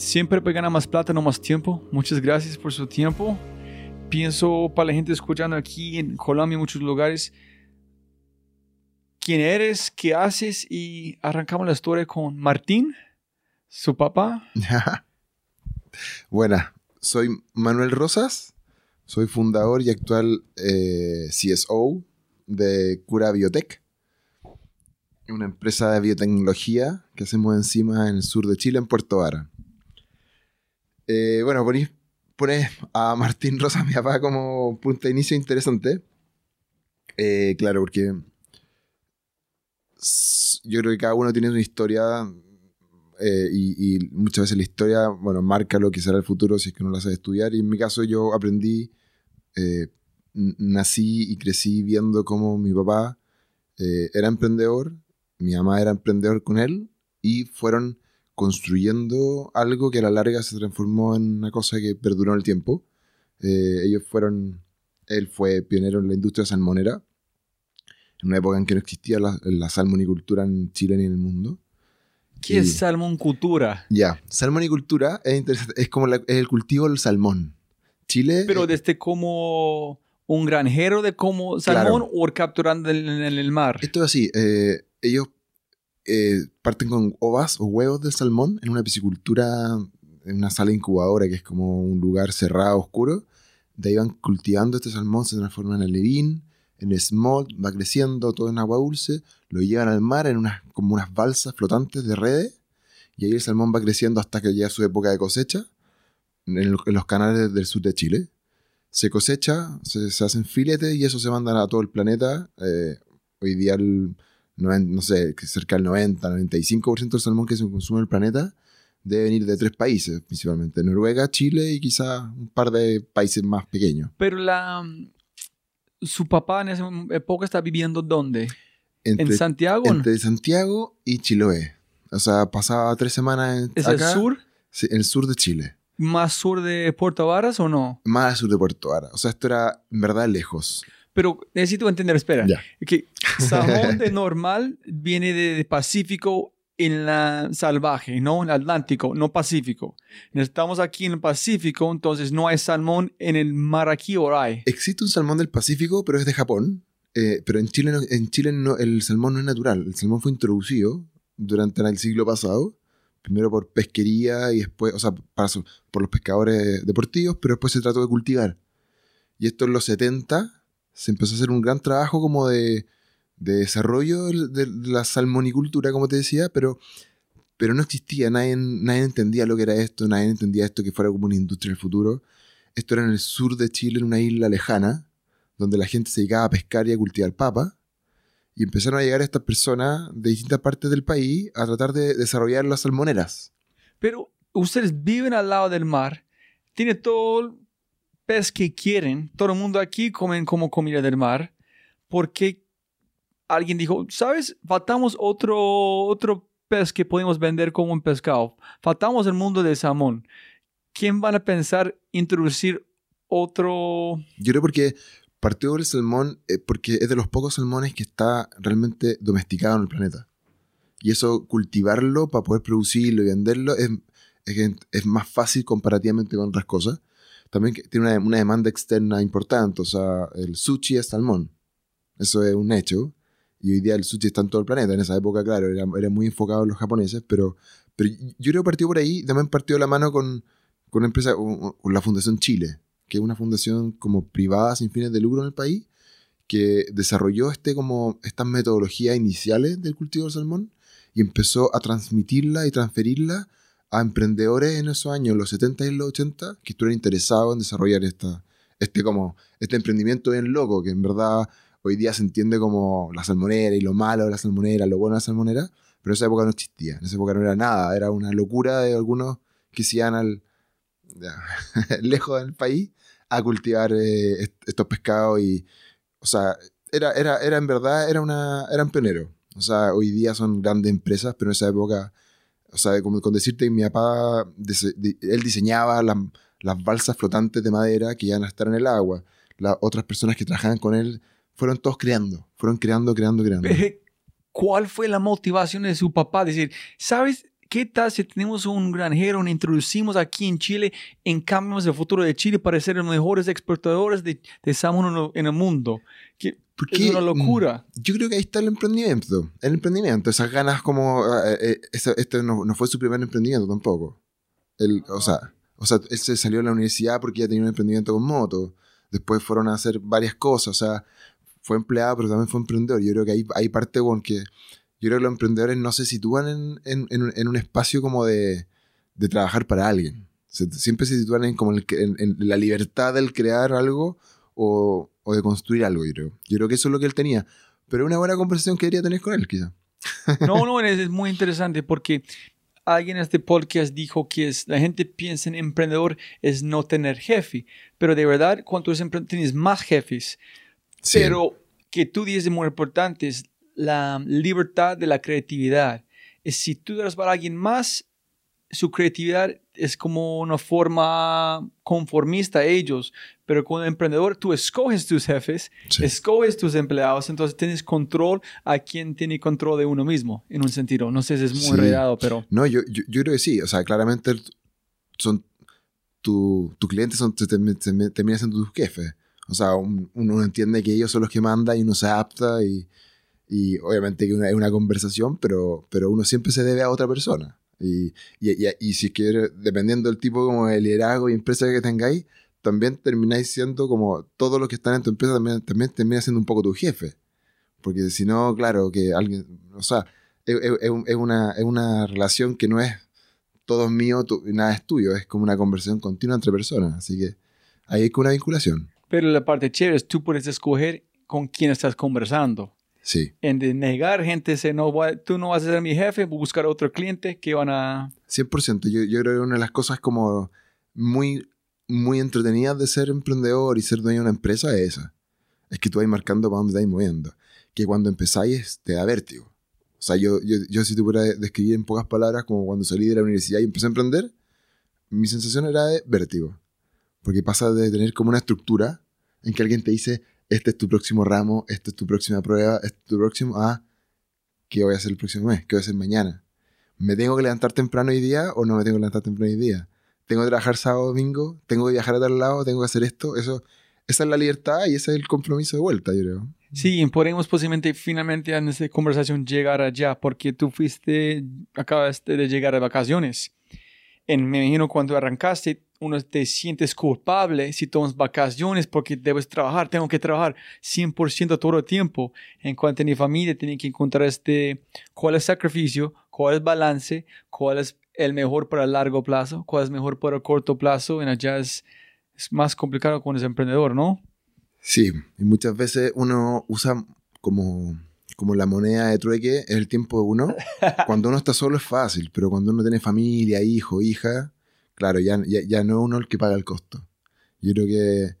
Siempre ganar más plata, no más tiempo. Muchas gracias por su tiempo. Pienso para la gente escuchando aquí en Colombia, en muchos lugares, quién eres, qué haces y arrancamos la historia con Martín, su papá. Buena, soy Manuel Rosas, soy fundador y actual eh, CSO de Cura Biotech, una empresa de biotecnología que hacemos encima en el sur de Chile, en Puerto Vara. Eh, bueno, pones, a Martín Rosa, mi papá, como punto de inicio interesante. Eh, claro, porque yo creo que cada uno tiene una historia eh, y, muchas veces la historia, bueno, marca lo que será el futuro si es que no lo hace estudiar. Y en mi caso yo aprendí, nací y crecí viendo cómo mi papá era emprendedor, mi mamá era emprendedor con él y fueron construyendo algo que a la larga se transformó en una cosa que perduró en el tiempo. Eh, ellos fueron, él fue pionero en la industria salmonera, en una época en que no existía la, salmonicultura en Chile ni en el mundo. ¿Qué es salmonicultura? Ya, salmonicultura es, es como el cultivo del salmón. Chile... Pero desde como un granjero de como salmón o capturando en, el mar. Esto es así, eh, ellos eh, parten con ovas o huevos del salmón en una piscicultura, en una sala incubadora que es como un lugar cerrado, oscuro. De ahí van cultivando este salmón, se transforma en alevín, en smolt, va creciendo todo en agua dulce, lo llevan al mar en unas, como unas balsas flotantes de redes, y ahí el salmón va creciendo hasta que llega su época de cosecha, en, los canales del sur de Chile. Se cosecha, se, hacen filetes y eso se manda a todo el planeta. Eh, hoy día el, no sé, cerca del 90, 95% del salmón que se consume en el planeta debe venir de tres países, principalmente Noruega, Chile y quizá un par de países más pequeños. Pero la su papá en esa época está viviendo dónde? ¿En Santiago? Entre Santiago y Chiloé. O sea, pasaba tres semanas en, ¿Es el sur? Sí, en el sur de Chile. ¿Más sur de Puerto Varas o no? Más sur de Puerto Varas. O sea, esto era en verdad lejos. Pero necesito entender, espera, que salmón de normal viene de, Pacífico en la salvaje, no en Atlántico, no Pacífico. Estamos aquí en el Pacífico, entonces no hay salmón en el mar aquí o hay. Existe un salmón del Pacífico, pero es de Japón. Eh, pero en Chile, en Chile no, el salmón no es natural. El salmón fue introducido durante el siglo pasado, primero por pesquería y después, o sea, por los pescadores deportivos, pero después se trató de cultivar. Y esto en los 70 se empezó a hacer un gran trabajo como de, desarrollo de, la salmonicultura, como te decía, pero, pero no existía, nadie, nadie entendía lo que era esto, nadie entendía esto que fuera como una industria del futuro. Esto era en el sur de Chile, en una isla lejana, donde la gente se dedicaba a pescar y a cultivar papa. Y empezaron a llegar estas personas de distintas partes del país a tratar de desarrollar las salmoneras. Pero ustedes viven al lado del mar, tiene todo pez que quieren. Todo el mundo aquí comen como comida del mar. Porque alguien dijo, ¿sabes? Faltamos otro, otro pez que podemos vender como un pescado. Faltamos el mundo del salmón. ¿Quién van a pensar introducir otro? Yo creo porque partió del salmón, eh, porque es de los pocos salmones que está realmente domesticado en el planeta. Y eso, cultivarlo para poder producirlo y venderlo es, es, es más fácil comparativamente con otras cosas también tiene una, demanda externa importante. O sea, el sushi es salmón. Eso es un hecho. Y hoy día el sushi está en todo el planeta. En esa época, claro, era, muy enfocado en los japoneses, pero, pero yo creo que partió por ahí. También partió la mano con, con una empresa, con la Fundación Chile, que es una fundación como privada sin fines de lucro en el país, que desarrolló este como estas metodologías iniciales del cultivo del salmón y empezó a transmitirla y transferirla a emprendedores en esos años, los 70 y los 80, que estuvieron interesados en desarrollar esta, este, como, este emprendimiento bien loco, que en verdad hoy día se entiende como la salmonera y lo malo de la salmonera, lo bueno de la salmonera, pero en esa época no existía, en esa época no era nada, era una locura de algunos que se iban al, lejos del país a cultivar eh, estos pescados y, o sea, era, era, era en verdad, era una, eran pioneros. O sea, hoy día son grandes empresas, pero en esa época, o sea, como con decirte, mi papá, él diseñaba las balsas flotantes de madera que iban a estar en el agua. Las otras personas que trabajaban con él fueron todos creando, fueron creando, creando, creando. ¿Cuál fue la motivación de su papá? Decir, ¿sabes? ¿Qué tal si tenemos un granjero, nos introducimos aquí en Chile, en cambios el futuro de Chile para ser los mejores exportadores de, de salmón en el mundo? Es una locura. Mm, yo creo que ahí está el emprendimiento. El emprendimiento, esas ganas como... Eh, eh, este no, no, fue su primer emprendimiento tampoco. Él, o, sea, o sea, él se salió de la universidad porque ya tenía un emprendimiento con moto. Después fueron a hacer varias cosas. O sea, fue empleado, pero también fue emprendedor. Yo creo que ahí, hay parte con que yo creo que los emprendedores no se sitúan en, en, en, un espacio como de, de, trabajar para alguien. siempre se sitúan en, como en, la libertad del crear algo o, o, de construir algo, yo creo. Yo creo que eso es lo que él tenía. Pero una buena conversación que debería tener con él, quizá. No, no, es, es muy interesante porque alguien en este podcast dijo que es, la gente piensa en emprendedor es no tener jefe, pero de verdad cuando eres emprendedor tienes más jefes. Pero que tú dices muy importante es la libertad de la creatividad. Es si tú das para alguien más, su creatividad es como una forma conformista a ellos, pero como emprendedor tú escoges tus jefes, escoges tus empleados, entonces tienes control a quien tiene control de uno mismo, en un sentido. No sé si es muy sí. pero... No, yo, yo, yo, creo que sí, o sea, claramente son tu, tu clientes son, terminan siendo tus jefes. O sea, uno entiende que ellos son los que mandan y uno se adapta y, y obviamente que es una conversación, pero, pero uno siempre se debe a otra persona. Y, y, y, si quiere, dependiendo del tipo como de liderazgo y empresa que tengáis, también termináis siendo como todos los que están en tu empresa también, también termina siendo un poco tu jefe. Porque si no, claro, que alguien, o sea, es, es, es, una, es una relación que no es todo es mío, y nada es tuyo, es como una conversación continua entre personas. Así que ahí hay una vinculación. Pero la parte chévere es tú puedes escoger con quién estás conversando. Sí. En de negar gente, se no tú no vas a ser mi jefe, buscar otro cliente que van a... 100%. Yo, yo creo que una de las cosas como muy, muy entretenidas de ser emprendedor y ser dueño de una empresa es esa. Es que tú vas marcando para dónde estás moviendo. Que cuando empezáis te da vértigo. O sea, yo, yo, yo si tuviera describir en pocas palabras como cuando salí de la universidad y empecé a emprender, mi sensación era de vértigo. Porque pasa de tener como una estructura en que alguien te dice, este es tu próximo ramo, esta es tu próxima prueba, este es tu próximo, ah, ¿qué voy a hacer el próximo mes? ¿Qué voy a hacer mañana? ¿Me tengo que levantar temprano hoy día o no me tengo que levantar temprano hoy día? ¿Tengo que trabajar sábado, domingo? ¿Tengo que viajar a tal lado? ¿Tengo que hacer esto? Eso, esa es la libertad y ese es el compromiso de vuelta, yo creo. Sí, podemos posiblemente finalmente en esta conversación llegar allá porque tú fuiste, acabaste de llegar de vacaciones. En, me imagino cuando arrancaste, uno te sientes culpable si tomas vacaciones porque debes trabajar, tengo que trabajar 100% todo el tiempo. En cuanto a mi familia, tiene que encontrar este, cuál es sacrificio, cuál es balance, cuál es el mejor para el largo plazo, cuál es mejor para el corto plazo. En allá es, es más complicado con ese emprendedor, ¿no? Sí, y muchas veces uno usa como, como la moneda de trueque el tiempo de uno. cuando uno está solo es fácil, pero cuando uno tiene familia, hijo, hija, claro, ya, ya, no es uno el que paga el costo. Yo creo que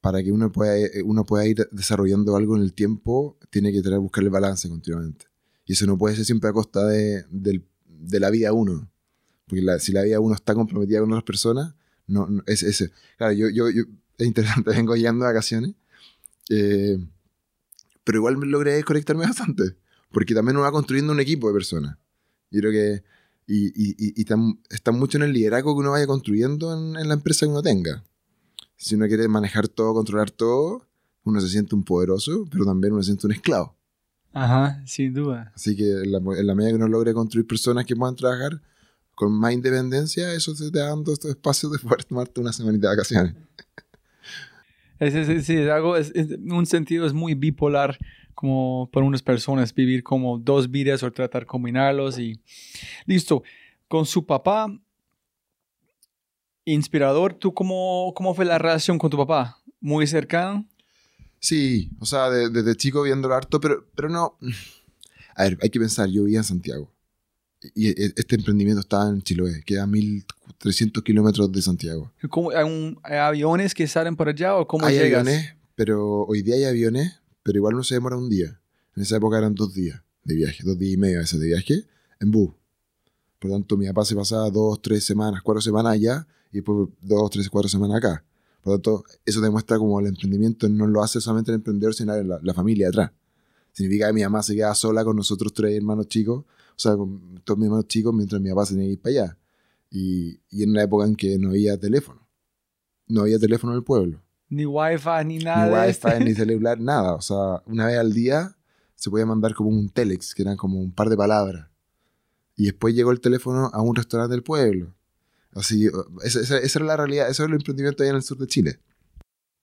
para que uno pueda, uno pueda ir desarrollando algo en el tiempo, tiene que tener buscar el balance continuamente. Y eso no puede ser siempre a costa de, de la vida uno. Porque si la vida uno está comprometida con otras personas, no, es ese. Claro, yo, yo, es interesante, vengo guiando vacaciones, eh, pero igual me logré desconectarme bastante, porque también uno va construyendo un equipo de personas. Yo creo que y, y, y está mucho en el liderazgo que uno vaya construyendo en, en, la empresa que uno tenga. Si uno quiere manejar todo, controlar todo, uno se siente un poderoso, pero también uno se siente un esclavo. Ajá, sin duda. Así que en la, en la medida que uno logre construir personas que puedan trabajar con más independencia, eso te da dando estos espacios de poder tomarte una semanita de vacaciones. Es, es, es, algo, es, un sentido es muy bipolar como para unas personas vivir como dos vidas o tratar de combinarlos y listo. Con su papá, inspirador, ¿tú cómo, cómo fue la relación con tu papá? ¿Muy cercano? Sí, o sea, desde chico viéndolo harto, pero, pero no... A ver, hay que pensar, yo vivía en Santiago y e, este emprendimiento estaba en Chiloé, queda a 1300 kilómetros de Santiago. ¿Cómo, hay, aviones que salen por allá o cómo hay llegas? aviones, pero hoy día hay aviones, pero igual no se demora un día. En esa época eran dos días de viaje, dos días y medio a veces de viaje en bus. Por lo tanto, mi papá se pasaba dos, tres semanas, cuatro semanas allá y después dos, tres, cuatro semanas acá. Por lo tanto, eso demuestra como el emprendimiento no lo hace solamente el emprendedor, sino la, la familia atrás. Significa que mi mamá se queda sola con nosotros tres hermanos chicos, sea, con todos mis hermanos chicos, mientras mi papá se tenía que ir para allá. Y, y en una época en que no había teléfono. No había teléfono en el pueblo. Ni wifi, ni nada. Ni wifi, ni celular, nada. O sea, una vez al día se podía mandar como un telex, que eran como un par de palabras. Y después llegó el teléfono a un restaurante del pueblo. Así, esa, esa, esa era la realidad, eso era el emprendimiento allá en el sur de Chile.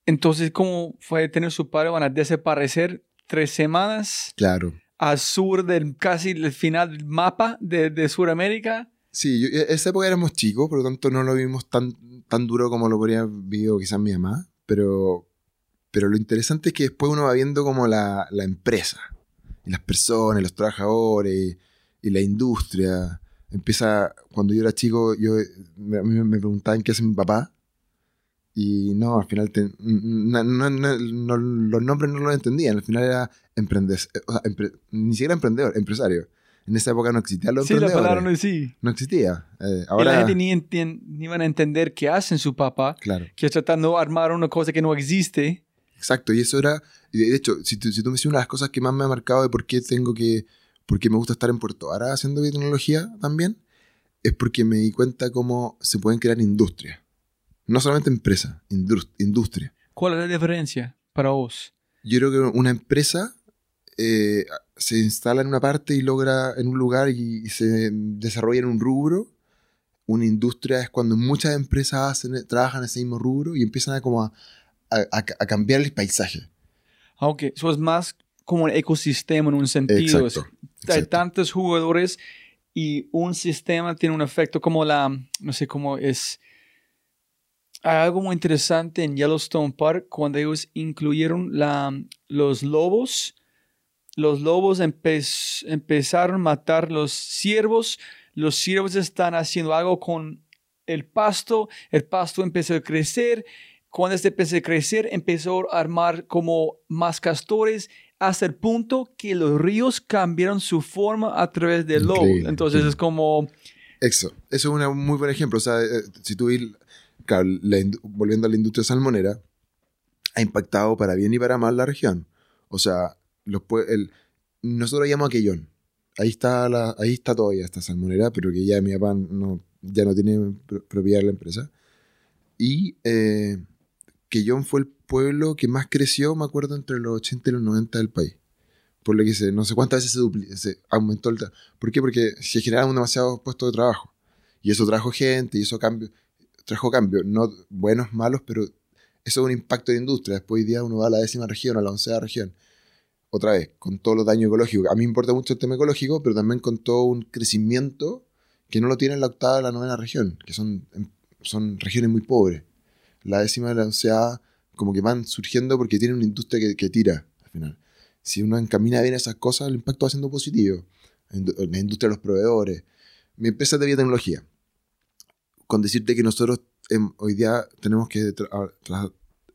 Entonces, ¿cómo fue tener su padre? Van a desaparecer tres semanas. Claro. Al sur del casi el final del mapa de, de Sudamérica. Sí, yo, e, esa época éramos chicos, por lo tanto no lo vimos tan, tan duro como lo podría vivido quizás mi mamá. Pero, pero lo interesante es que después uno va viendo como la, la empresa, y las personas, los trabajadores, y, la industria. Empieza, cuando yo era chico, yo, mí me preguntaban qué hace mi papá. Y no, al final no, no, los nombres no los entendían. Al final era sea, ni siquiera emprendedor, empresario. En esa época no existía los sí, la palabra no, sí. no existía. Eh, ahora, y la gente ni, ni van a entender qué hacen su papá. Claro. Que tratando de armar una cosa que no existe. Exacto, y eso era, de hecho, si tú, si tú me dices una de las cosas que más me ha marcado de por qué tengo que, por qué me gusta estar en Puerto Ara haciendo biotecnología también, es porque me di cuenta cómo se pueden crear industrias no solamente empresa, industria. ¿Cuál es la diferencia para vos? Yo creo que una empresa eh, se instala en una parte y logra en un lugar y, se desarrolla en un rubro. Una industria es cuando muchas empresas hacen, trabajan en ese mismo rubro y empiezan a, como a, cambiar el paisaje. Aunque eso es más como un ecosistema en un sentido. Exacto, Hay tantos jugadores y un sistema tiene un efecto como la, no sé cómo es, hay algo muy interesante en Yellowstone Park cuando ellos incluyeron la, los lobos. Los lobos empezaron a matar los ciervos. Los ciervos están haciendo algo con el pasto. El pasto empezó a crecer. Cuando este empezó a crecer, empezó a armar como más castores hasta el punto que los ríos cambiaron su forma a través del lobo. Entonces es como... Eso, eso es un muy buen ejemplo. O sea, eh, si tú volviendo a la industria salmonera, ha impactado para bien y para mal la región. O sea, los, el, nosotros llamamos a Quellón. Ahí está, la, ahí está todavía esta salmonera, pero que ya mi papá no, ya no tiene propiedad de la empresa. Y eh, Quellón fue el pueblo que más creció, me acuerdo, entre los 80 y los 90 del país. Por lo que se, no sé cuántas veces se, se aumentó el... ¿Por qué? Porque se generaron demasiados puestos de trabajo. Y eso trajo gente, y eso cambió trajo cambios, no buenos, malos, pero eso es un impacto de industria. Después hoy día uno va a la décima región, a la oncea región. Otra vez, con todos los daños ecológicos. A mí me importa mucho el tema ecológico, pero también con todo un crecimiento que no lo tiene la octava y la novena región, que son, son regiones muy pobres. La décima la oncea como que van surgiendo porque tienen una industria que, tira al final. Si uno encamina bien esas cosas, el impacto va siendo positivo. La industria de los proveedores. Mi empresa es de biotecnología con decirte que nosotros em, hoy día tenemos que...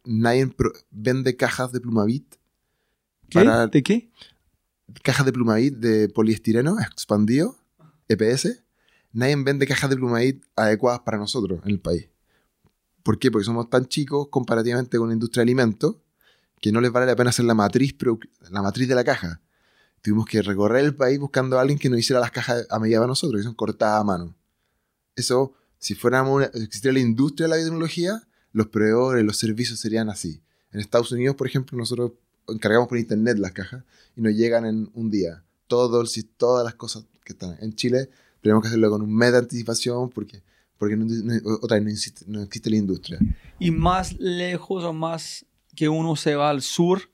nadie vende cajas de plumavit. ¿Qué? ¿De qué? Cajas de plumavit de poliestireno expandido, EPS. Nadie vende cajas de plumavit adecuadas para nosotros en el país. ¿Por qué? Porque somos tan chicos comparativamente con la industria de alimentos que no les vale la pena hacer la matriz, la matriz de la caja. Tuvimos que recorrer el país buscando a alguien que nos hiciera las cajas a medida para nosotros, que son cortadas a mano. Eso si fuéramos una, existiera la industria de la biotecnología, los proveedores, los servicios serían así. En Estados Unidos, por ejemplo, nosotros encargamos por internet las cajas y nos llegan en un día. Todos, todas las cosas que están. En Chile tenemos que hacerlo con un mes de anticipación porque, porque no, otra no existe, no existe la industria. Y más lejos o más que uno se va al sur,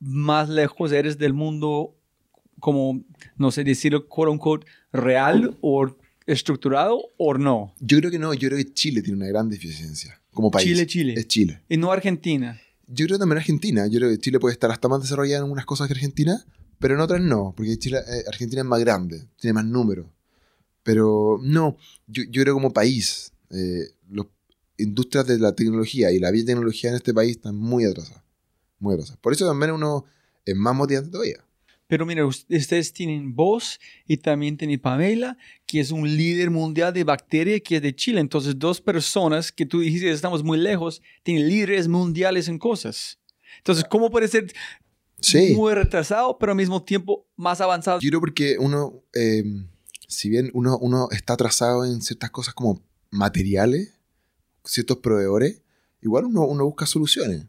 más lejos eres del mundo como, no sé, decirlo, quote unquote, real o estructurado o no? Yo creo que no, yo creo que Chile tiene una gran deficiencia como país. Chile, Chile. Es Chile. Y no Argentina. Yo creo también Argentina. Yo creo que Chile puede estar hasta más desarrollado en algunas cosas que Argentina, pero en otras no, porque Chile, eh, Argentina es más grande, tiene más números. Pero no, yo, yo creo como país, eh, las industrias de la tecnología y la biotecnología en este país están muy atrasadas. Muy atrasadas. Por eso también uno es más motivante todavía. Pero mira, ustedes tienen vos y también tienen Pamela, que es un líder mundial de bacterias que es de Chile. Entonces, dos personas que tú dijiste estamos muy lejos, tienen líderes mundiales en cosas. Entonces, ¿cómo puede ser muy retrasado, pero al mismo tiempo más avanzado? Yo creo porque uno, em, si bien uno, uno está atrasado en ciertas cosas como materiales, ciertos proveedores, igual uno, uno busca soluciones.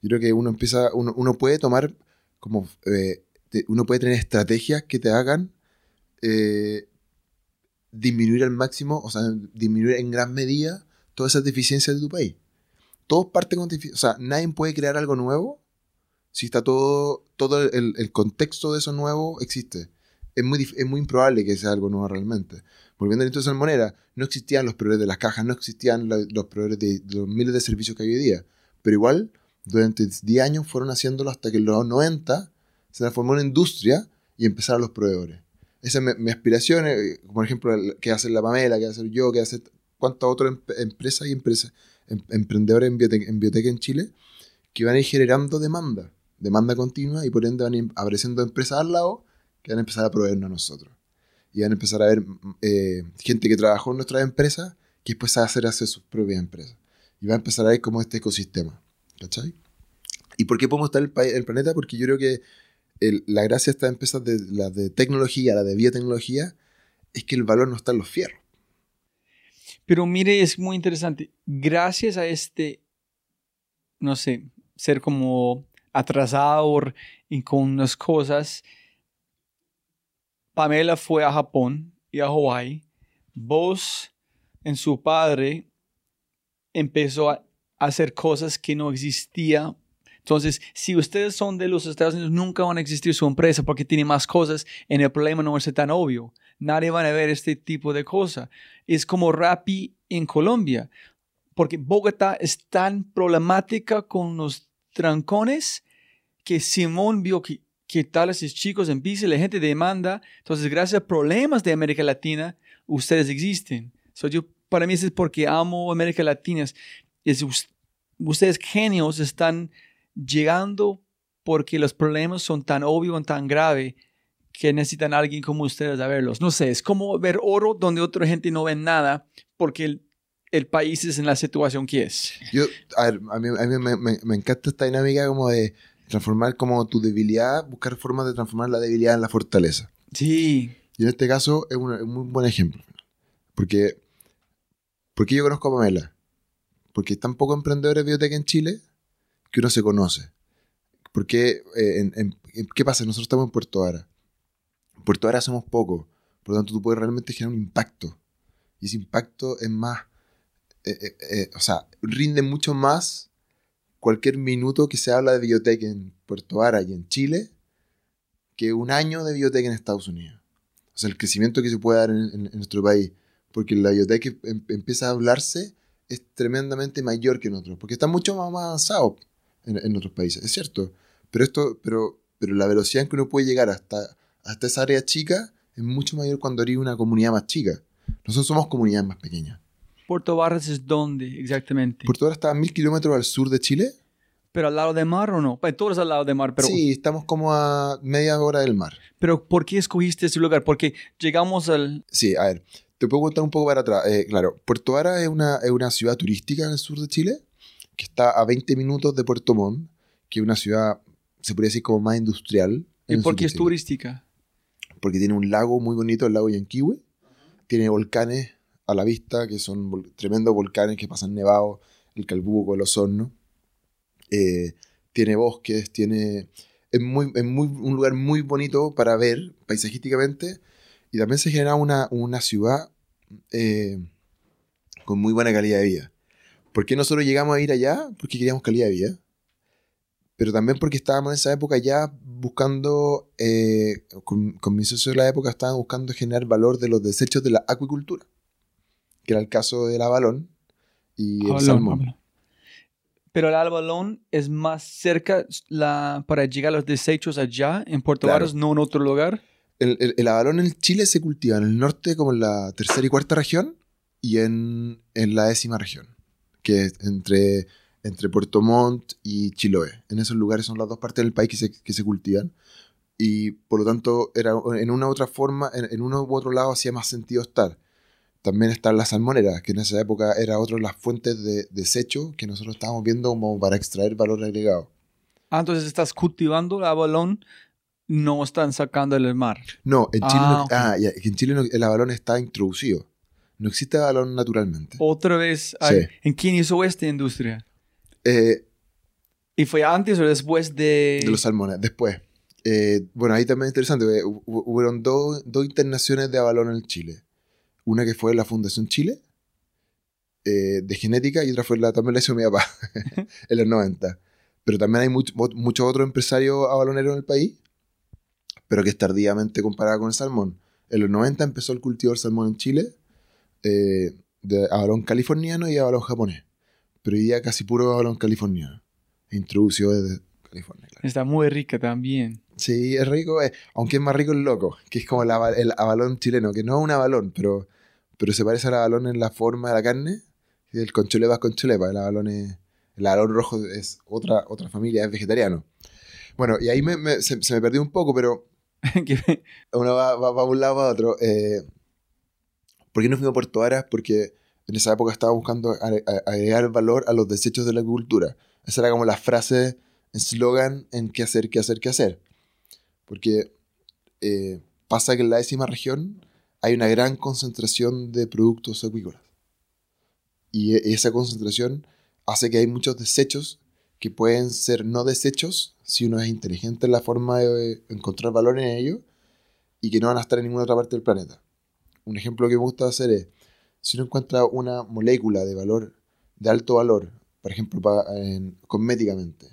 Yo creo que uno empieza, uno, uno puede tomar como eh, uno puede tener estrategias que te hagan eh, disminuir al máximo, o sea, disminuir en gran medida todas esas deficiencias de tu país. Todos parten con deficiencias. O sea, nadie puede crear algo nuevo si está todo, todo el, contexto de eso nuevo existe. Es muy, es muy improbable que sea algo nuevo realmente. Volviendo a la industria salmonera, no existían los proveedores de las cajas, no existían los proveedores de, de, los miles de servicios que hay hoy día. Pero igual, durante 10 años fueron haciéndolo hasta que en los 90 se transformó en industria y empezaron los proveedores. Esa es mi, aspiración, eh, por ejemplo, que hacer la Pamela, que hacer yo, que hacer cuántas otras empresas y em, emprendedores en biotech en Chile, que van a ir generando demanda, demanda continua y por ende van a ir apareciendo empresas al lado que van a empezar a proveernos a nosotros. Y van a empezar a ver eh, gente que trabajó en nuestras empresas que después va a hacer, hacer sus propias empresas. Y va a empezar a ver como este ecosistema. ¿Cachai? ¿Y por qué podemos estar el, el planeta? Porque yo creo que la gracia de estas de, la de tecnología, la de biotecnología, es que el valor no está en los fierros. Pero mire, es muy interesante. Gracias a este, no sé, ser como atrasador y con las cosas, Pamela fue a Japón y a Hawái. Vos, en su padre, empezó a hacer cosas que no existían entonces, si ustedes son de los Estados Unidos, nunca van a existir su empresa porque tiene más cosas y el problema no es tan obvio. Nadie va a ver este tipo de cosas. Es como Rappi en Colombia, porque Bogotá es tan problemática con los trancones que Simón vio que, que tal esos chicos en bici, la gente demanda. Entonces, gracias a problemas de América Latina, ustedes existen. So, yo, para mí es porque amo América Latina. Es, ustedes genios están llegando porque los problemas son tan obvios, tan graves, que necesitan a alguien como ustedes a verlos. No sé, es como ver oro donde otra gente no ve nada porque el, el país es en la situación que es. Yo, a, ver, a mí, a mí me, me, me, encanta esta dinámica como de transformar como tu debilidad, buscar formas de transformar la debilidad en la fortaleza. Sí. Y en este caso es un, es un muy buen ejemplo. Porque, porque yo conozco a Pamela. Porque están pocos emprendedores de biotech en Chile que uno se conoce. Porque, eh, ¿qué pasa? Nosotros estamos en Puerto Ara. En Puerto Ara somos pocos, por lo tanto tú puedes realmente generar un impacto. Y ese impacto es más, eh, eh, o sea, rinde mucho más cualquier minuto que se habla de biotech en Puerto Ara y en Chile que un año de biotech en Estados Unidos. O sea, el crecimiento que se puede dar en, nuestro país. Porque la biotech em, empieza a hablarse es tremendamente mayor que en otros. Porque está mucho más avanzado en, otros países, es cierto. Pero, esto, pero, pero la velocidad en que uno puede llegar hasta, hasta esa área chica es mucho mayor cuando eres una comunidad más chica. Nosotros somos comunidades más pequeñas. ¿Puerto Barras es dónde exactamente? Puerto Barras está a mil kilómetros al sur de Chile. ¿Pero al lado del mar o no? Pues todos al lado del mar, pero... Sí, estamos como a media hora del mar. ¿Pero por qué escogiste ese lugar? Porque llegamos al... Sí, a ver, te puedo contar un poco para atrás. Eh, claro, Puerto Vara es una, es una ciudad turística en el sur de Chile que está a 20 minutos de Puerto Montt, que es una ciudad, se podría decir, como más industrial. ¿Y por qué es turística? Porque tiene un lago muy bonito, el lago Yanquihue. Tiene volcanes a la vista, que son tremendos volcanes que pasan nevados, el Calbuco, el Osorno. Eh, tiene bosques, tiene... Es, muy, es muy, un lugar muy bonito para ver paisajísticamente y también se genera una, una ciudad eh, con muy buena calidad de vida. ¿Por qué nosotros llegamos a ir allá? Porque queríamos calidad de vida. pero también porque estábamos en esa época ya buscando, eh, con, con mis socios de la época, estaban buscando generar valor de los desechos de la acuicultura, que era el caso del abalón y el salmón. Pero el abalón es más cerca la, para llegar a los desechos allá en Puerto Claro. Varas, no en otro lugar. El, el- el abalón en Chile se cultiva en el norte como en la tercera y cuarta región y en, en la décima región, que es entre, entre Puerto Montt y Chiloé. En esos lugares son las dos partes del país que se, que se cultivan y por lo tanto era, en una u otra forma, en, en uno u otro lado hacía más sentido estar. También están las salmoneras, que en esa época era otra de las fuentes de desecho que nosotros estábamos viendo como para extraer valor agregado. Ah, entonces estás cultivando el abalón, no están sacando del mar. No, en Chile, Ah, no- ok. ah, en Chile no- el abalón está introducido. No existe abalón naturalmente. Otra vez, hay- Sí. ¿en quién hizo esta industria? Eh, ¿Y fue antes o después de...? de los salmones. Después, eh, bueno, ahí también es interesante. hu- hubieron dos, dos internaciones de abalón en Chile. Una que fue la Fundación Chile, eh, de genética, y otra fue la, también la hizo mi papá, en los 90. Pero también hay muchos otros empresarios abaloneros en el país, pero que es tardíamente comparada con el salmón. En los 90 empezó el cultivo del salmón en Chile, eh, de abalón californiano y abalón japonés. Pero hoy día casi puro abalón californiano. Introducido desde California, claro. Está muy rica también. Sí, es rico, eh, aunque es más rico el loco, que es como el, el abalón chileno, que no es un abalón, pero, pero se parece al abalón en la forma de la carne. El concholepa es concholepa, el abalón es, el abalón rojo es otra, otra familia, es vegetariano. Bueno, y ahí me- me- se, se me perdió un poco, pero uno va, va, va de un lado para otro. Eh, ¿Por qué no fuimos a Puerto Varas? Porque en esa época estaba buscando agregar valor a los desechos de la agricultura. Esa era como la frase, eslogan en qué hacer, qué hacer, qué hacer. Porque eh, pasa que en la décima región hay una gran concentración de productos acuícolas. Y e- esa concentración hace que hay muchos desechos que pueden ser no desechos si uno es inteligente en la forma de encontrar valor en ellos y que no van a estar en ninguna otra parte del planeta. Un ejemplo que me gusta hacer es, si uno encuentra una molécula de valor, de alto valor, por ejemplo, pa- en- cosméticamente,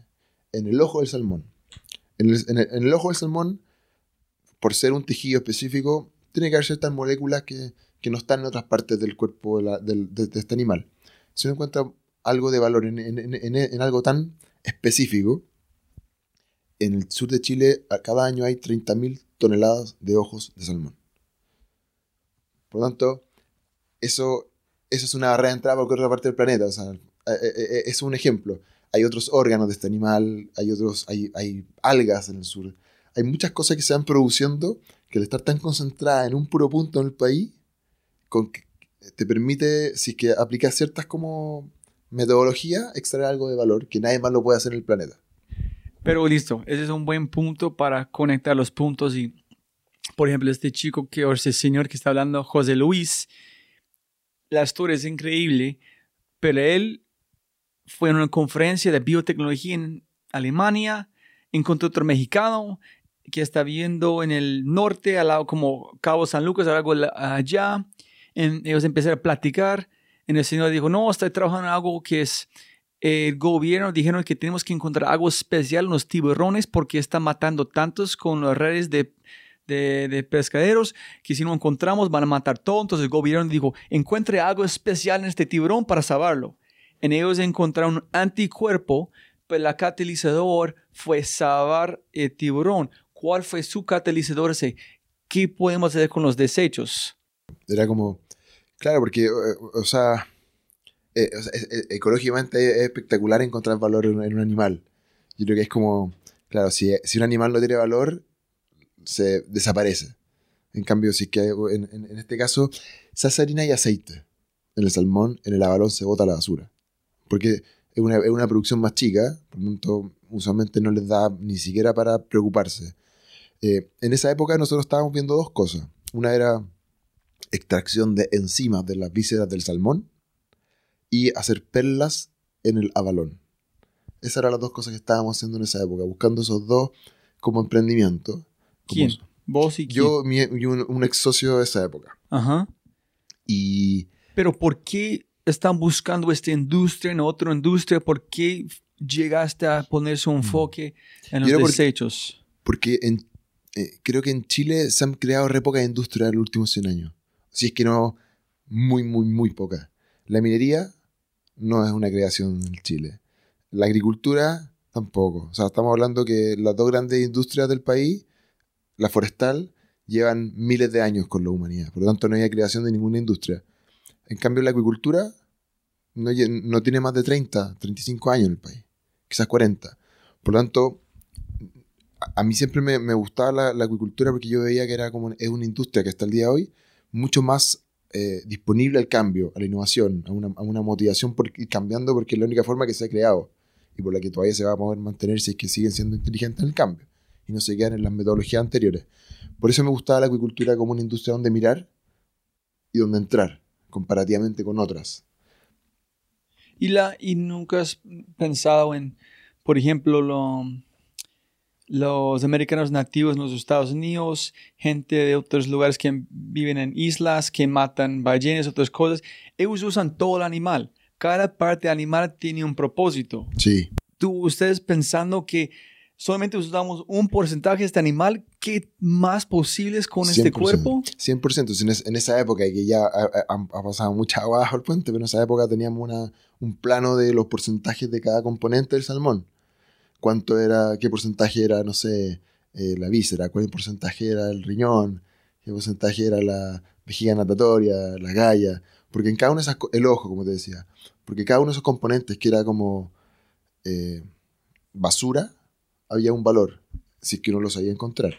en el ojo del salmón. En el, ojo del salmón, por ser un tejido específico, tiene que haber ciertas moléculas que, que no están en otras partes del cuerpo de, de- este animal. Si uno encuentra algo de valor en, algo tan específico, en el sur de Chile cada año hay 30.000 toneladas de ojos de salmón. Por lo tanto, eso, eso es una barrera de entrada cualquier otra parte del planeta. O sea, eh, eh, eh, es un ejemplo. Hay otros órganos de este animal, hay, otros, hay, algas en el sur. Hay muchas cosas que se van produciendo que al estar tan concentrada en un puro punto en el país, te permite, si es que aplicas ciertas como metodología, extraer algo de valor que nadie más lo puede hacer en el planeta. Pero listo, ese es un buen punto para conectar los puntos y, por ejemplo, este chico que, o este señor que está hablando, José Luis, la historia es increíble, pero él fue en una conferencia de biotecnología en Alemania, encontró otro mexicano que está viviendo en el norte, al lado como Cabo San Lucas, algo allá. En- ellos empezaron a platicar. Y el señor dijo, no, estoy trabajando en algo que es el gobierno dijeron que tenemos que encontrar algo especial en los tiburones porque están matando tantos con las redes de, de, de pescaderos que si no encontramos van a matar todo. Entonces el gobierno dijo, encuentre algo especial en este tiburón para salvarlo. En ellos encontraron un anticuerpo, pero el catalizador fue salvar el tiburón. ¿Cuál fue su catalizador? ese? ¿Qué podemos hacer con los desechos? Era como, claro, porque, eh, o sea, eh, ecológicamente es espectacular encontrar valor en un animal. Yo creo que es como, claro, si, si un animal no tiene valor, se desaparece. En cambio, si es que en, este caso se hace harina y aceite. En el salmón, en el abalón se bota la basura. Porque es una, es una producción más chica, por lo tanto, usualmente no les da ni siquiera para preocuparse. Eh, en esa época nosotros estábamos viendo dos cosas. Una era extracción de enzimas de las vísceras del salmón y hacer perlas en el abalón. Esas eran las dos cosas que estábamos haciendo en esa época, buscando esos dos como emprendimiento. ¿Quién? ¿Vos y quién? Yo mi- un, un ex socio de esa época. Ajá. Y Pero ¿por qué están buscando esta industria en otra industria? ¿Por qué llegaste a poner su enfoque en los creo desechos? Porque en, eh, creo que en Chile se han creado re pocas industrias en los últimos 100 años. Si es que no, muy, muy, muy pocas. La minería no es una creación en Chile. La agricultura tampoco. O sea, estamos hablando que las dos grandes industrias del país, la forestal, llevan miles de años con la humanidad. Por lo tanto, no hay creación de ninguna industria. En cambio, la acuicultura no, tiene más de 30, 35 años en el país. Quizás 40. Por lo tanto, a, mí siempre me, gustaba la, la acuicultura porque yo veía que era como es una industria que hasta el día de hoy mucho más eh, disponible al cambio, a la innovación, a una, a una motivación por ir cambiando porque es la única forma que se ha creado y por la que todavía se va a poder mantener si es que siguen siendo inteligentes en el cambio y no se quedan en las metodologías anteriores. Por eso me gustaba la acuicultura como una industria donde mirar y donde entrar comparativamente con otras. ¿Y, la, ¿Y nunca has pensado en, por ejemplo, lo- los americanos nativos en los Estados Unidos, gente de otros lugares que viven en islas, que matan ballenas, otras cosas? Ellos usan todo el animal. Cada parte animal tiene un propósito. Sí, ¿Tú, ustedes pensando que solamente usamos un porcentaje de este animal, ¿qué más posibles con este 100%. cuerpo? 100%. Si En, es- en esa época, que ya ha, ha- ha pasado mucha agua bajo el puente, pero en esa época teníamos una, un plano de los porcentajes de cada componente del salmón. Cuánto era, qué porcentaje era, no sé, eh, la víscera, cuál porcentaje era el riñón, qué porcentaje era la vejiga natatoria, la galla. Porque en cada una de esas, el ojo, como te decía, porque cada uno de esos componentes que era como eh, basura, había un valor, si es que uno lo sabía encontrar.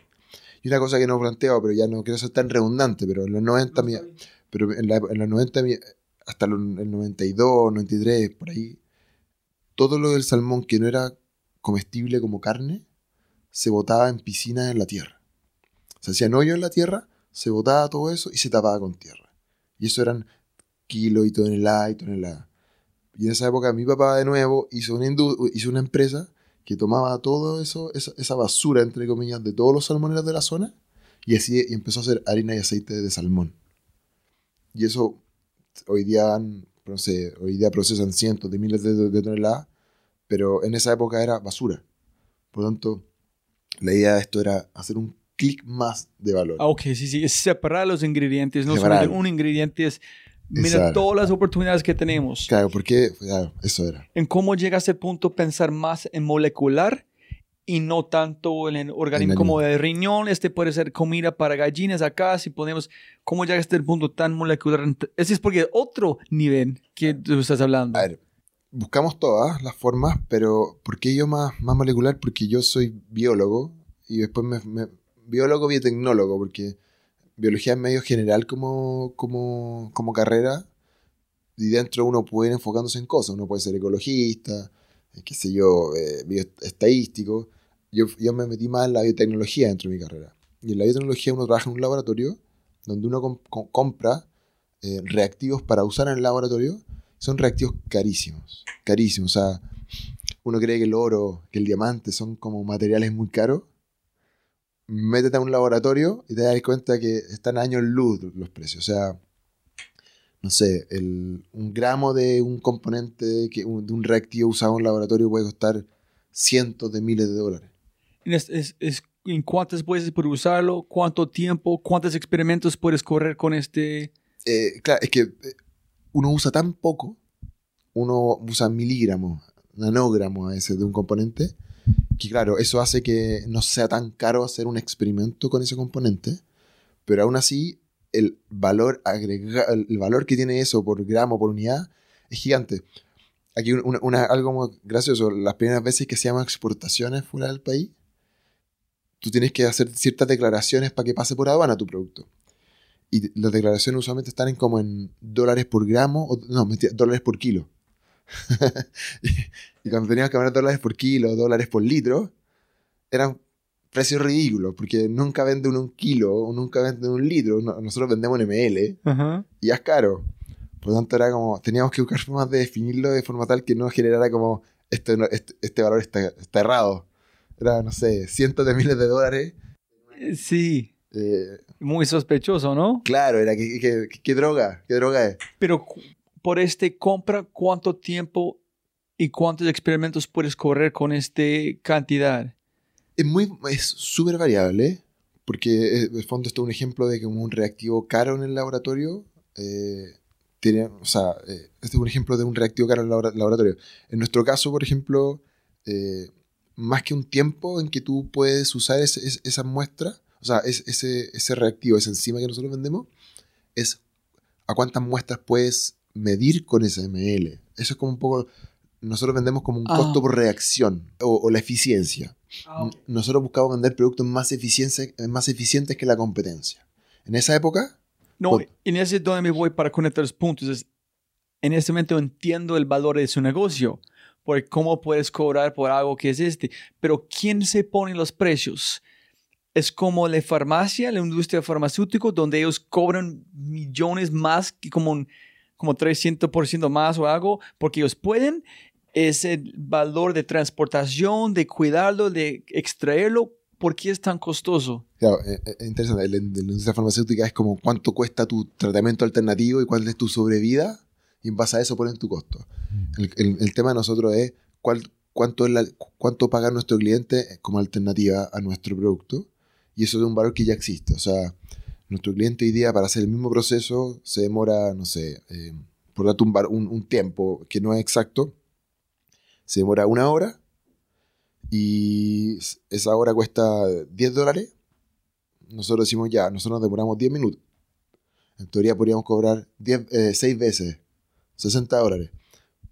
Y una cosa que no planteo, pero ya no quiero ser tan redundante, pero en los 90, mi- pero en, la- en los 90, mi- hasta los- el 92, 93, por ahí, todo lo del salmón que no era comestible como carne, se botaba en piscinas en la tierra. Se hacían hoyos en la tierra, se botaba todo eso y se tapaba con tierra. Y eso eran kilos y toneladas y toneladas. Y en esa época mi papá de nuevo hizo una, hizo una empresa que tomaba todo eso, esa, esa basura, entre comillas, de todos los salmoneros de la zona y, así, y empezó a hacer harina y aceite de salmón. Y eso hoy día, no sé, hoy día procesan cientos de miles de, de toneladas, pero en esa época era basura. Por lo tanto, la idea de esto era hacer un clic más de valor. Ah, ok, sí, sí, es separar los ingredientes, no Separar. solamente un ingrediente, es mira Exacto. todas las oportunidades que tenemos. Claro, porque claro, eso era. En cómo llega a ese punto pensar más en molecular y no tanto en el organismo En como de riñón, este puede ser comida para gallinas acá, si ponemos, ¿cómo llega a este punto tan molecular? Ese es porque otro nivel que tú estás hablando. A ver, buscamos todas las formas, pero ¿por qué yo más, más molecular? Porque yo soy biólogo y después me, me- biólogo biotecnólogo, porque biología es medio general como, como, como carrera y dentro uno puede ir enfocándose en cosas, uno puede ser ecologista, eh, qué sé yo, eh, bioestadístico. Yo, yo me metí más en la biotecnología dentro de mi carrera. Y en la biotecnología uno trabaja en un laboratorio donde uno com- com- compra eh, reactivos para usar en el laboratorio son reactivos carísimos, carísimos. O sea, uno cree que el oro, que el diamante son como materiales muy caros. Métete a un laboratorio y te das cuenta que están años luz los precios. O sea, no sé, el- un gramo de un componente, que, un- de un reactivo usado en un laboratorio puede costar cientos de miles de dólares. Es, es- es- ¿En cuántas veces puedes usarlo? ¿Cuánto tiempo? ¿Cuántos experimentos puedes correr con este? Eh, claro, es que eh, uno usa tan poco, uno usa miligramos, nanogramos a veces de un componente, que claro, eso hace que no sea tan caro hacer un experimento con ese componente, pero aún así el valor agrega- el valor que tiene eso por gramo, por unidad, es gigante. Aquí un- una- algo muy gracioso, las primeras veces que se exportaciones fuera del país, tú tienes que hacer ciertas declaraciones para que pase por aduana tu producto. Y las declaraciones usualmente están en como en dólares por gramo, o, no, dólares por kilo. Y, y cuando teníamos que hablar dólares por kilo, dólares por litro, eran precios ridículos, porque nunca venden un kilo, o nunca venden un litro, no- nosotros vendemos en ml, y ya es caro. Por lo tanto, era como, teníamos que buscar formas de definirlo de forma tal que no generara como, este, este, este valor está, está errado. Era, no sé, cientos de miles de dólares. Sí, Eh, muy sospechoso, ¿no? claro, era, ¿qué, qué, qué- qué droga? ¿Qué droga es? Pero por este compra, ¿cuánto tiempo y cuántos experimentos puedes correr con esta cantidad? Es muy, es súper variable, porque eh, en el fondo esto es un ejemplo de que un reactivo caro en el laboratorio eh, tiene, o sea, eh, este es un ejemplo de un reactivo caro en el laboratorio. En nuestro caso, por ejemplo, más que un tiempo en que tú puedes usar esa muestra, o sea, ese, ese reactivo, esa enzima que nosotros vendemos, es a cuántas muestras puedes medir con ese ml. Eso es como un poco, nosotros vendemos como un costo ah. por reacción o, la eficiencia. Ah, nosotros buscamos vender productos más, eficientes, más eficientes que la competencia. En esa época... No, en ese es donde me voy para conectar los puntos. en este momento entiendo el valor de su negocio, porque cómo puedes cobrar por algo que es este. Pero ¿quién se pone los precios? es como la farmacia, la industria farmacéutica, donde ellos cobran millones más, como, como 300% más o algo, porque ellos pueden. Es el valor de transportación, de cuidarlo, de extraerlo. ¿Por qué es tan costoso? Claro, es eh, eh, interesante. La, industria farmacéutica es como cuánto cuesta tu tratamiento alternativo y cuál es tu sobrevida, y en base a eso ponen tu costo. El, el, tema de nosotros es cuál, cuánto, es la, cuánto paga nuestro cliente como alternativa a nuestro producto y eso es un valor que ya existe. O sea, nuestro cliente hoy día para hacer el mismo proceso se demora, no sé, eh, por dato un, un, tiempo que no es exacto, se demora una hora y esa hora cuesta 10 dólares. Nosotros decimos ya, nosotros nos demoramos 10 minutos. En teoría podríamos cobrar 10, 6 eh, veces, 60 dólares.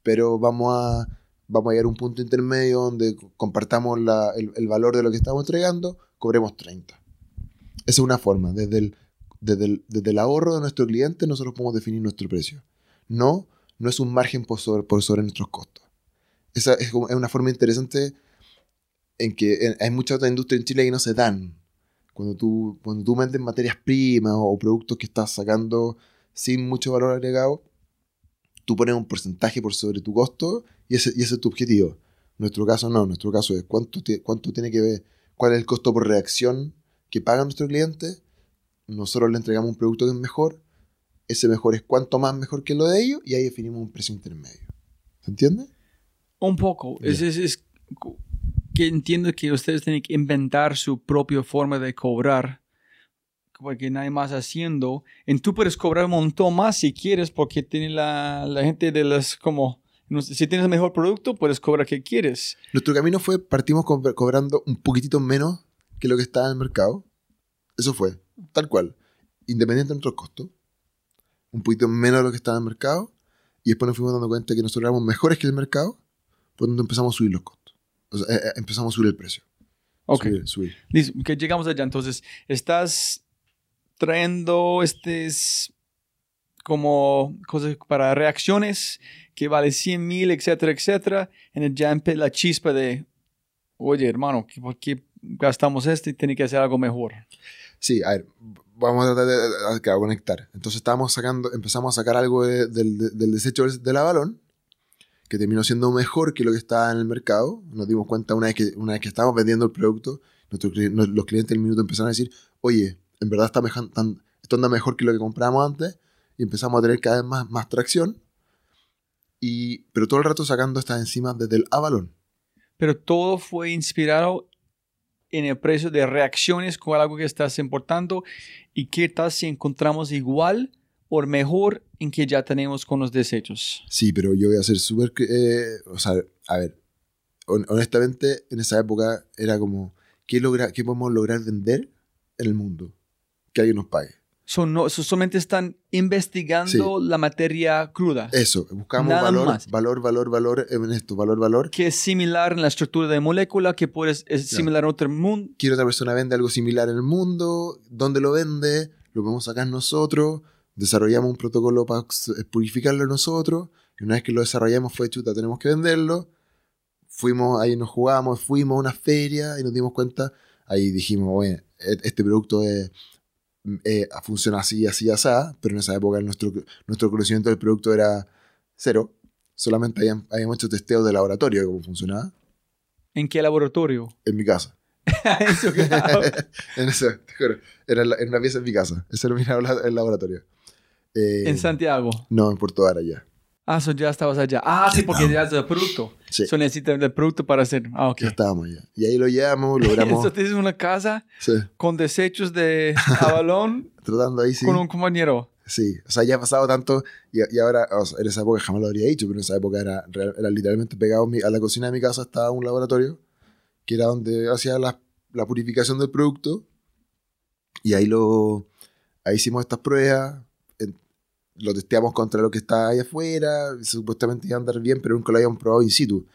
Pero vamos a, vamos a llegar a un punto intermedio donde compartamos la, el, el, valor de lo que estamos entregando, cobremos 30. Esa es una forma. Desde el, desde el, ahorro de nuestro cliente nosotros podemos definir nuestro precio. No, no es un margen por sobre, por sobre nuestros costos. Esa es, una forma interesante en que hay muchas otras industrias en Chile que no se dan. Cuando tú, cuando tú vendes materias primas o productos que estás sacando sin mucho valor agregado, tú pones un porcentaje por sobre tu costo y ese, es tu objetivo. Nuestro caso no, nuestro caso es cuánto, cuánto tiene que ver cuál es el costo por reacción que paga nuestro cliente, nosotros le entregamos un producto que es mejor, ese mejor es cuanto más mejor que lo de ellos y ahí definimos un precio intermedio. ¿Se entiende? Un poco. Es, es, que entiendo que ustedes tienen que inventar su propia forma de cobrar porque nadie más haciendo. Y tú puedes cobrar un montón más si quieres porque tiene la, la gente de las como si tienes el mejor producto, puedes cobrar que quieres. Nuestro camino fue, partimos cobrando un poquitito menos que lo que estaba en el mercado. Eso fue, tal cual. Independiente de nuestros costos. Un poquito menos de lo que estaba en el mercado. Y después nos fuimos dando cuenta que nosotros éramos mejores que el mercado. Por donde empezamos a subir los costos. O sea, eh, eh, empezamos a subir el precio. Ok. Subir, Listo, que llegamos allá. Entonces, estás trayendo estos como cosas para reacciones que vale 100 mil, etcétera, etcétera, en el ya la chispa de, oye, hermano, ¿por qué gastamos esto y tiene que hacer algo mejor? Sí, a ver, vamos a tratar de, conectar. Entonces estábamos sacando, empezamos a sacar algo del, desecho de la balón, que terminó siendo mejor que lo que estaba en el mercado. Nos dimos cuenta una vez que, una vez que estábamos vendiendo el producto, los clientes del minuto empezaron a decir, oye, en verdad está mejor, esto anda mejor que lo que compramos antes, y empezamos a tener cada vez más, más tracción pero todo el rato sacando estas enzimas desde el avalón. Pero todo fue inspirado en el precio de reacciones con algo que estás importando y qué tal si encontramos igual o mejor en que ya tenemos con los desechos. Sí, pero yo voy a ser súper... Eh, o sea, a ver, honestamente en esa época era como, ¿qué, logra, ¿qué podemos lograr vender en el mundo? Que alguien nos pague. Son no, solamente están investigando la materia cruda. Eso, buscamos valor, valor, valor, valor en esto, valor, valor. Que es similar en la estructura de molécula, que puedes, es similar en otro mundo. Quiero otra persona vende algo similar en el mundo, ¿dónde lo vende? Lo podemos sacar nosotros, desarrollamos un protocolo para purificarlo nosotros, y una vez que lo desarrollamos fue chuta, tenemos que venderlo. Fuimos, ahí nos jugamos, fuimos a una feria y nos dimos cuenta, ahí dijimos, bueno, e-, este producto es eh, funciona así, así, así, pero en esa época nuestro, nuestro conocimiento del producto era cero. Solamente habíamos, hecho testeos de laboratorio de cómo funcionaba. ¿En qué laboratorio? En mi casa. en eso, era en una pieza en mi casa. Ese era el laboratorio. Eh, ¿En Santiago? No, en Puerto Ara ya. Ah, so ya estabas allá. Ah, sí, porque ya es producto. Sí. So necesitan el producto para hacer. Ah, ok. Ya estábamos ya. Y ahí lo llevamos, logramos. Entonces tienes una casa sí, con desechos de Avalón tratando ahí, sí. con un compañero. Sí, o sea, ya ha pasado tanto y, y ahora, o sea, en esa época jamás lo habría dicho, pero en esa época era, era literalmente pegado mi- a la cocina de mi casa, estaba un laboratorio, que era donde hacía la, la purificación del producto, y ahí lo ahí hicimos estas pruebas, lo testeamos contra lo que está ahí afuera, supuestamente iba a andar bien, pero nunca lo habíamos probado in situ,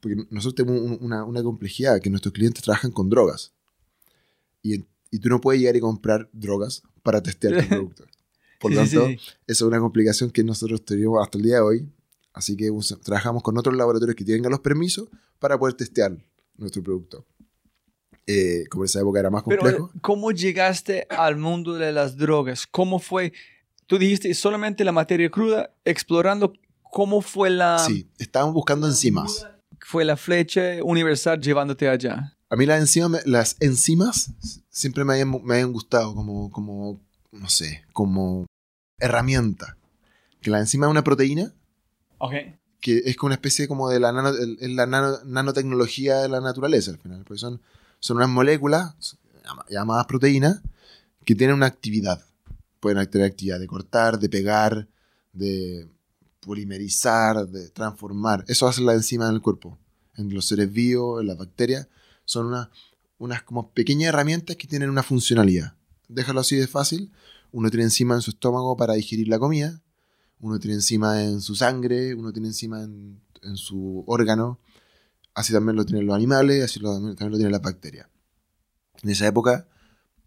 porque nosotros tenemos un- una, una complejidad, que nuestros clientes trabajan con drogas, y, y tú no puedes llegar y comprar drogas para testear tu producto. Por lo Sí, tanto, sí. esa es una complicación que nosotros tenemos hasta el día de hoy. Así que us- trabajamos con otros laboratorios que tengan los permisos para poder testear nuestro producto. Eh, como en esa época era más Pero, complejo. ¿cómo llegaste al mundo de las drogas? ¿Cómo fue? Tú dijiste solamente la materia cruda, explorando cómo fue la, sí, estábamos buscando enzimas. fue la flecha universal llevándote allá. A mí las enzimas, las enzimas siempre me habían, me habían gustado como, como, no sé, como herramienta. Que la enzima es una proteína Ok. que es como una especie como de la, nano- la nano- nanotecnología de la naturaleza al final, porque son, son unas moléculas llama- llamadas proteínas que tienen una actividad. Pueden tener actividad de cortar, de pegar, de polimerizar, de transformar. Eso hace la enzima en el cuerpo. En los seres vivos, en las bacterias, son una- unas como pequeñas herramientas que tienen una funcionalidad. Déjalo así de fácil. Uno tiene enzima en su estómago para digerir la comida uno tiene enzima en su sangre, uno tiene enzima en, en su órgano, así también lo tienen los animales, así lo- también lo tienen las bacterias. En esa época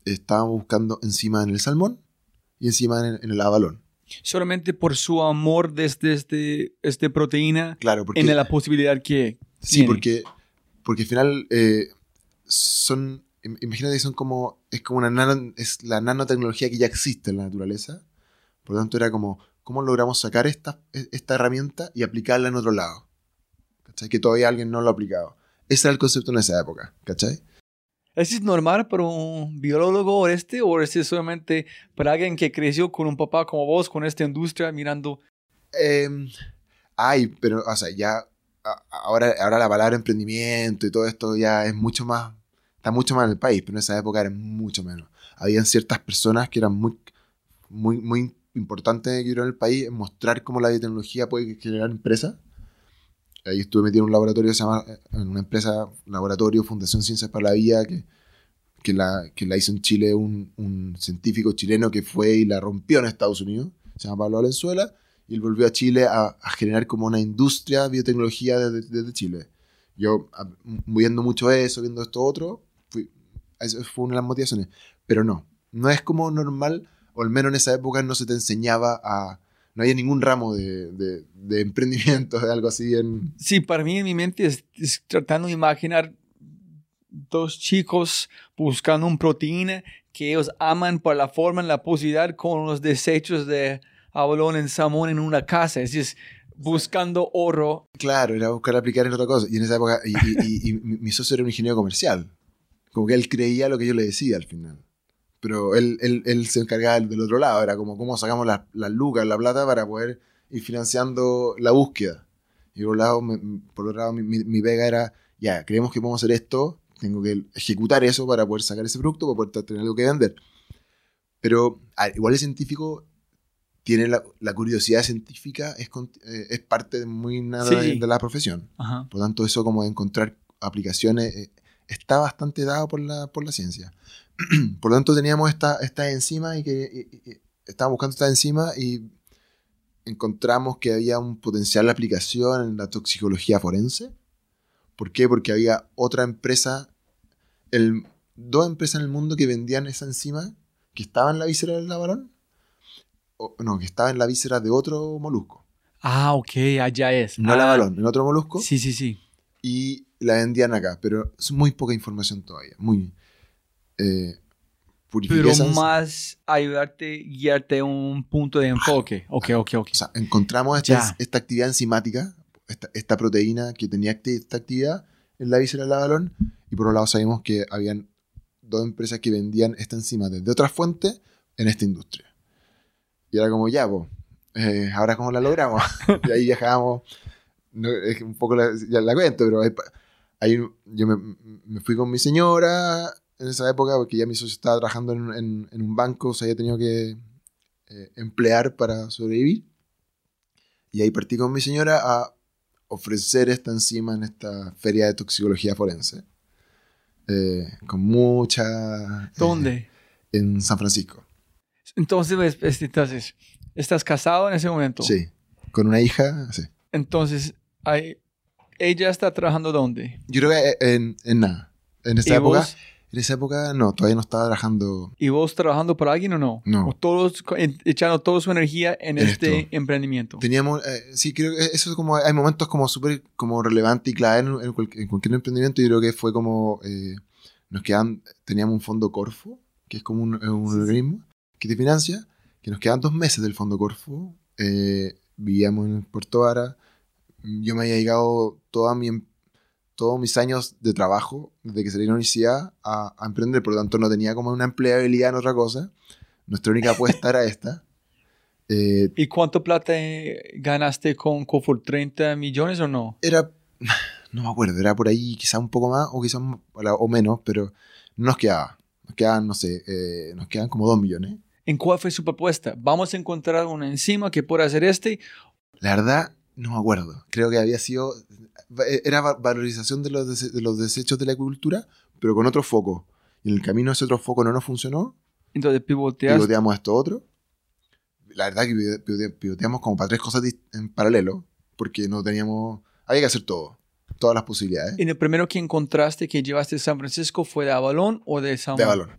estábamos buscando enzima en el salmón y enzima en, en el abalón. Solamente por su amor desde este, este proteína Claro, porque, en la posibilidad que sí, tiene. porque, porque al final eh, son, im- imagínate que son como, es como una nano, es la nanotecnología que ya existe en la naturaleza. Por lo tanto, era como, ¿cómo logramos sacar esta, e- esta herramienta y aplicarla en otro lado? ¿Cachai? Que todavía alguien no lo ha aplicado. Ese era el concepto en esa época, ¿cachai? ¿Eso es normal para un biólogo este o es solamente para alguien que creció con un papá como vos, con esta industria, mirando? Eh, ay, pero, o sea, ya, ahora, ahora la palabra emprendimiento y todo esto ya es mucho más, está mucho más en el país, pero en esa época era mucho menos. Habían ciertas personas que eran muy, muy, muy importantes creo, en el país en mostrar cómo la biotecnología puede generar empresas. Ahí estuve metido en un laboratorio que se llama, en una empresa, laboratorio, Fundación Ciencias para la Vida, que, que, la, que la hizo en Chile un, un científico chileno que fue y la rompió en Estados Unidos, se llama Pablo Valenzuela, y él volvió a Chile a, a generar como una industria de biotecnología desde, desde Chile. Yo, a- viendo mucho eso, viendo esto otro, fui, eso fue una de las motivaciones. Pero no, no es como normal, o al menos en esa época no se te enseñaba a... No había ningún ramo de, de, de emprendimiento, de algo así en... Sí, para mí en mi mente es, es tratando de imaginar dos chicos buscando una proteína que ellos aman por la forma y la posibilidad con los desechos de abalón en salmón en una casa. Es decir, buscando oro. Claro, era buscar aplicar en otra cosa. Y en esa época, y, y- y- y mi mi socio era un ingeniero comercial. Como que él creía lo que yo le decía al final. Pero él, él, él se encargaba del, del otro lado. Era como cómo sacamos las las lucas, la plata para poder ir financiando la búsqueda. Y por otro lado, me- por otro lado mi, mi, mi pega era, ya, creemos que podemos hacer esto, tengo que ejecutar eso para poder sacar ese producto, para poder tener algo que vender. Pero igual el científico tiene la, la curiosidad científica, es, eh, es parte muy nada Sí. de, de la profesión. Ajá. Por lo tanto, eso como de encontrar aplicaciones eh, está bastante dado por la, por la ciencia. por lo tanto, teníamos esta, esta enzima y que y- y- estábamos buscando esta enzima y encontramos que había un potencial de aplicación en la toxicología forense. ¿Por qué? Porque había otra empresa, el, dos empresas en el mundo que vendían esa enzima que estaba en la víscera del. O, no, que estaba en la víscera de otro molusco. Ah, ok, allá es. No ah, la balón, en otro molusco. Sí, sí, sí. y la vendían acá, pero es muy poca información todavía, muy eh, Pero más ayudarte, guiarte a un punto de enfoque. Ok, ok, ok. o sea, encontramos esta, esta actividad enzimática, esta, esta proteína que tenía esta actividad en la víscera del balón, y por otro lado sabemos que habían dos empresas que vendían esta enzima desde otras fuentes en esta industria. Y era como, ya, po, eh, ahora cómo la logramos. y ahí viajábamos, no, es un poco la, ya la cuento, pero ahí, ahí yo me, me, fui con mi señora en esa época, porque ya mi socio estaba trabajando en, en, en un banco, o sea, había tenido que eh, emplear para sobrevivir. Y ahí partí con mi señora a ofrecer esta enzima en esta feria de toxicología forense. Eh, con mucha... ¿Dónde? Eh, en San Francisco. Entonces, entonces, ¿estás casado en ese momento? Sí, con una hija, sí. Entonces, hay, ¿ella está trabajando dónde? Yo creo que en, en nada. En esta ¿Y época, vos? En esa época no, todavía no estaba trabajando. ¿Y vos trabajando para alguien o no? No. ¿O todos echando toda su energía en, este esto. emprendimiento? Teníamos, eh, sí, creo que eso es como, hay momentos como súper como relevante y clave en, en cual- en cualquier emprendimiento. Yo creo que fue como, eh, nos quedan, teníamos un fondo Corfo, que es como un, un organismo que te financia, que nos quedan dos meses del fondo Corfo. eh, vivíamos en Puerto Vara. Yo me había llegado toda mi, em- todos mis años de trabajo, desde que salí de la universidad, a, a emprender. Por lo tanto, no tenía como una empleabilidad en otra cosa. Nuestra única apuesta era esta. Eh, ¿Y cuánto plata eh, ganaste con Cofor? ¿30 millones o no? era, no me acuerdo, era por ahí quizá un poco más o quizás o menos, pero no nos quedaba. Nos quedaban, no sé, eh, nos quedan como dos millones. ¿En cuál fue su propuesta? Vamos a encontrar una enzima que pueda hacer este. La verdad, no me acuerdo. Creo que había sido, era va- valorización de los, dese- de los desechos de la agricultura, pero con otro foco. Y en el camino ese otro foco no nos funcionó, Entonces pivoteas. pivoteamos esto otro. La verdad que pivote- pivote- pivoteamos como para tres cosas en paralelo, porque no teníamos, había que hacer todo, todas las posibilidades. ¿Y el primero que encontraste que llevaste a San Francisco fue de Avalon o de San De Avalon.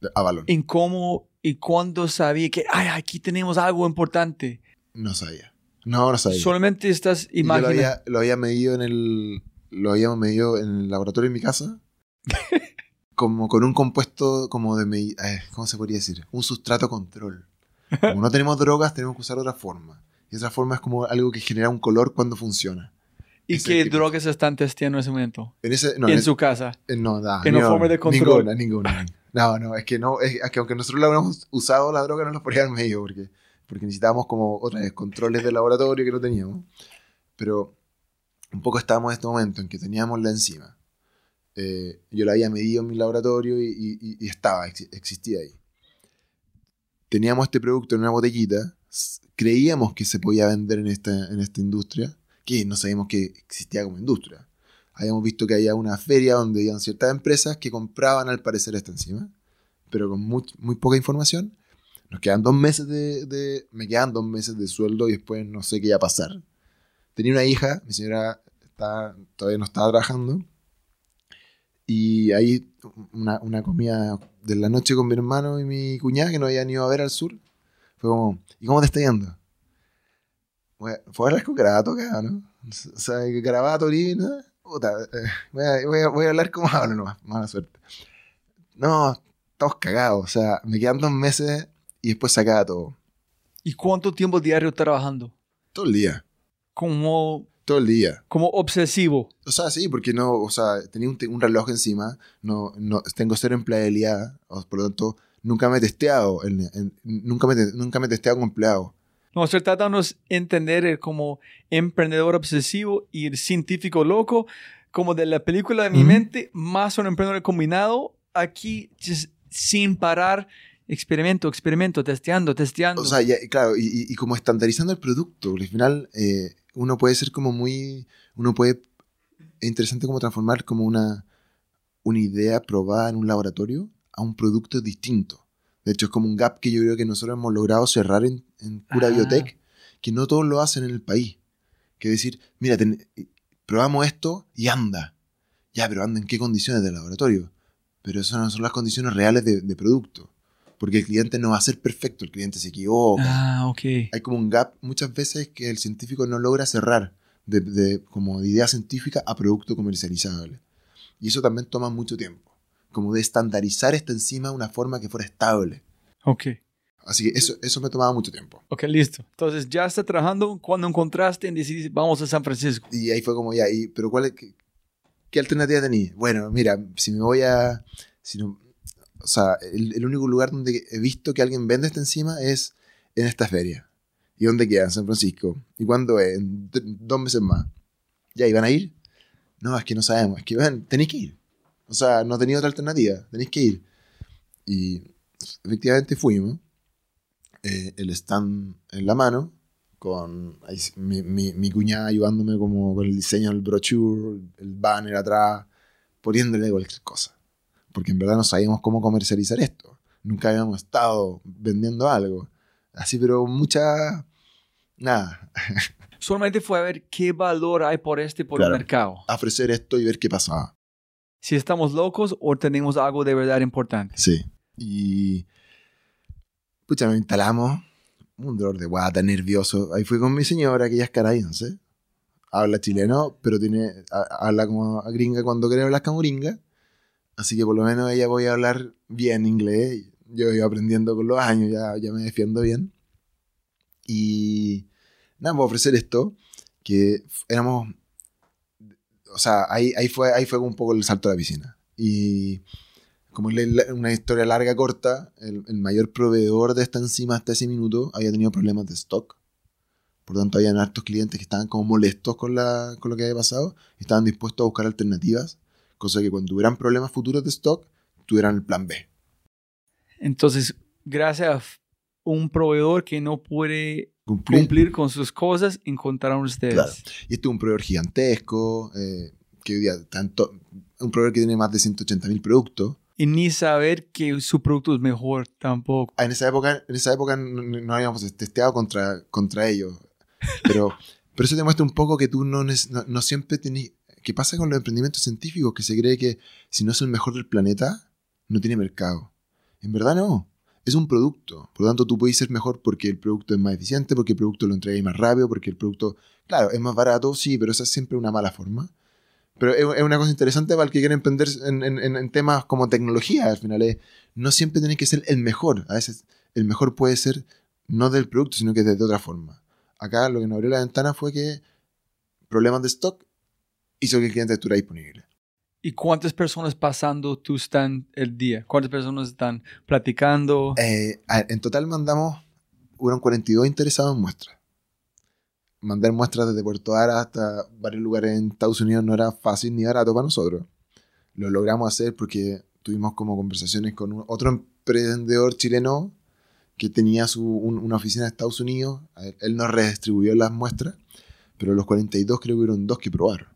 De Avalon. ¿En cómo y cuándo sabía que, ay, aquí tenemos algo importante? No sabía. No, no sabía. Solamente estas Y yo lo imágenes. había, lo había medido en el. Lo habíamos medido en el laboratorio en mi casa. como con un compuesto como de. eh, ¿Cómo se podría decir? Un sustrato control. Como no tenemos drogas, tenemos que usar otra forma. Y esa forma es como algo que genera un color cuando funciona. ¿Y ese qué tipo. drogas están testeando en ese momento? En ese. No, en en- su casa. eh, no, nada, en no, forma de control. Ninguna, ninguna. No, no, es que no. Es, es que aunque nosotros la hubiéramos usado, la droga no nos ponía en medio, porque, porque necesitábamos como otra vez controles de laboratorio que no teníamos. Pero un poco estábamos en este momento en que teníamos la enzima. Eh, yo la había medido en mi laboratorio y, y- y- estaba, exi- existía ahí. Teníamos este producto en una botellita, creíamos que se podía vender en esta, en esta industria, que no sabíamos que existía como industria. Habíamos visto que había una feria donde habían ciertas empresas que compraban al parecer esta enzima, pero con muy, muy poca información. Nos quedan dos meses de, de- Me quedan dos meses de sueldo y después no sé qué iba a pasar. Tenía una hija, mi señora está, todavía no estaba trabajando. Y ahí una, una comida de la noche con mi hermano y mi cuñada que nos habían ido a ver al sur. Fue como, ¿y cómo te está yendo? Bueno, fue a hablar con Garabato acá, ¿no? O sea, que Garabato, Lina, puta, eh, voy, a, voy a- voy a hablar como hablo nomás, mala suerte. No, estamos cagados, o sea, me quedan dos meses y después se acaba todo. ¿Y cuánto tiempo diario trabajando? Todo el día, Como, todo el día. como obsesivo. O sea, sí, porque no, o sea, tenía un, un reloj encima, no, no, tengo cero empleabilidad, por lo tanto, nunca me he testeado, en- en- nunca, me, nunca me he testeado como empleado. No, estoy tratando de entender el como emprendedor obsesivo y el científico loco, como de la película de mi Ujú. mente, más un emprendedor combinado, aquí just sin parar, experimento, experimento, testeando, testeando. O sea, ya, claro, y, como estandarizando el producto, al final eh, uno puede ser como muy, uno puede, es interesante como transformar como una, una idea probada en un laboratorio a un producto distinto. De hecho, es como un gap que yo creo que nosotros hemos logrado cerrar en, en Cura Ah. Biotech, que no todos lo hacen en el país. Que decir, mira, ten- probamos esto y anda. Ya, pero anda en qué condiciones de laboratorio. Pero esas no son las condiciones reales de, de producto. Porque el cliente no va a ser perfecto, el cliente se equivoca. ah, ok. Hay como un gap muchas veces que el científico no logra cerrar de, de- como de idea científica a producto comercializable. Y eso también toma mucho tiempo. Como de estandarizar esta enzima de una forma que fuera estable. Ok. Así que eso, eso me tomaba mucho tiempo. Ok, listo. Entonces ya está trabajando cuando encontraste y decidiste, vamos a San Francisco. Y ahí fue como ya, y, pero ¿cuál es, qué, qué alternativa tenía? Bueno, mira, si me voy a... Si no, o sea, el, el único lugar donde he visto que alguien vende esta enzima es en esta feria. ¿Y dónde queda? En San Francisco. ¿Y cuándo es? En dos meses más. ¿Ya iban a ir? No, es que no sabemos. Es que, ven, tenéis que ir. O sea, no tenía otra alternativa. Tenéis que ir. Y efectivamente fuimos. Eh, el stand en la mano, con ahí mi, mi, mi cuñada ayudándome como con el diseño del brochure, el banner atrás, poniéndole cualquier cosa. Porque en verdad no sabíamos cómo comercializar esto. Nunca habíamos estado vendiendo algo. Así, pero mucha... Nada, Solamente fue a ver qué valor hay por este por Claro. el mercado. ofrecer esto y ver qué pasaba. Si estamos locos o tenemos algo de verdad importante. Sí. Y. Pucha, nos instalamos. Un dolor de guata, nervioso. Ahí fui con mi señora, que ella es canadiense. Habla chileno, pero tiene, ha- habla como a gringa cuando quiere hablar como gringa. Así que por lo menos ella voy a hablar bien inglés. Yo iba aprendiendo con los años, ya, ya me defiendo bien. Y nada, voy a ofrecer esto, que éramos... O sea, ahí, ahí, fue, ahí fue un poco el salto a la piscina. Y como una historia larga, corta, el, el mayor proveedor de esta enzima hasta ese minuto había tenido problemas de stock. Por tanto, habían hartos clientes que estaban como molestos con, la, con lo que había pasado y estaban dispuestos a buscar alternativas, cosa que cuando tuvieran problemas futuros de stock, tuvieran el plan B. Entonces, gracias a un proveedor que no puede Cumplir. cumplir con sus cosas, encontraron ustedes. Claro. Y este es un proveedor gigantesco, eh, que hoy día tanto, un proveedor que tiene más de 180 mil productos. Y ni saber que su producto es mejor tampoco. Ah, En esa época, en esa época no, habíamos testeado contra, contra ellos. Pero, pero eso te muestra un poco que tú no, no siempre tenés... ¿Qué pasa con los emprendimientos científicos? Que se cree que si no es el mejor del planeta, no tiene mercado. En verdad no. Es un producto. Por lo tanto, tú puedes ser mejor porque el producto es más eficiente, porque el producto lo entregáis más rápido, porque el producto, claro, es más barato, sí, pero esa es siempre una mala forma. Pero es, una cosa interesante para el que quiere emprender en, temas como tecnología. Al final, es, no siempre tiene que ser el mejor. A veces el mejor puede ser no del producto, sino que de, de otra forma. Acá lo que nos abrió la ventana fue que problemas de stock hizo que el cliente estuviera disponible. ¿Y cuántas personas pasando tu stand el día? ¿Cuántas personas están platicando? Eh, en total mandamos, hubieron 42 interesados en muestras. Mandar muestras desde Puerto Ara hasta varios lugares en Estados Unidos no era fácil ni barato para nosotros. Lo logramos hacer porque tuvimos como conversaciones con un- otro emprendedor chileno que tenía su, un- una oficina en Estados Unidos. Él nos redistribuyó las muestras, pero los 42 creo que hubieron dos que probaron.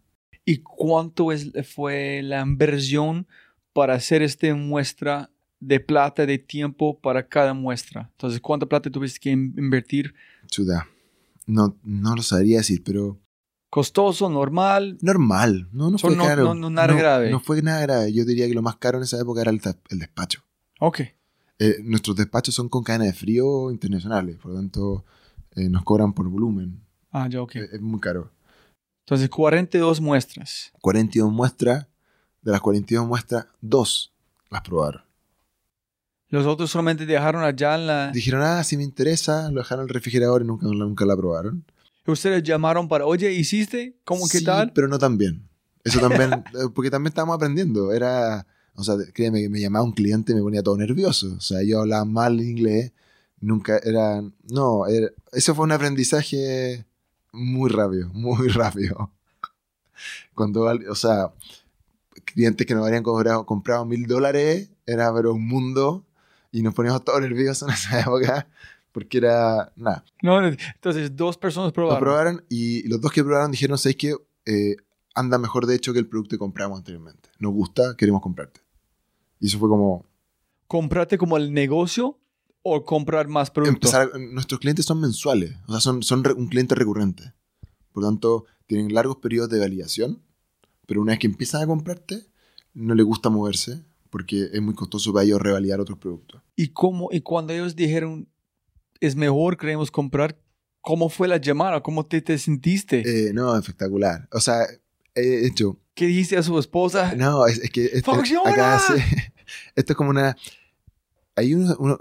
¿Y cuánto es, fue la inversión para hacer esta muestra de plata, de tiempo para cada muestra? Entonces, ¿cuánta plata tuviste que in- invertir? Chuta, no, no lo sabría decir, pero ¿Costoso, normal? normal. No, no So, fue no- caro. no- no nada grave. No fue nada grave. Yo diría que lo más caro en esa época era el, el despacho. Ok. Eh, nuestros despachos son con cadenas de frío internacionales, por lo tanto eh, nos cobran por volumen. Ah, ya, ok. Eh, es muy caro. Entonces, 42 muestras. 42 muestras, de las 42 muestras, dos las probaron. Los otros solamente dejaron allá en la... Dijeron, ah, si me interesa, lo dejaron en el refrigerador y nunca, nunca la probaron. Ustedes llamaron para, oye, ¿hiciste? ¿Cómo qué Sí, tal? pero no tan bien. Eso también, eh, porque también estábamos aprendiendo. Era, o sea, créeme que me llamaba un cliente y me ponía todo nervioso. O sea, yo hablaba mal inglés, nunca era, no, era- eso fue un aprendizaje muy rápido, muy rápido. Cuando, o sea, clientes que nos habían cobrado, comprado mil dólares, era pero un mundo y nos poníamos todos nerviosos en esa época porque era, nada. No, entonces, dos personas Lo probaron. probaron y los dos que probaron dijeron, ¿sabes qué? Eh, anda mejor de hecho que el producto que compramos anteriormente. Nos gusta, queremos comprarte. Y eso fue como ¿Comprarte como el negocio o comprar más productos? nuestros clientes son mensuales, o sea, son, son un cliente recurrente. Por lo tanto, tienen largos periodos de validación, pero una vez que empiezan a comprarte, no les gusta moverse porque es muy costoso para ellos revalidar otros productos. ¿Y, cómo, y cuando ellos dijeron, es mejor, queremos comprar, ¿cómo fue la llamada? ¿Cómo te, te sentiste? Eh, no, espectacular. O sea, he hecho ¿Qué dijiste a su esposa? No, es, es que es- es- ¡Funciona! acá esto es como una. Ahí uno, uno-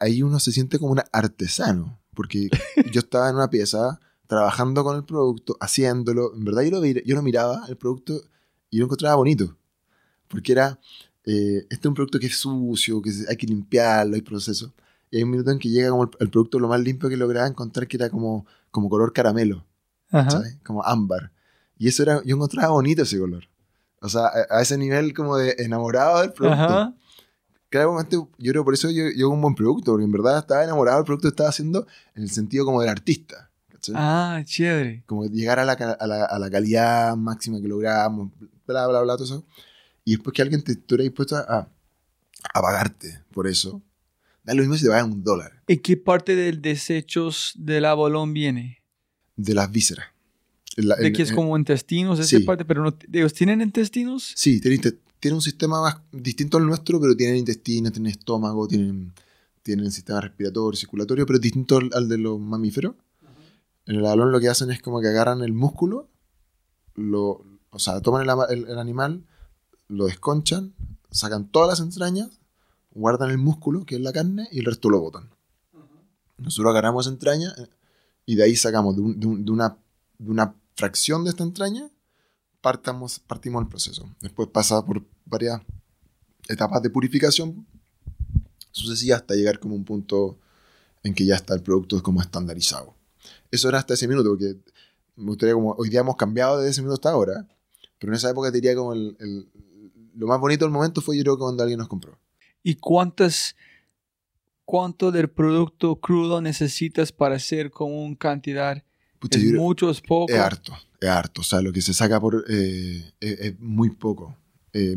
ahí uno se siente como un artesano, porque yo estaba en una pieza trabajando con el producto, haciéndolo. En verdad, yo lo, vi- yo lo miraba, el producto, y lo encontraba bonito, porque era. eh, este es un producto que es sucio, que hay que limpiarlo, hay procesos. y hay un minuto en que llega como el, el producto lo más limpio que lograba encontrar que era como, como color caramelo. ¿sabes? Como ámbar. Y eso era, yo encontraba bonito ese color. O sea, a, a ese nivel como de enamorado del producto. Ajá. Claramente, yo creo por eso yo, hago un buen producto, porque en verdad estaba enamorado del producto que estaba haciendo en el sentido como del artista. ¿cachai? Ah, chévere. Como llegar a la, a, la, a la calidad máxima que logramos, bla, bla, bla, todo eso. Y después que alguien te estuviera dispuesto a, a pagarte por eso, da lo mismo si te pagan un dólar ¿Y qué parte del desechos del abolón viene? de las vísceras. La- De en- que es en- como intestinos, esa sí. parte, pero no, ¿ellos tienen intestinos? Sí, tiene, inte- tiene un sistema más distinto al nuestro, pero tienen intestino, tienen estómago, tienen, tienen sistema respiratorio, circulatorio, pero distinto al, de los mamíferos. En el balón lo que hacen es como que agarran el músculo, lo, o sea, toman el, animal, lo desconchan, sacan todas las entrañas, guardan el músculo, que es la carne, y el resto lo botan. Nosotros agarramos entraña eh, y de ahí sacamos de un- de una, de una fracción de esta entraña, partamos, partimos el proceso. Después pasa por varias etapas de purificación sucesivas hasta llegar como un punto en que ya está el producto como estandarizado. Eso era hasta ese minuto, porque me gustaría como, hoy día hemos cambiado desde ese minuto hasta ahora, pero en esa época te diría como el, el- lo más bonito del momento fue yo creo que cuando alguien nos compró. ¿Y cuántas, cuánto del producto crudo necesitas para hacer con una cantidad? Pucha, ¿Es yo creo- mucho, es poco? Es harto, es harto. O sea, lo que se saca por eh, es, es muy poco. Eh,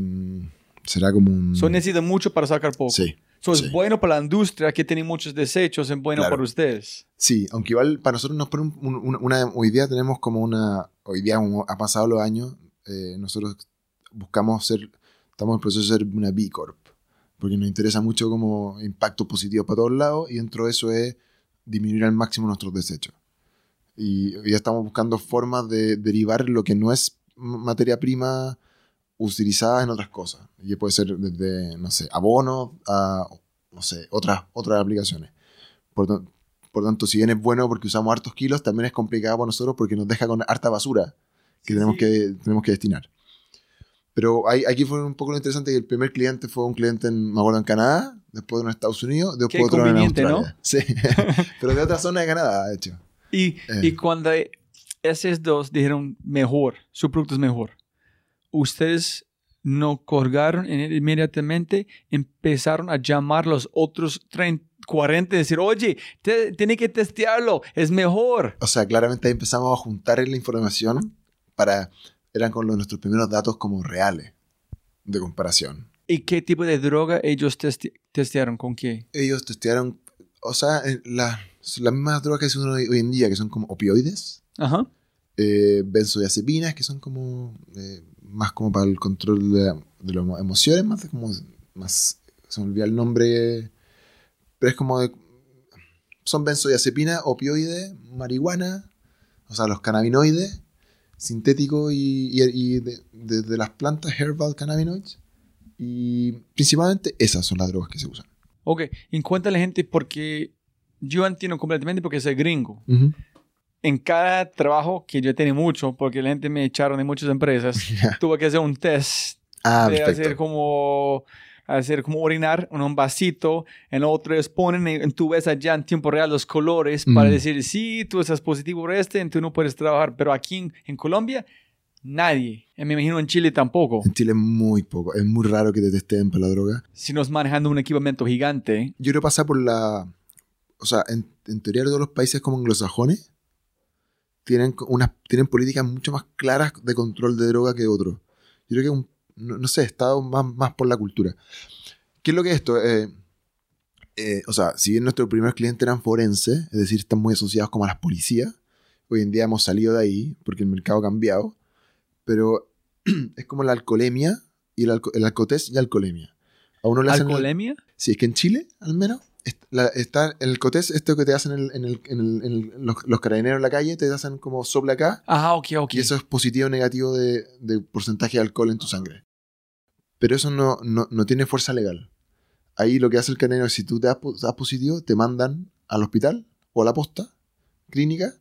será como un... So necesita mucho para sacar poco. Sí, So, sí. es bueno para la industria que tiene muchos desechos, es bueno Claro. para ustedes. sí. Aunque igual para nosotros nos pone un- un- una, Hoy día tenemos como una... Hoy día, como ha pasado los años, eh, nosotros buscamos ser... Estamos en proceso de ser una B Corp. Porque nos interesa mucho como impacto positivo para todos lados y dentro de eso es disminuir al máximo nuestros desechos. Y día estamos buscando formas de derivar lo que no es materia prima utilizada en otras cosas. Y puede ser desde, no sé, abono a, no sé, otras, otras aplicaciones. Por, por tanto, si bien es bueno porque usamos hartos kilos, también es complicado para nosotros porque nos deja con harta basura que, tenemos, Sí. que tenemos que destinar. Pero ahí, aquí fue un poco lo interesante que el primer cliente fue un cliente, en, me acuerdo, en Canadá, después uno en Estados Unidos, después Qué otro en conveniente, ¿no? Australia. Sí, pero de otra zona de Canadá, de hecho. Y, Eh. y cuando esos dos dijeron mejor, su producto es mejor, ustedes no colgaron inmediatamente, empezaron a llamar los otros 30, 40 y decir, oye, te- tiene que testearlo, es mejor. O sea, claramente ahí empezamos a juntar la información para... Eran con los, nuestros primeros datos como reales de comparación. ¿Y qué tipo de droga ellos teste- testearon? ¿Con qué? Ellos testearon, o sea, la- las mismas drogas que se usan hoy, hoy en día, que son como opioides, Ajá. eh, benzodiazepinas, que son como eh, más como para el control de, de las emociones, más como, más, se me olvida el nombre, pero es como de, son benzodiazepinas, opioides, marihuana, o sea, los cannabinoides sintéticos y, y, y de, de- de las plantas, herbal cannabinoids, y principalmente esas son las drogas que se usan. Ok, y cuéntale gente porque yo entiendo completamente porque soy gringo. En cada trabajo que yo tenía mucho, porque la gente me echaron de muchas empresas, tuve que hacer un test ah, de perfecto. hacer como hacer como orinar en un vasito, en otro ponen en, tu ves allá en tiempo real los colores para Mm. decir, sí, tú estás positivo por este, entonces no puedes trabajar, pero aquí en, en Colombia, nadie, me imagino en Chile tampoco, En Chile muy poco, es muy raro que te testeen para la droga. si nos manejando un equipamiento gigante, Yo creo que pasa por la. O sea, en, en teoría todos los países como anglosajones tienen, unas, tienen políticas mucho más claras de control de droga que otros. Yo creo que un, no, no sé, está más, más por la cultura. ¿Qué es lo que es esto? Eh, eh, o sea, si bien nuestro primer cliente eran forenses, es decir, están muy asociados como a las policías, hoy en día hemos salido de ahí porque el mercado ha cambiado, pero es como la alcoholemia y el, alco el alcotés y alcoholemia. A uno le hacen alcoholemia, Sí, es que en Chile, al menos, la- está el cotés, esto que te hacen en, en el- en el- en el- los, los carabineros en la calle, te hacen como sopla acá, ajá, ok, ok, y eso es positivo o negativo de, de porcentaje de alcohol en tu sangre. Pero eso no, no, no tiene fuerza legal. Ahí lo que hace el carabinero es si tú te das, das positivo, te mandan al hospital o a la posta clínica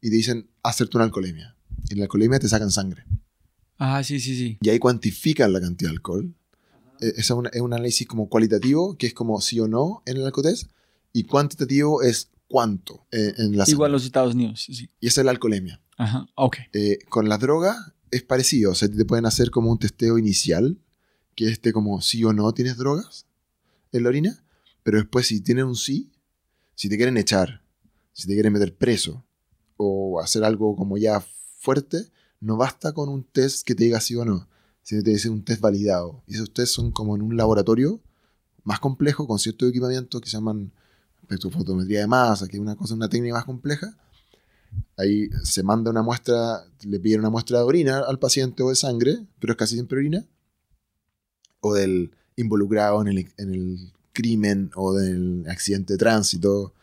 y te dicen hacerte una alcoholemia. Y en la alcoholemia te sacan sangre. ah, sí, sí, sí, Y ahí cuantifican la cantidad de alcohol. Ese es, un- es un análisis como cualitativo, que es como sí o no en el alcotés. y cuantitativo es cuánto eh, en la Igual los Estados Unidos, sí. Y esa es la alcoholemia. Ajá, ok. Eh, con las drogas es parecido, o sea, te pueden hacer como un testeo inicial, que es este como sí o no tienes drogas en la orina, pero después si tienen un sí, si te quieren echar, si te quieren meter preso o hacer algo como ya fuerte, no basta con un test que te diga sí o no, sino te dice un test validado. Y esos test son como en un laboratorio más complejo con ciertos equipamientos que se llaman espectrofotometría de masa, que es una cosa, una técnica más compleja. Ahí se manda una muestra, le piden una muestra de orina al paciente o de sangre, pero es casi siempre orina, o del involucrado en el, en el crimen o del accidente de tránsito,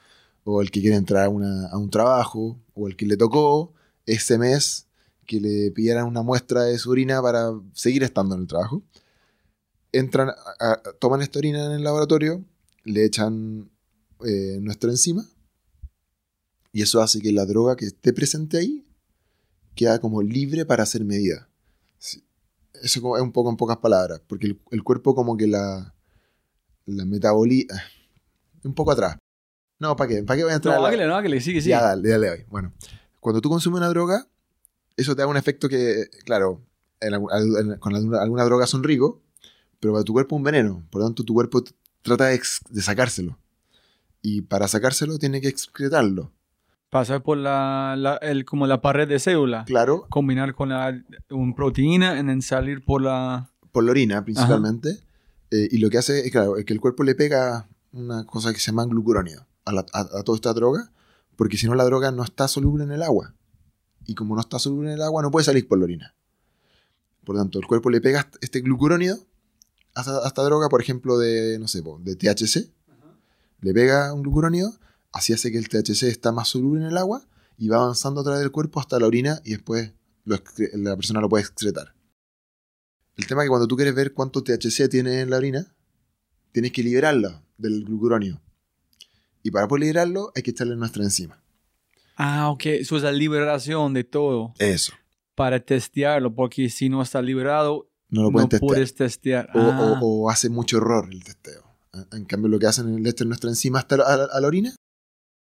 o el que quiere entrar a, a un trabajo, o el que le tocó ese mes que le pidieran una muestra de su orina para seguir estando en el trabajo. Entran, a- a- toman esta orina en el laboratorio, le echan eh, nuestra enzima, y eso hace que la droga que esté presente ahí queda como libre para ser medida. Sí, Eso es un poco en pocas palabras, porque el, el cuerpo como que la, la metaboliza... Un poco atrás. No, ¿para qué? ¿Para qué voy a entrar? No, a la- hágale, no, hágale, sigue, sigue. ya, dale, dale, dale. Bueno, cuando tú consumes una droga, eso te da un efecto que, claro, en en- con alguna, alguna droga son ricos, pero para tu cuerpo es un veneno. Por lo tanto, tu cuerpo trata de, sacárselo. Y para sacárselo tiene que excretarlo. Pasar por la, la- el, como la pared de célula. Claro, Combinar con la, un proteína y then salir por la... por la orina principalmente. Eh, y lo que hace es, claro, es que el cuerpo le pega una cosa que se llama a, la- a- a toda esta droga, porque si no la droga no está soluble en el agua. Y como no está soluble en el agua, no puede salir por la orina. Por lo tanto, el cuerpo le pega este glucurónido a esta, droga, por ejemplo, de, no sé, de THC. Le pega un glucurónido, así hace que el THC está más soluble en el agua y va avanzando a través del cuerpo hasta la orina y después lo la persona lo puede excretar. El tema es que cuando tú quieres ver cuánto THC tiene en la orina, tienes que liberarlo del glucuronio. Y para poder liberarlo hay que echarle nuestra enzima. Ah, ok. Eso es la liberación de todo Eso. para testearlo, porque si no está liberado, No lo no pueden testear. puedes testear. O, Ah, o- o hace mucho error el testeo. En cambio, lo que hacen es le echan nuestra enzima hasta a, la- a la orina,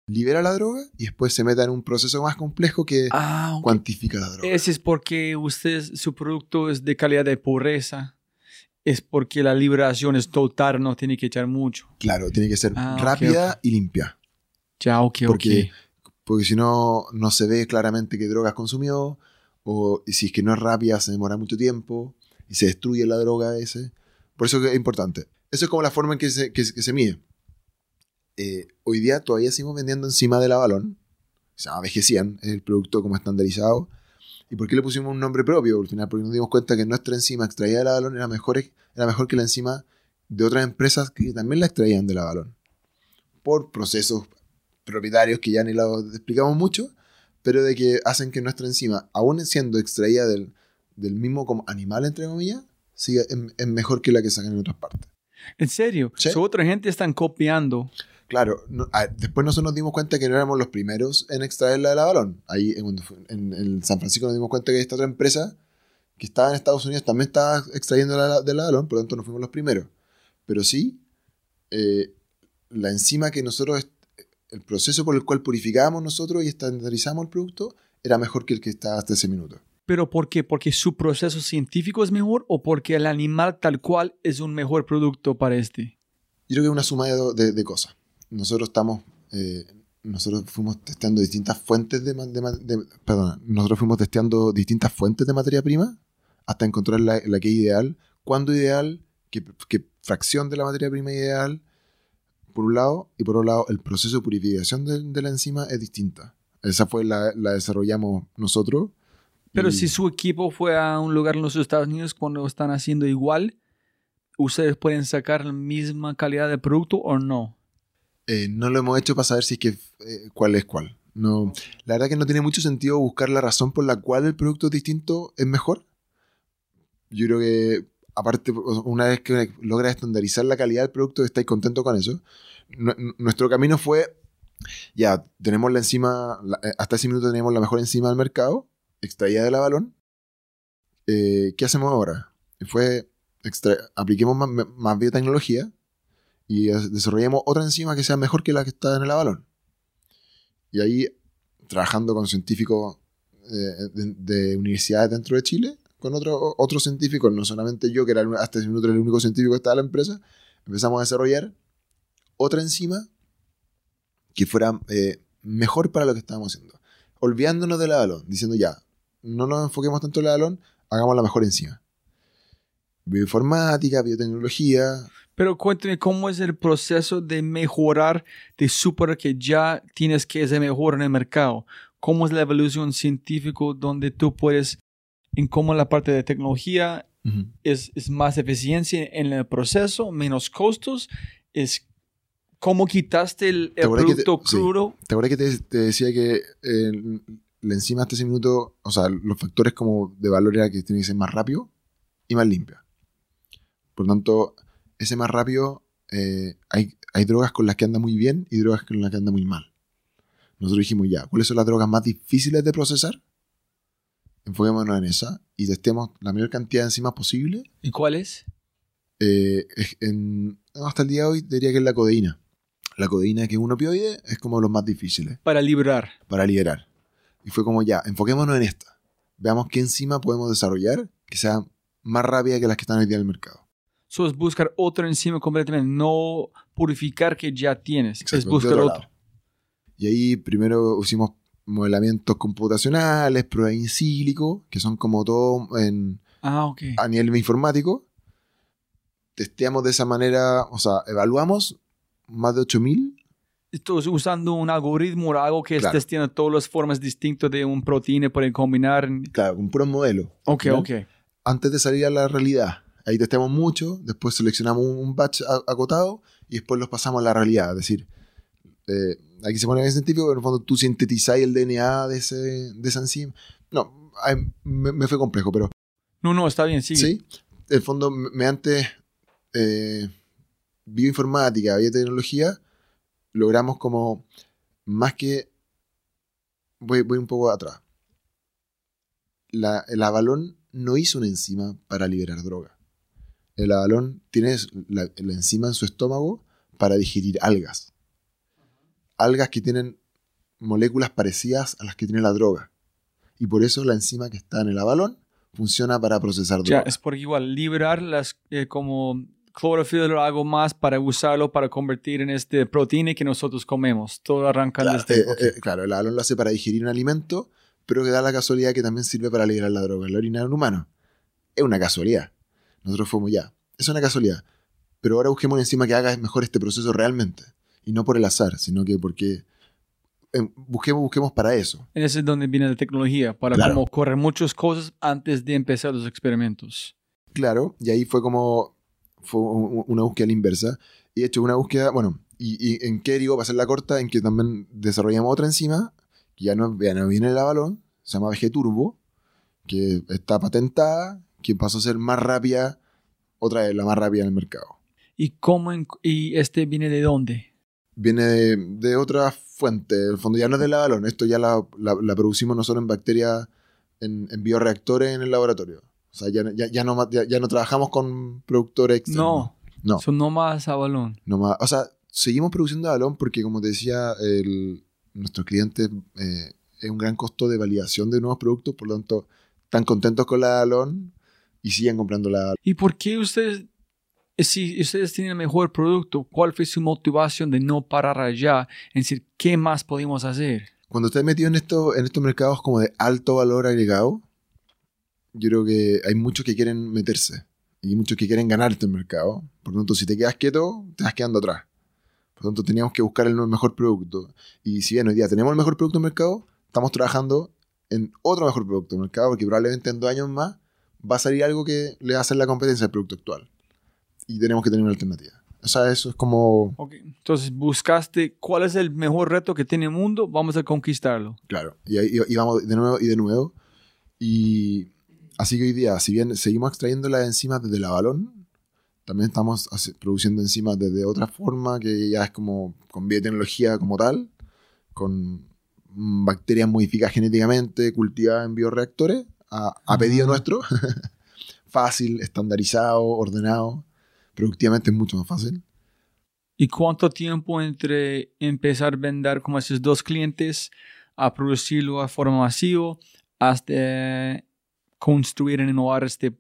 libera la droga y después se meta en un proceso más complejo que ah, ok. cuantifica la droga. Ese es porque usted, su producto es de calidad de pureza. Es porque la liberación es total, no tiene que echar mucho. Claro, tiene que ser Ah, rápida y limpia. Ya, ok, Porque-. Porque si no, no se ve claramente qué drogas consumió. O y si es que no es rápida, se demora mucho tiempo. Y se destruye la droga ese. Por eso es importante. Eso es como la forma en que se, que, se mide. Eh, hoy día todavía seguimos vendiendo encima de la balón. Se llama BG100, es el producto como estandarizado. ¿Y por qué le pusimos un nombre propio? Al final, porque nos dimos cuenta que nuestra enzima extraída de la balón era mejor, era mejor que la enzima de otras empresas que también la extraían de la balón. Por procesos propietarios que ya ni lo explicamos mucho, pero de que hacen que nuestra enzima, aún siendo extraída del, del mismo como animal, entre comillas, siga, es, es mejor que la que sacan en otras partes. ¿En serio? Sí. So, otra gente están copiando. Claro, no- a- después nosotros nos dimos cuenta que no éramos los primeros en extraerla de la balón. Ahí en, San Francisco nos dimos cuenta que esta otra empresa que estaba en Estados Unidos también estaba extrayendo la, de la balón, por lo tanto no fuimos los primeros. Pero sí, eh, la enzima que nosotros, el proceso por el cual purificábamos nosotros y estandarizamos el producto era mejor que el que estaba hasta ese minuto. ¿Pero por qué? ¿Porque su proceso científico es mejor o porque el animal tal cual es un mejor producto para este? Yo creo que es una suma de, de- de cosas. Nosotros estamos, eh, nosotros fuimos testeando distintas fuentes de, de perdón, nosotros fuimos testeando distintas fuentes de materia prima hasta encontrar la, la que es ideal, cuándo ideal, qué, qué fracción de la materia prima ideal, por un lado, y por otro lado, el proceso de purificación de, de la enzima es distinta. Esa fue la, la desarrollamos nosotros. Pero y- si su equipo fue a un lugar en los Estados Unidos cuando están haciendo igual, ¿ustedes pueden sacar la misma calidad de producto o no? Eh, no lo hemos hecho para saber si es que eh, cuál es cuál. No, la verdad que no tiene mucho sentido buscar la razón por la cual el producto distinto es mejor. Yo creo que, aparte, una vez que logras estandarizar la calidad del producto, estáis contentos con eso. Nu- nu- nuestro camino fue, ya, tenemos la enzima, eh, hasta ese minuto teníamos la mejor enzima del mercado, extraída de la balón. Eh, ¿Qué hacemos ahora? Fue, extra- apliquemos más, biotecnología y desarrollemos otra enzima que sea mejor que la que está en el avalón. Y ahí, trabajando con científicos eh, de, de universidades dentro de Chile, con otro- otros científicos, no solamente yo, que era hasta ese minuto el único científico que estaba en la empresa, empezamos a desarrollar otra enzima que fuera eh, mejor para lo que estábamos haciendo. Olvidándonos del avalón, diciendo ya, no nos enfoquemos tanto en el avalón, hagamos la mejor enzima. Bioinformática, biotecnología, Pero cuéntame cómo es el proceso de mejorar, de superar que ya tienes que ser mejor en el mercado. ¿Cómo es la evolución científica donde tú puedes, en cómo la parte de tecnología es, es más eficiencia en el proceso, menos costos? Es cómo quitaste el, ¿Te el que te- producto sí. crudo. ¿Te acuerdas que te, te decía que eh, la enzima hasta ese minuto, o sea, los factores como de valor era que tiene que ser más rápido y más limpia? Por lo tanto, ese más rápido, eh, hay, hay drogas con las que anda muy bien y drogas con las que anda muy mal. Nosotros dijimos ya, ¿cuáles son las drogas más difíciles de procesar? Enfoquémonos en esa y testemos la mayor cantidad de enzimas posible. ¿Y cuál es? Eh, en- hasta el día de hoy diría que es la codeína. La codeína, que es un opioide, es como los más difíciles Para liberar. para liberar. Y fue como ya, enfoquémonos en esta. Veamos qué enzima podemos desarrollar que sea más rápida que las que están hoy día en el mercado. Eso es buscar otra enzima completamente, no purificar que ya tienes. Exacto, es buscar lado. Y ahí primero hicimos modelamientos computacionales, pruebas in sílico, que son como todo en, Ah, ok. a nivel informático. Testeamos de esa manera, o sea, evaluamos más de 8000 Estás usando un algoritmo o algo que Claro. estés teniendo todas las formas distintas de un proteína para combinar. claro, con puros modelos. Ok, ¿Ya? ok. antes de salir a la realidad. Ahí testeamos mucho, después seleccionamos un un batch acotado y después los pasamos a la realidad. Es decir, eh, aquí se pone bien científico, pero en el fondo tú sintetizáis el DNA de, ese, de esa enzima. No, me, me fue complejo, pero No, no, está bien, sigue. sí, en el fondo, me- mediante eh, bioinformática, biotecnología, logramos como más que... Voy, voy un poco atrás. La, el avalón no hizo una enzima para liberar droga. El avalón tiene la, la enzima en su estómago para digerir algas. Algas que tienen moléculas parecidas a las que tiene la droga. Y por eso la enzima que está en el avalón funciona para procesar Ya, droga. es porque igual liberar las eh, como clorofila o algo más para usarlo para convertir en este proteína que nosotros comemos. Todo arranca Claro, desde... eh, eh, claro, el avalón lo hace para digerir un alimento, pero que da la casualidad que también sirve para liberar la droga la orina de un humano. Es una casualidad. Nosotros fuimos ya. Es una casualidad. Pero ahora busquemos una enzima que haga mejor este proceso realmente. Y no por el azar, sino que porque eh, busquemos, busquemos para eso. En ese es donde viene la tecnología, para Claro. como correr muchas cosas antes de empezar los experimentos. Claro, y ahí fue como fue una búsqueda a la inversa. Y de hecho, una búsqueda, bueno, y, y en qué digo, para hacer la corta, en que también desarrollamos otra enzima, que ya no, ya no viene el avalón, se llama VG Turbo, que está patentada, que pasó a ser más rápida, otra vez la más rápida en el mercado. ¿Y cómo en- y este viene de dónde? Viene de, de otra fuente, en el fondo ya no es del avalón, esto ya la, la- la producimos nosotros en bacterias, en, en bioreactores en el laboratorio. O sea, ya, ya, ya no, ya, ya no trabajamos con productores externos. No, No. son más a balón. Más- o sea, seguimos produciendo balón porque, como te decía, el, nuestros clientes eh, es un gran costo de validación de nuevos productos, por lo tanto, están contentos con la balón y siguen comprando la. ¿Y por qué ustedes, si ustedes tienen el mejor producto, cuál fue su motivación de no parar allá en decir qué más podemos hacer? Cuando estás metido en, esto, en estos mercados como de alto valor agregado, yo creo que hay muchos que quieren meterse y muchos que quieren ganarte el mercado. Por lo tanto, si te quedas quieto, te vas quedando atrás. Por lo tanto, teníamos que buscar el mejor producto. Y si bien hoy día tenemos el mejor producto en el mercado, estamos trabajando en otro mejor producto en el mercado porque probablemente en dos años más va a salir algo que le va a hacer la competencia al producto actual. Y tenemos que tener una alternativa. O sea, eso es como, Ok, Entonces buscaste cuál es el mejor reto que tiene el mundo, vamos a conquistarlo. Claro, y, ahí- y vamos de nuevo y de nuevo. Y así que hoy día, si bien seguimos extrayendo las enzimas desde la balón, también estamos produciendo enzimas desde otra forma, que ya es como con biotecnología como tal, con bacterias modificadas genéticamente, cultivadas en bioreactores, a, a pedido nuestro. Fácil, estandarizado, ordenado. Productivamente es mucho más fácil. ¿Y cuánto tiempo entre empezar a vender como esos dos clientes a producirlo a forma masiva hasta construir en innovar este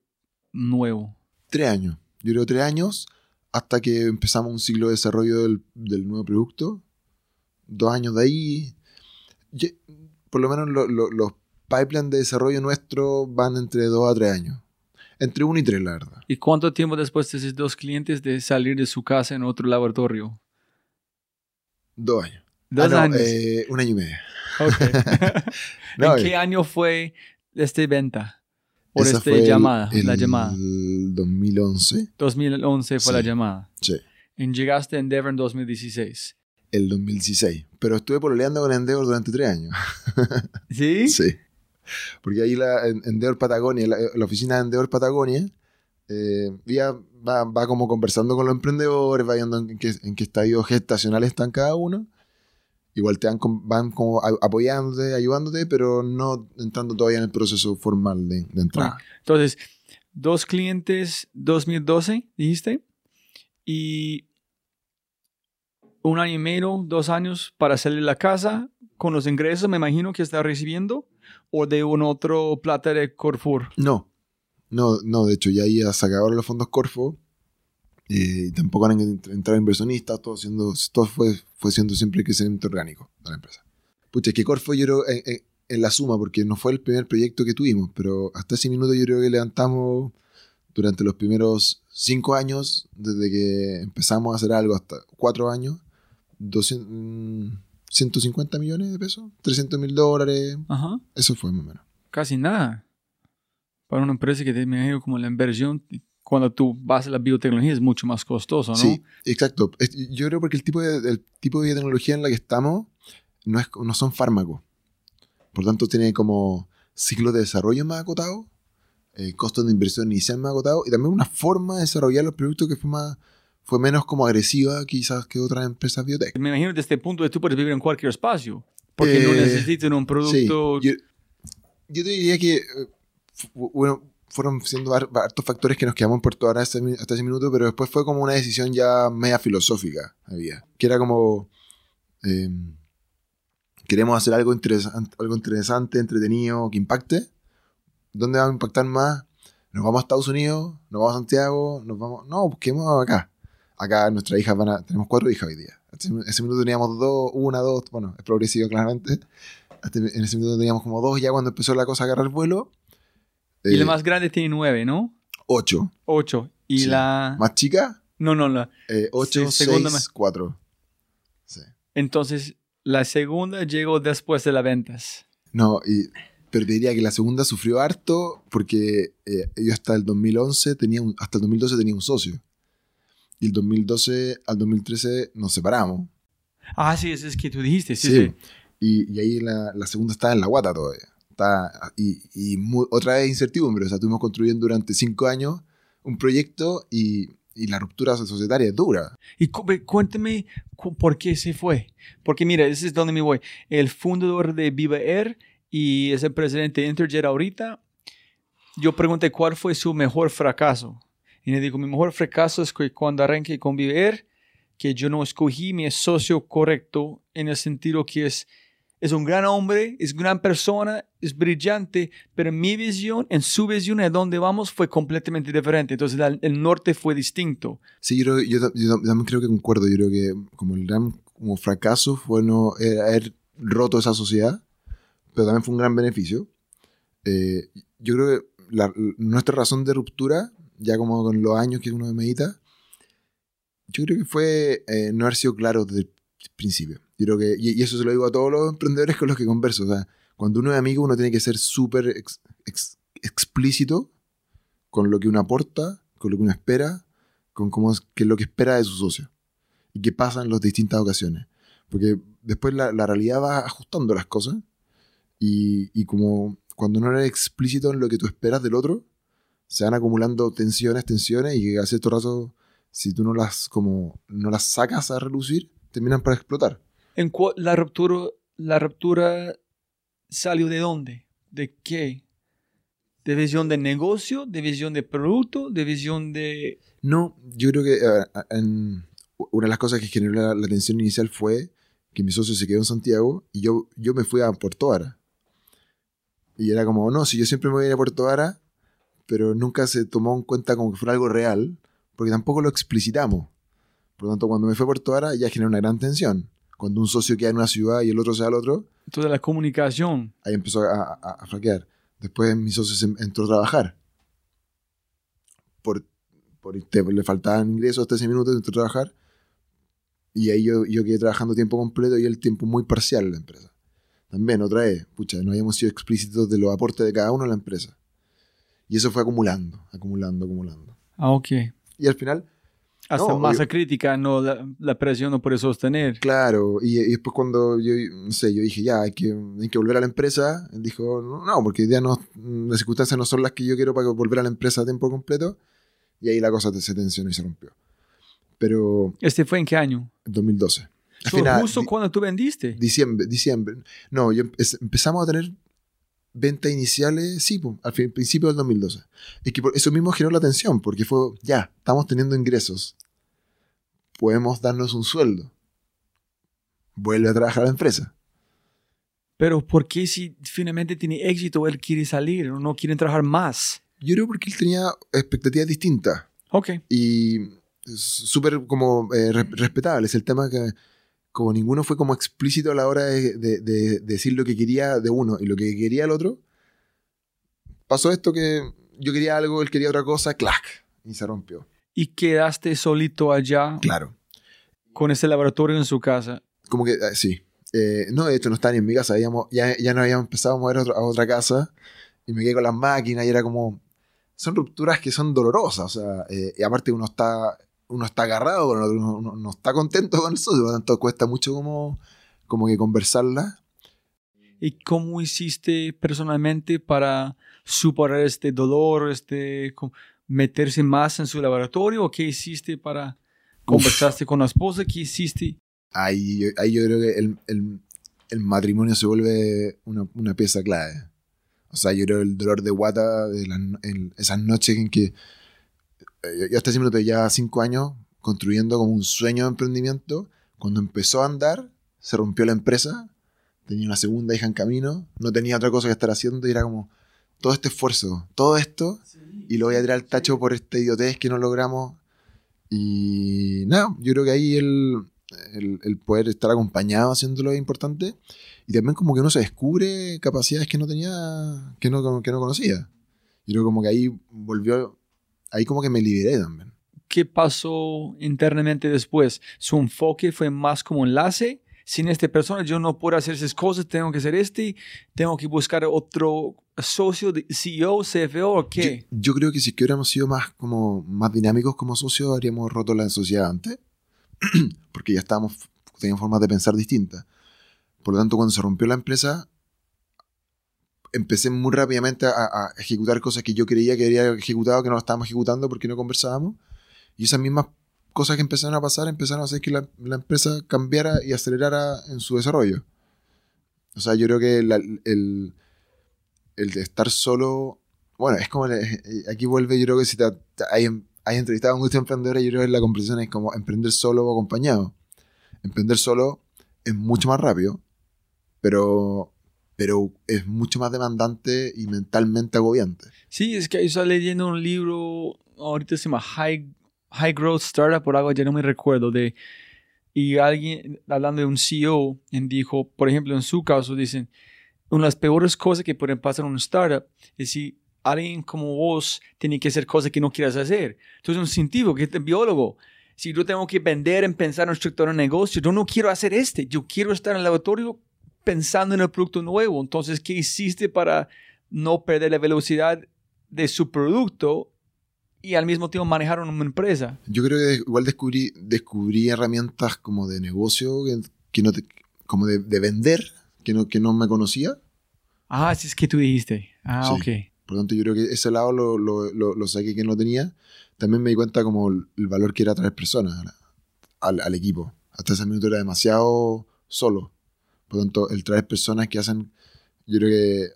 nuevo? Tres años. Yo creo tres años hasta que empezamos un ciclo de desarrollo del, del nuevo producto. Dos años de ahí. Ye- Por lo menos lo- lo- los pipelines de desarrollo nuestro van entre dos a tres años. Entre uno y tres, la verdad. ¿Y cuánto tiempo después de esos dos clientes de salir de su casa en otro laboratorio? Dos años. Dos Ah, no, años. eh, un año y medio. Ok. No, ¿En qué año fue esta venta? Por esta fue el- llamada, la el llamada. 2011. 2011 fue la Sí. llamada. Sí. Y llegaste a Endeavor en 2016. El 2016. Pero estuve pololeando con Endeavor durante tres años. ¿Sí? Sí. Porque ahí la en- Endeavor Patagonia, la, oficina de Endeavor Patagonia, eh, ya va, va como conversando con los emprendedores, va viendo en qué, en qué estadio gestacional están cada uno. Igual te van, van como apoyándote, ayudándote, pero no entrando todavía en el proceso formal de, de entrada. Entonces, dos clientes 2012, dijiste. Y un año y medio, dos años para de la casa con los ingresos, me imagino que está recibiendo. O de un otro plata de Carrefour. No, no, no, de hecho ya ahí se acabaron los fondos Corfo eh, tampoco han ent- entrado inversionistas, todo, siendo, todo fue, fue siendo siempre crecimiento orgánico de la empresa. Pucha, es que Corfo yo creo, en, en- en la suma, porque no fue el primer proyecto que tuvimos, pero hasta ese minuto yo creo que levantamos durante los primeros cinco años, desde que empezamos a hacer algo hasta cuatro años, 200, mm, 150 millones de pesos, 300 mil dólares, Ajá. eso fue más o menos. Casi nada. Para una empresa que imagino como la inversión, cuando tú vas a la biotecnología es mucho más costoso, ¿no? Sí, exacto. Yo creo porque el tipo de, el tipo de biotecnología en la que estamos no, es, no son fármacos. Por tanto, tiene como ciclos de desarrollo más acotados, eh, costos de inversión inicial más acotados y también una forma de desarrollar los productos que fue, más, fue menos como agresiva quizás que otras empresas biotech. Me imagino desde este punto de tú puedes vivir en cualquier espacio. Porque no Eh, necesitas un producto. Sí, yo, yo te diría que, eh, bueno, fueron siendo har- hartos factores que nos quedamos por todo hasta, ese mi- hasta ese minuto, pero después fue como una decisión ya media filosófica, había. Que era como, eh, queremos hacer algo interesante, algo interesante, entretenido, que impacte. ¿Dónde vamos a impactar más? ¿Nos vamos a Estados Unidos? ¿Nos vamos a Santiago? ¿Nos vamos? No, busquemos acá. Acá nuestras hijas van a... Tenemos cuatro hijas hoy día. En ese minuto teníamos dos, una, dos, bueno, es progresivo claramente. Hasta en ese minuto teníamos como dos, ya cuando empezó la cosa a agarrar vuelo. y la eh, más grande tiene nueve, ¿no? Ocho. Ocho. Y Sí. la. Más chica, No, no, la. eh, ocho, Sí, seis, más- cuatro. Sí. Entonces, la segunda llegó después de las ventas. No, y, pero te diría que la segunda sufrió harto porque eh, yo hasta el 2011 tenía un- hasta el 2012 tenía un socio. Y el 2012 al 2013 nos separamos. Ah, sí, eso es que tú dijiste. Sí, Sí. sí. Y, y ahí la, la segunda estaba en la guata todavía. Está, y y mu- otra vez incertidumbre. O sea, estuvimos construyendo durante cinco años un proyecto y, y la ruptura societaria es dura. Y cu- cuéntame cu- por qué se fue. Porque mira, ese es donde me voy. El fundador de Viva Air y es el presidente de Interjet ahorita. Yo pregunté cuál fue su mejor fracaso. Y le digo, mi mejor fracaso es que cuando arranqué con Viva Air, que yo no escogí mi socio correcto en el sentido que es, es un gran hombre, es gran persona, es brillante, pero mi visión, en su visión, a dónde vamos, fue completamente diferente. Entonces el, el norte fue distinto. Sí, yo, yo, ta- yo también creo que concuerdo. Yo creo que como el gran como fracaso fue no haber roto esa sociedad, pero también fue un gran beneficio. Eh, yo creo que la- nuestra razón de ruptura, ya como con los años que uno medita, yo creo que fue eh, no haber sido claro desde el principio. Yo creo que, y, eso se lo digo a todos los emprendedores con los que converso. O cuando uno es amigo, uno tiene que ser súper ex- ex- explícito con lo que uno aporta, con lo que uno espera, con cómo es lo que espera de su socio y qué pasa en las distintas ocasiones. Porque después la, la realidad va ajustando las cosas y, y como cuando no eres explícito en lo que tú esperas del otro, se van acumulando tensiones, tensiones y a cierto rato, si tú no las, como, no las sacas a relucir, terminan por explotar. ¿En la ruptura, la ruptura salió de dónde? ¿De qué? ¿De visión de negocio? ¿De visión de producto? ¿De visión de...? No, yo creo que ver, en- una de las cosas que generó la, la tensión inicial fue que mi socio se quedó en Santiago y yo, yo me fui a Puerto Vara. Y era como, no, si yo siempre me voy a ir a Puerto Vara, pero nunca se tomó en cuenta como que fuera algo real, porque tampoco lo explicitamos. Por lo tanto, cuando me fui a Puerto Vara ya generó una gran tensión. Cuando un socio queda en una ciudad y el otro se va al otro, Entonces la comunicación. ahí empezó a, a, a flaquear. Después mi socio se entró a trabajar. Por, por te- le faltaban ingresos hasta ese minuto, entró a trabajar. Y ahí yo, yo quedé trabajando tiempo completo y el tiempo muy parcial en la empresa. También, otra vez, pucha, no habíamos sido explícitos de los aportes de cada uno a la empresa. Y eso fue acumulando, acumulando, acumulando. Ah, ok. Y al final, Hasta No, masa crítica, no la, la presión no puede sostener. Claro, y, y después cuando yo, no sé, yo dije, ya, hay que, hay que volver a la empresa, él dijo, no, no, porque ya no, las circunstancias no son las que yo quiero para volver a la empresa a tiempo completo, y ahí la cosa se tensionó y se rompió. Pero ¿Este fue en qué año? en 2012. Al final, justo cuando tú vendiste. diciembre, diciembre, no, yo empe- empezamos a tener ventas iniciales, sí, po, al fin- principio del 2012. Y que por eso mismo generó la tensión, porque fue, ya, estamos teniendo ingresos, podemos darnos un sueldo. Vuelve a trabajar a la empresa. Pero ¿por qué si finalmente tiene éxito él quiere salir o no quiere trabajar más? Yo creo porque él tenía expectativas distintas Ok. y es súper como eh, re- respetables. El tema que como ninguno fue como explícito a la hora de, de- de decir lo que quería de uno y lo que quería el otro, pasó esto que yo quería algo, él quería otra cosa, clac, y se rompió. Y quedaste solito allá Claro. con ese laboratorio en su casa. Como que, eh, sí. Eh, no, de hecho no estaba ni en mi casa, habíamos, ya, ya no habíamos empezado a mover a otra casa y me quedé con las máquinas y era como... Son rupturas que son dolorosas, o sea, eh, y aparte uno está, uno está agarrado, con el otro, uno, no está contento con eso, por lo tanto cuesta mucho como, como que conversarla. ¿Y cómo hiciste personalmente para superar este dolor, este meterse más en su laboratorio? ¿O qué hiciste para conversaste con la esposa? ¿Qué hiciste? Ahí, ahí yo creo que el, el- el matrimonio se vuelve una, una pieza clave. O sea, yo creo el dolor de guata de no- en esas noches en que eh, yo, yo hasta ese minuto ya cinco años construyendo como un sueño de emprendimiento. Cuando empezó a andar, se rompió la empresa, tenía una segunda hija en camino, no tenía otra cosa que estar haciendo y era como todo este esfuerzo, todo esto, y lo voy a tirar al tacho por esta idiotez que no logramos. Y nada, yo creo que ahí el, el, el poder estar acompañado haciéndolo es importante. Y también como que uno se descubre capacidades que no tenía, que no, que no conocía. Y creo como que ahí volvió, ahí como que me liberé también. ¿Qué pasó internamente después? ¿Su enfoque fue más como enlace? Sin esta persona yo no puedo hacer esas cosas, tengo que hacer este, tengo que buscar otro socio, de CEO, CFO, ¿o qué? Yo, yo creo que si que hubiéramos sido más, como, más dinámicos como socios, habríamos roto la sociedad antes. Porque ya estábamos, teníamos formas de pensar distintas. Por lo tanto, cuando se rompió la empresa, empecé muy rápidamente a, a ejecutar cosas que yo creía que había ejecutado, que no estábamos ejecutando porque no conversábamos. Y esas mismas cosas que empezaron a pasar empezaron a hacer que la, la empresa cambiara y acelerara en su desarrollo. O sea, yo creo que la- el, el de estar solo, bueno, es como, le- aquí vuelve, yo creo que si te, te- hay, hay entrevistado a muchos emprendedores, yo creo que la conversación es como emprender solo o acompañado. Emprender solo es mucho más rápido, pero, pero es mucho más demandante y mentalmente agobiante. Sí, es que yo estaba leyendo un libro, ahorita se llama High, High Growth Startup, por algo ya no me recuerdo, de, y alguien hablando de un CEO, dijo, por ejemplo, en su caso, dicen, una de las peores cosas que pueden pasar en un startup es si alguien como vos tiene que hacer cosas que no quieras hacer. Entonces, un científico, que es biólogo, si yo tengo que vender, en pensar en un negocio, yo no quiero hacer este, yo quiero estar en el laboratorio pensando en el producto nuevo. Entonces, ¿qué hiciste para no perder la velocidad de su producto y al mismo tiempo manejar una empresa? Yo creo que igual descubrí, descubrí herramientas como de negocio, que, que no te- como de, de vender, que no, que no me conocía. Ah, sí, es que tú dijiste. Ah, Sí. ok. Por lo tanto, yo creo que ese lado lo, lo, lo, lo saqué que no tenía. También me di cuenta como el, el valor que era traer personas a la- al, al equipo. Hasta ese minuto era demasiado solo. Por lo tanto, el traer personas que hacen... Yo creo que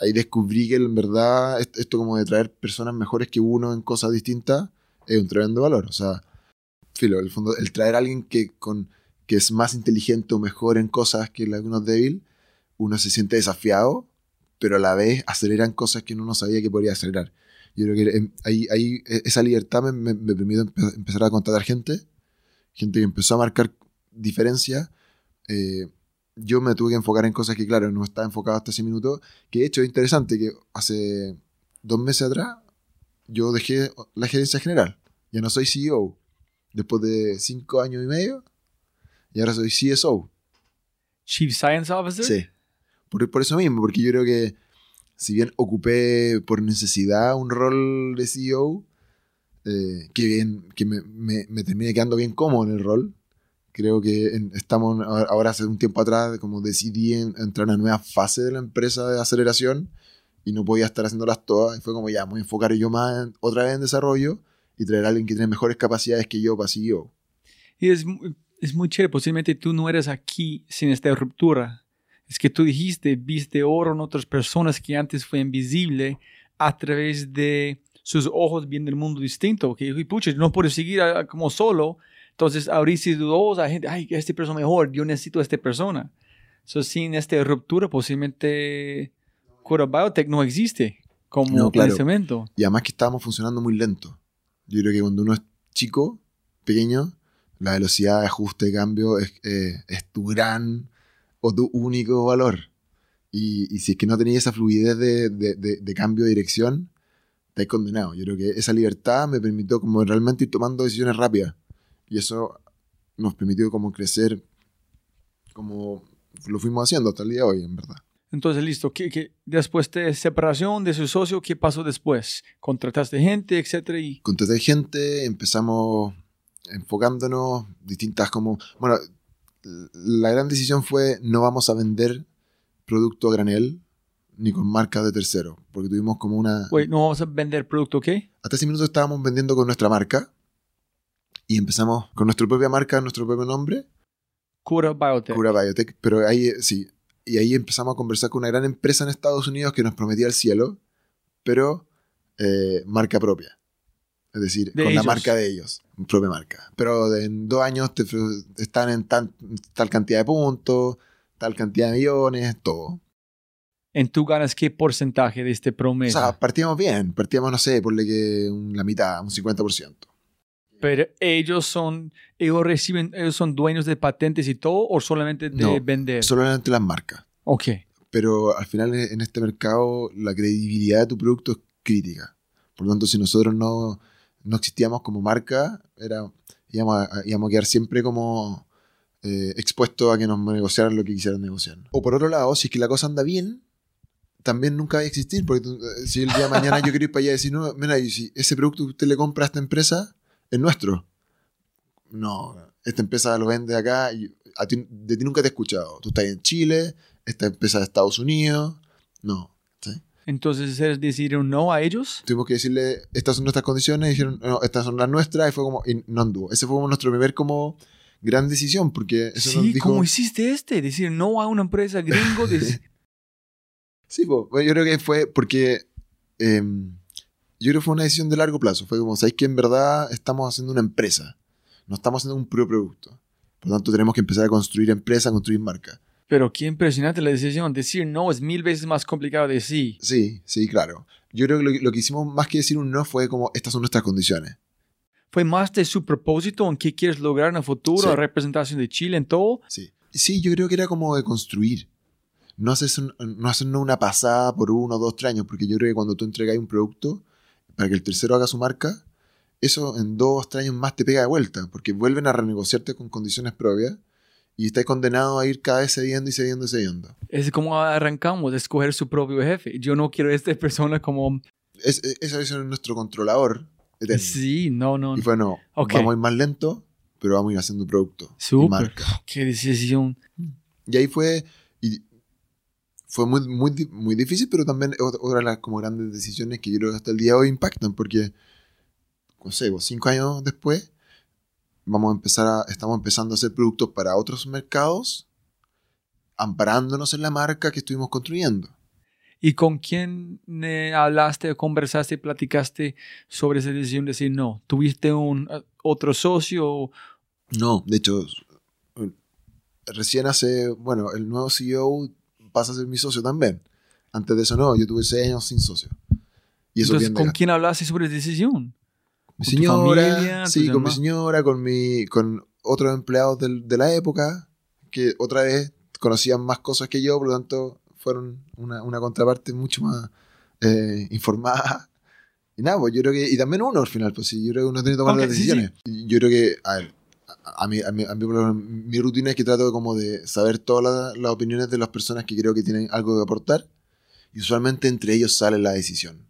ahí descubrí que en verdad est- esto como de traer personas mejores que uno en cosas distintas es un tremendo valor. O sea, filo, el fondo, el traer a alguien que, con, que es más inteligente o mejor en cosas que algunos débil, uno se siente desafiado, pero a la vez aceleran cosas que uno no sabía que podía acelerar. Yo creo que em, ahí, ahí e, esa libertad me, me, me permitió empezar a contratar gente, gente que empezó a marcar diferencia. Eh, yo me tuve que enfocar en cosas que, claro, no estaba enfocado hasta ese minuto. Que de hecho es interesante que hace dos meses atrás yo dejé la gerencia general. Ya no soy CEO. Después de cinco años y medio, y ahora soy CSO. Chief Science Officer. Sí. Por, por eso mismo, porque yo creo que si bien ocupé por necesidad un rol de CEO, eh, que, bien, que me, me, me, terminé quedando bien cómodo en el rol. Creo que estamos ahora hace un tiempo atrás, como decidí entrar en una nueva fase de la empresa de aceleración y no podía estar haciéndolas todas. Y fue como ya, voy a enfocar yo más otra vez en desarrollo y traer a alguien que tiene mejores capacidades que yo para CEO. Y es, es muy chévere, posiblemente tú no eres aquí sin esta ruptura. Es que tú dijiste, viste oro en otras personas que antes fue invisible a través de sus ojos viendo el mundo distinto. Que pucha, no puedo seguir como solo. Entonces abriste tus ojos a gente, ay, esta persona mejor, yo necesito a esta persona. So, sin esta ruptura, posiblemente Cura Biotech no existe como no, claro. Y además que estábamos funcionando muy lento. Yo creo que cuando uno es chico, pequeño, la velocidad de ajuste de cambio es, eh, es tu gran o tu único valor. Y, y, si es que no tenías esa fluidez de, de, de, de cambio de dirección, estás condenado. Yo creo que esa libertad me permitió como realmente ir tomando decisiones rápidas. Y eso nos permitió como crecer como lo fuimos haciendo hasta el día de hoy, en verdad. Entonces, listo. ¿Qué, qué, después de separación de su socio, ¿qué pasó después? ¿Contrataste gente, etcétera? Y... Contraté gente, empezamos enfocándonos distintas como... Bueno, la gran decisión fue no vamos a vender producto a granel ni con marcas de tercero, porque tuvimos como una... Wait, ¿no vamos a vender producto qué? Hasta ese minuto estábamos vendiendo con nuestra marca y empezamos con nuestra propia marca, nuestro propio nombre. Cura Biotech. Cura Biotech, pero ahí sí, y ahí empezamos a conversar con una gran empresa en Estados Unidos que nos prometía el cielo, pero eh, marca propia. Es decir, con la marca de ellos, propia marca. Pero en dos años te, están en tal cantidad de puntos, tal cantidad de millones, todo. ¿En tú ganas qué porcentaje de este promesa? O sea, partíamos bien, partíamos, no sé, por que la mitad, un 50%. Pero ellos son, ellos reciben, ellos son dueños de patentes y todo, o solamente de no, vender. Solamente las marcas. Ok. Pero al final en este mercado la credibilidad de tu producto es crítica. Por lo tanto, si nosotros no, no existíamos como marca, era, íbamos, a, íbamos a quedar siempre como eh, expuestos a que nos negociaran lo que quisieran negociar. O por otro lado, si es que la cosa anda bien, también nunca va a existir, porque eh, si el día de mañana yo quiero ir para allá y decir, no, mira, si ese producto que usted le compra a esta empresa, es nuestro. No, esta empresa lo vende acá y a ti, de ti nunca te he escuchado. Tú estás en Chile, esta empresa de Estados Unidos. No. ¿sí? Entonces, ¿decir un no a ellos? Tuvimos que decirle, estas son nuestras condiciones, y dijeron, no, estas son las nuestras, y fue como, y no anduvo. Ese fue como nuestro primer como gran decisión, porque eso sí, nos dijo... ¿cómo hiciste este? Decir no a una empresa gringo. De... sí, pues, yo creo que fue porque... Eh, yo creo que fue una decisión de largo plazo. Fue como, ¿sabéis que en verdad estamos haciendo una empresa? No estamos haciendo un puro producto. Por lo tanto, tenemos que empezar a construir empresa, a construir marca. Pero qué impresionante la decisión. Decir no es mil veces más complicado de sí. Sí, sí, claro. Yo creo que lo, lo, que hicimos más que decir un no fue como, estas son nuestras condiciones. ¿Fue más de su propósito en qué quieres lograr en el futuro, sí. representación de Chile en todo? Sí. Sí, yo creo que era como de construir. No hacer, no hacer una pasada por uno, dos, tres años, porque yo creo que cuando tú entregas un producto, para que el tercero haga su marca, eso en dos, tres años más te pega de vuelta, porque vuelven a renegociarte con condiciones propias y estás condenado a ir cada vez cediendo y cediendo y cediendo. Es como arrancamos, escoger su propio jefe. Yo no quiero a esta persona como... Es, eso es nuestro controlador. Eterno. Sí, no, no. Y bueno, okay. vamos a ir más lento, pero vamos a ir haciendo producto. Súper. Marca. Qué decisión. Y ahí fue... Fue muy, muy, muy difícil, pero también otra de las como grandes decisiones que yo creo que hasta el día de hoy impactan, porque, no sé, cinco años después, vamos a empezar a, estamos empezando a hacer productos para otros mercados, amparándonos en la marca que estuvimos construyendo. ¿Y con quién eh, hablaste, conversaste, platicaste sobre esa decisión de decir no? ¿Tuviste un eh, otro socio? No, de hecho, recién hace, bueno, el nuevo CEO pasa a ser mi socio también. Antes de eso no, yo tuve seis años sin socio. Y eso Entonces, ¿con quién hablaste sobre esa decisión? Mi señora, sí, con mi señora, con, mi, con otros empleados de la época, que otra vez conocían más cosas que yo, por lo tanto fueron una, una contraparte mucho más eh, informada. Y nada, pues yo creo que, y también uno al final, pues sí, yo creo que uno tiene que tomar las decisiones. Yo creo que, a ver, a mí, a mí, a mí mi rutina es que trato como de saber todas las, opiniones de las personas que creo que tienen algo que aportar y usualmente entre ellos sale la decisión.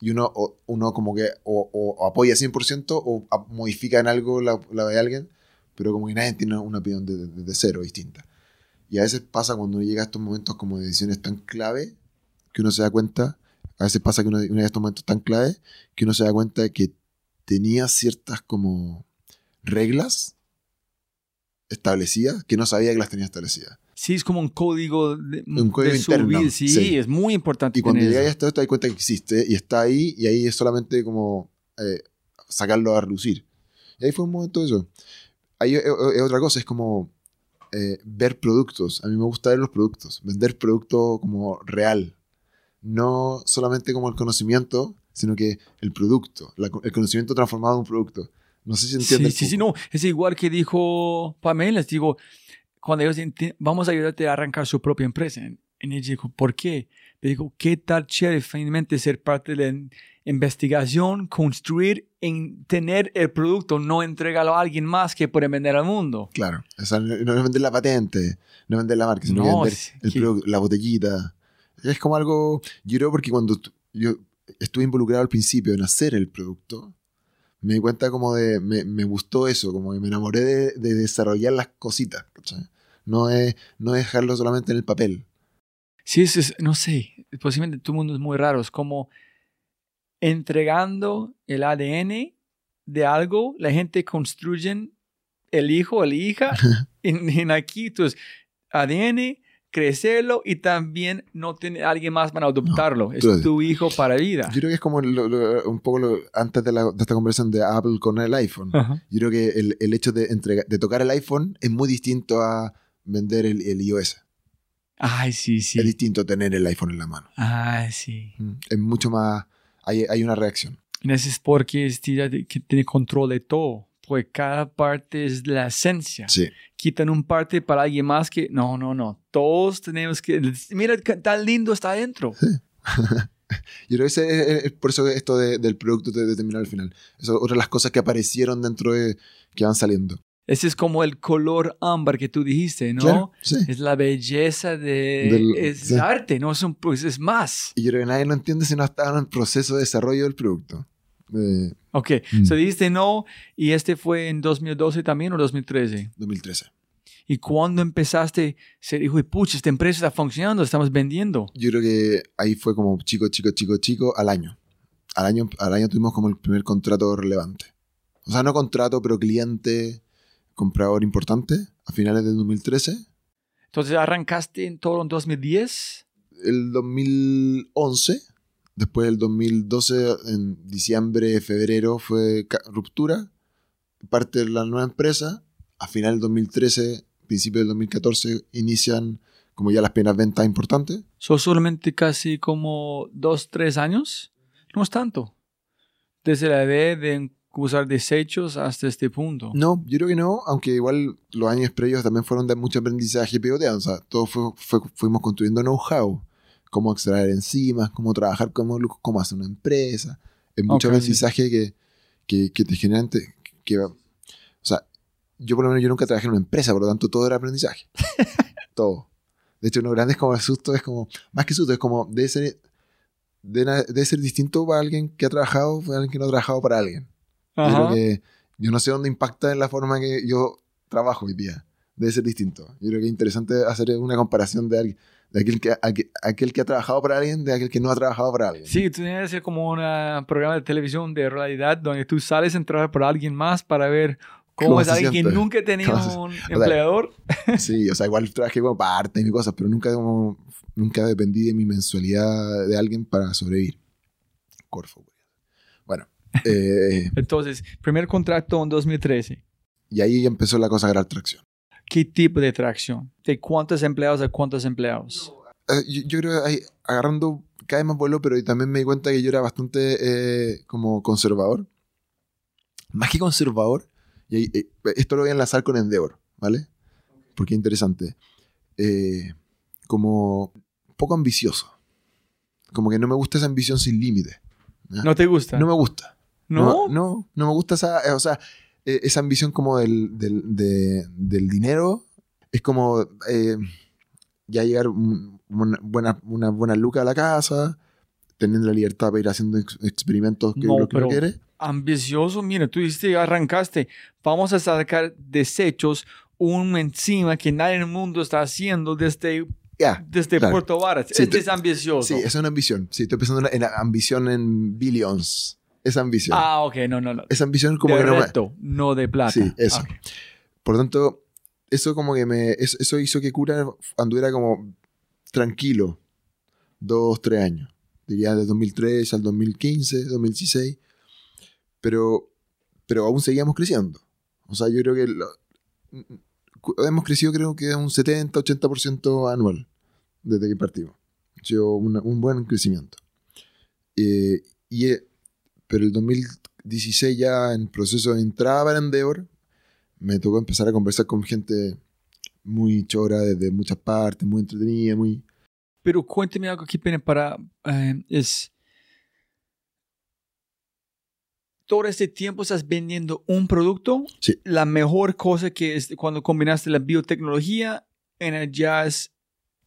Y uno, uno como que o, o apoya 100% o modifica en algo la, la, de alguien, pero como que nadie tiene una opinión de, de, cero distinta. Y a veces pasa cuando llega a estos momentos como de decisiones tan clave que uno se da cuenta, a veces pasa que uno, uno llega a estos momentos tan clave que uno se da cuenta de que tenía ciertas como reglas establecidas que no sabía que las tenía establecidas. Sí, es como un código de, un código interno. Sí, es muy importante. Y cuando llegas a esto, te das cuenta que existe y está ahí, y ahí es solamente como eh, sacarlo a relucir. Y ahí fue un momento de eso. Ahí es, otra cosa, es como eh, ver productos. A mí me gusta ver los productos, vender producto como real. No solamente como el conocimiento, sino que el producto, el conocimiento transformado en un producto. No sé si entiendes. Sí, sí, sí, no. Es igual que dijo Pamela. Les digo, cuando ellos vamos a ayudarte a arrancar su propia empresa. En ella dijo, ¿por qué? Le digo, ¿qué tal chévere finalmente ser parte de la investigación, construir, en tener el producto, no entregarlo a alguien más que puede vender al mundo? Claro, no es vender la patente, no es vender la marca, sino vender el producto, la botellita. Es como algo, yo creo porque cuando yo estuve involucrado al principio en hacer el producto, me di cuenta como de, me, me gustó eso, como que me enamoré de, de desarrollar las cositas, No es, no dejarlo solamente en el papel. Sí, es, no sé, posiblemente tu mundo es muy raro, es como entregando el ADN de algo, la gente construye el hijo, la hija, en, en aquí, entonces, ADN, crecerlo y también no tener alguien más para adoptarlo. es tu hijo para vida. Yo creo que es como un poco antes de, esta conversación de Apple con el iPhone. Yo creo que el, el hecho de, de tocar el iPhone es muy distinto a vender el, el, iOS. Ay, sí, sí. Es distinto tener el iPhone en la mano. Ay, sí. Mm, es mucho más... Hay, hay una reacción. Es porque que tiene control de todo pues cada parte es la esencia. Sí. Quitan un parte para alguien más que, no, no, no, todos tenemos que, mira, tan lindo está adentro. Sí. Yo creo que es, por eso esto del producto de determinar al final. Eso otra de las cosas que aparecieron dentro de, que van saliendo. Ese es como el color ámbar que tú dijiste, ¿no? sí. Es la belleza de... es arte, ¿no? Es, un, pues es más. Y yo creo que nadie lo entiende si no está en el proceso de desarrollo del producto. Ok, mm. so dijiste no, y este fue en 2012 también o 2013? 2013. ¿Y cuándo empezaste? Se dijo, pucha, esta empresa está funcionando, estamos vendiendo. Yo creo que ahí fue como chico, chico, chico, chico, al año. Al año, al año tuvimos como el primer contrato relevante. O sea, no contrato, pero cliente, comprador importante, a finales del 2013. Entonces, ¿arrancaste en todo en 2010? El 2011 Después del 2012, en diciembre, febrero, fue ruptura. Parte de la nueva empresa. A final del 2013, principio del 2014, inician como ya las primeras ventas importantes. ¿Son solamente casi como dos, tres años? No es tanto. Desde la idea de usar desechos hasta este punto. No, yo creo que no, aunque igual los años previos también fueron de mucho aprendizaje y O sea, todos fuimos construyendo know-how cómo extraer enzimas, cómo trabajar, cómo, cómo hacer una empresa. Es mucho aprendizaje que, que, que, te generan, que, o sea, yo por lo menos yo nunca trabajé en una empresa, por lo tanto todo era aprendizaje. todo. De hecho, uno grande es como el susto, es como, más que susto, es como, debe ser, debe, ser distinto para alguien que ha trabajado, para alguien que no ha trabajado para alguien. Yo que, yo no sé dónde impacta en la forma que yo trabajo hoy día. Debe ser distinto. Yo creo que es interesante hacer una comparación de alguien de aquel que, aquel que ha trabajado para alguien, de aquel que no ha trabajado para alguien. Sí, tú tienes que ser como un programa de televisión de realidad donde tú sales a trabajar para alguien más para ver ¿Cómo, ¿Cómo es se alguien que siente? nunca ha tenido ¿Cómo se- un sea, empleador? Sí, o sea, igual trabajé como parte de mis cosas, pero nunca, como, nunca dependí de mi mensualidad de alguien para sobrevivir. Corfo. Bueno, eh, Entonces, primer contrato en 2013. y ahí empezó la cosa a agarrar tracción. ¿Qué tipo de tracción? ¿De cuántos empleados a cuántos empleados? Eh, yo, yo creo que ahí, agarrando cada vez más vuelo, pero también me di cuenta que yo era bastante eh, como conservador. Más que conservador, y ahí, eh, esto lo voy a enlazar con Endeavor, ¿vale? Porque es interesante. Eh, como poco ambicioso. Como que no me gusta esa ambición sin límite. ¿No te gusta? No me gusta. ¿No? No, no me gusta esa, eh, o sea, eh, esa ambición como del, del, de- del dinero. Es como eh, ya llegar un- una buena, una buena luca a la casa, teniendo la libertad para ir haciendo ex- experimentos que No, lo que uno pero- quiere. Ambicioso, mira, tú dijiste, arrancaste, vamos a sacar desechos, una enzima que nadie en el mundo está haciendo desde, Ya, desde claro. Puerto Varas. Sí, este es ambicioso. sí, es una ambición. Sí, estoy pensando en la ambición en billions. Esa ambición. Ah, ok, no, no, no. Esa ambición como de que no reto, no de plata. Sí, eso. Ok. Por lo tanto, eso como que me. Eso, eso hizo que Cura anduviera como tranquilo. Dos, tres años. Diría de 2003 al 2015, 2016. Pero, pero aún seguíamos creciendo. O sea, yo creo que lo- cu- hemos crecido creo que un 70, 80% anual desde que partimos. Ha sido un buen crecimiento. Eh, y, eh, pero el 2016 ya en proceso de entrada para Endeavor, me tocó empezar a conversar con gente muy chora desde muchas partes, muy entretenida, muy... Pero cuéntame algo que pena para... eh, es... Todo este tiempo estás vendiendo un producto. Sí. La mejor cosa que es cuando combinaste la biotecnología en el jazz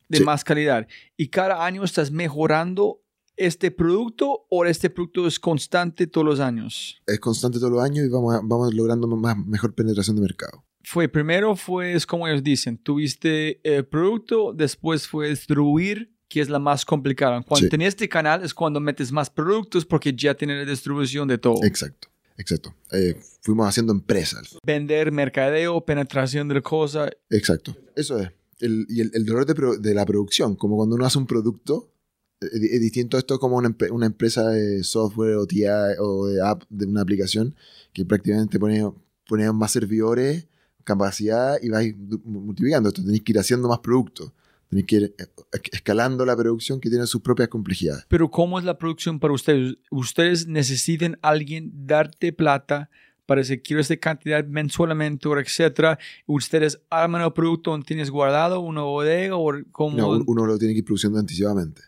de Sí. más calidad. Y cada año estás mejorando este producto o este producto es constante todos los años. Es constante todos los años y vamos, vamos logrando más, mejor penetración de mercado. Fue primero fue es como ellos dicen, tuviste el producto, después fue distribuir, que es la más complicada. Cuando Sí. tenías este canal es cuando metes más productos porque ya tienes la distribución de todo. Exacto, exacto. Eh, fuimos haciendo empresas. Vender, mercadeo, penetración de la cosa. Exacto. Eso es. El- y el, el dolor de, pro- de la producción, como cuando uno hace un producto, es, distinto esto como una, empre- una empresa de software o TI o de app, de una aplicación, que prácticamente pone, pone más servidores, capacidad y vais multiplicando. Esto tenéis que ir haciendo más productos. Tenéis que ir eh, escalando la producción que tiene sus propias complejidades. Pero ¿cómo es la producción para ustedes? Ustedes necesitan alguien darte plata para decir quiero esta cantidad mensualmente, o etcétera. Ustedes arman el producto, tienes guardado una bodega o como... No, un- uno lo tiene que ir produciendo anticipadamente.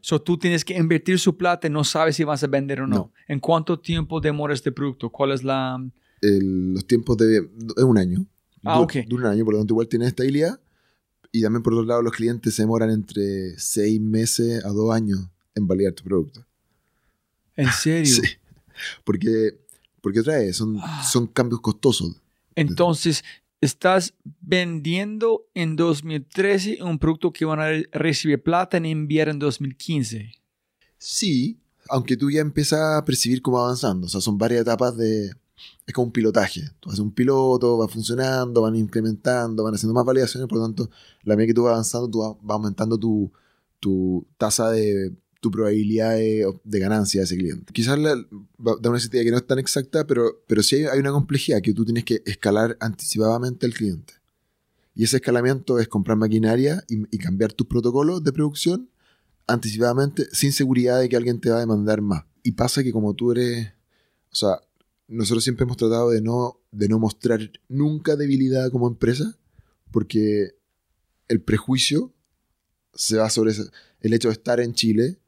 So, tú tienes que invertir su plata y no sabes si vas a vender o no. No. ¿En cuánto tiempo demora este producto? ¿Cuál es la...? El- los tiempos de es un año. Ah, ok. Dura un año, por lo tanto igual tiene estabilidad. Y también por otro lado los clientes se demoran entre seis meses a dos años en validar tu producto. ¿En serio? Sí. Porque, porque otra vez, son, Ah. son cambios costosos. Entonces, estás vendiendo en 2013 un producto que van a re- recibir plata en enviar en 2015. Sí, aunque tú ya empiezas a percibir cómo va avanzando. O sea, son varias etapas de... Es como un pilotaje. Tú haces un piloto, va funcionando, van incrementando, van haciendo más validaciones. Por lo tanto, la medida que tú vas avanzando, tú vas aumentando tu, tu tasa de... tu probabilidad de, ganancia de ese cliente. Quizás da una idea que no es tan exacta, pero, pero sí hay, una complejidad que tú tienes que escalar anticipadamente al cliente. Y ese escalamiento es comprar maquinaria y, y cambiar tus protocolos de producción anticipadamente sin seguridad de que alguien te va a demandar más. Y pasa que como tú eres, o sea, nosotros siempre hemos tratado de no, de no mostrar nunca debilidad como empresa, porque el prejuicio se va sobre el hecho de estar en Chile,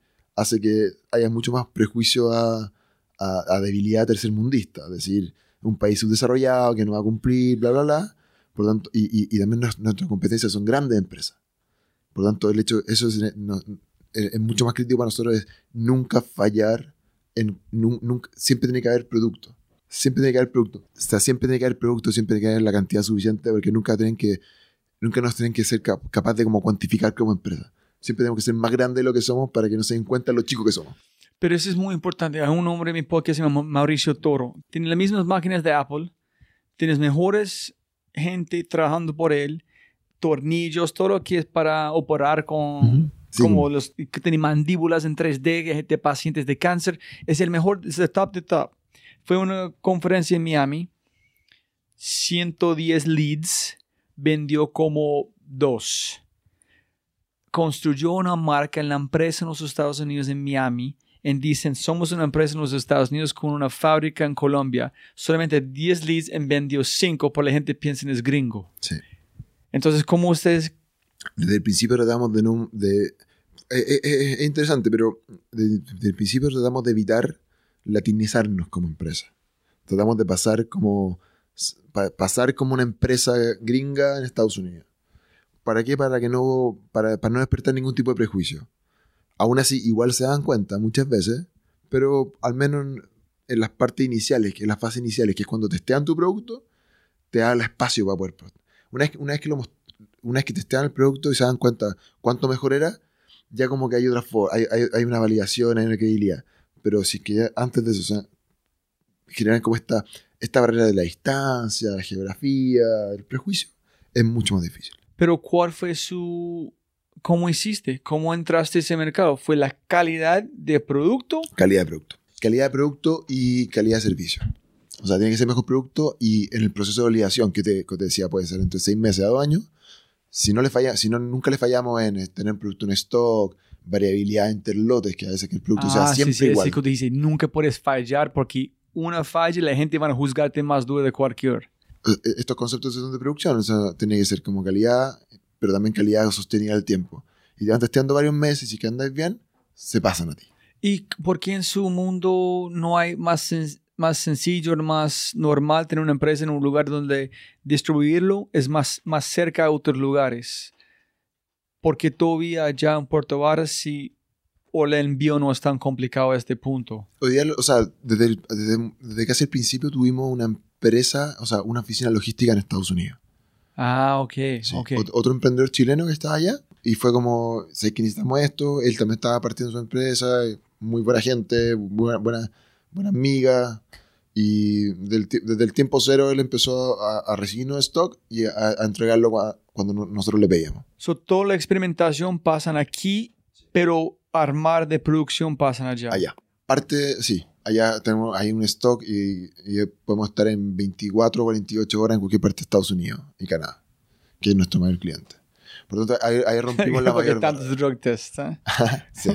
hace que haya mucho más prejuicio a, a- a debilidad tercermundista, es decir, un país subdesarrollado que no va a cumplir, bla, bla, bla. Por tanto, y, y- y también nues- nuestras competencias son grandes empresas. Por tanto, el hecho, eso es, no- es- es mucho más crítico para nosotros, es nunca fallar, en, nu- nunca, siempre tiene que haber producto. Siempre tiene que haber producto. O siempre tiene que haber producto, siempre tiene que haber la cantidad suficiente, porque nunca tienen que, nunca nos tienen que ser cap- capaz de como cuantificar como empresa. Siempre tenemos que ser más grandes de lo que somos para que no se den cuenta lo chicos que somos. Pero eso es muy importante. Hay un hombre en mi podcast se llama Mauricio Toro. Tiene las mismas máquinas de Apple, tienes mejores gente trabajando por él, tornillos, todo lo que es para operar con. Sí, como los que tienen mandíbulas en 3D de pacientes de cáncer. Es el mejor, es el top de top. Fue una conferencia en Miami, 110 leads, vendió como dos. Construyó una marca en la empresa en los Estados Unidos, en Miami, y dicen, somos una empresa en los Estados Unidos con una fábrica en Colombia. Solamente 10 leads en vendió 5, por la gente piensa en es gringo. sí. Entonces, ¿cómo ustedes Desde el principio tratamos de no... De, eh, eh, eh, es interesante, pero de- desde el principio tratamos de evitar latinizarnos como empresa. Tratamos de pasar como, pa- pasar como una empresa gringa en Estados Unidos. ¿Para qué? Para que no, para, para no despertar ningún tipo de prejuicio. Aún así, igual se dan cuenta muchas veces, pero al menos en, las partes iniciales, en las fases iniciales, que es cuando testean tu producto, te da el espacio para poder. Una vez, una vez que lo una vez que testean el producto y se dan cuenta cuánto mejor era, ya como que hay otra forma, hay, hay, hay una validación, hay una credibilidad. Pero si es que ya antes de eso, o sea, generan como esta, esta barrera de la distancia, la geografía, el prejuicio, es mucho más difícil. Pero ¿cuál fue su... ¿Cómo hiciste? ¿Cómo entraste a ese mercado? ¿Fue la calidad de producto? Calidad de producto. Calidad de producto y calidad de servicio. O sea, tiene que ser mejor producto y en el proceso de validación que te, que te decía puede ser entre seis meses a dos años. Si no le falla, si no, nunca le fallamos en tener producto en stock, variabilidad entre lotes, que a veces que el producto sea Ah, sí, siempre sí, igual. sí, que te dice, nunca puedes fallar porque una falla la gente va a juzgarte más duro de cualquier. Eh, eh, Estos conceptos son de producción, o sea, tiene que ser como calidad, pero también calidad sostenida al tiempo. Y te van testeando varios meses y que andas bien, se pasan a ti. ¿Y por qué en su mundo no hay más, sen- más sencillo, más normal tener una empresa en un lugar donde distribuirlo es más, más cerca a otros lugares? Porque todavía allá en Puerto Varas sí, o el envío no es tan complicado a este punto. Hoy día, o sea, desde, el- desde, desde casi el principio tuvimos una empresa, o sea, una oficina logística en Estados Unidos. Ah, ok, Sí. ok. Ot- Otro emprendedor chileno que estaba allá y fue como, sé que necesitamos esto, él también estaba partiendo su empresa, muy buena gente, buena, buena, buena amiga. Y del desde el tiempo cero él empezó a, a recibirnos stock y a, a entregarlo cua- cuando no- nosotros le pedíamos. So, toda la experimentación pasan aquí, pero armar de producción pasan allá. Allá. Parte, sí, allá tenemos, hay un stock y, y podemos estar en 24 o 48 horas en cualquier parte de Estados Unidos y Canadá, que es nuestro mayor cliente. Por lo tanto, ahí, ahí rompimos la mayor tantos drug tests. ¿eh? sí.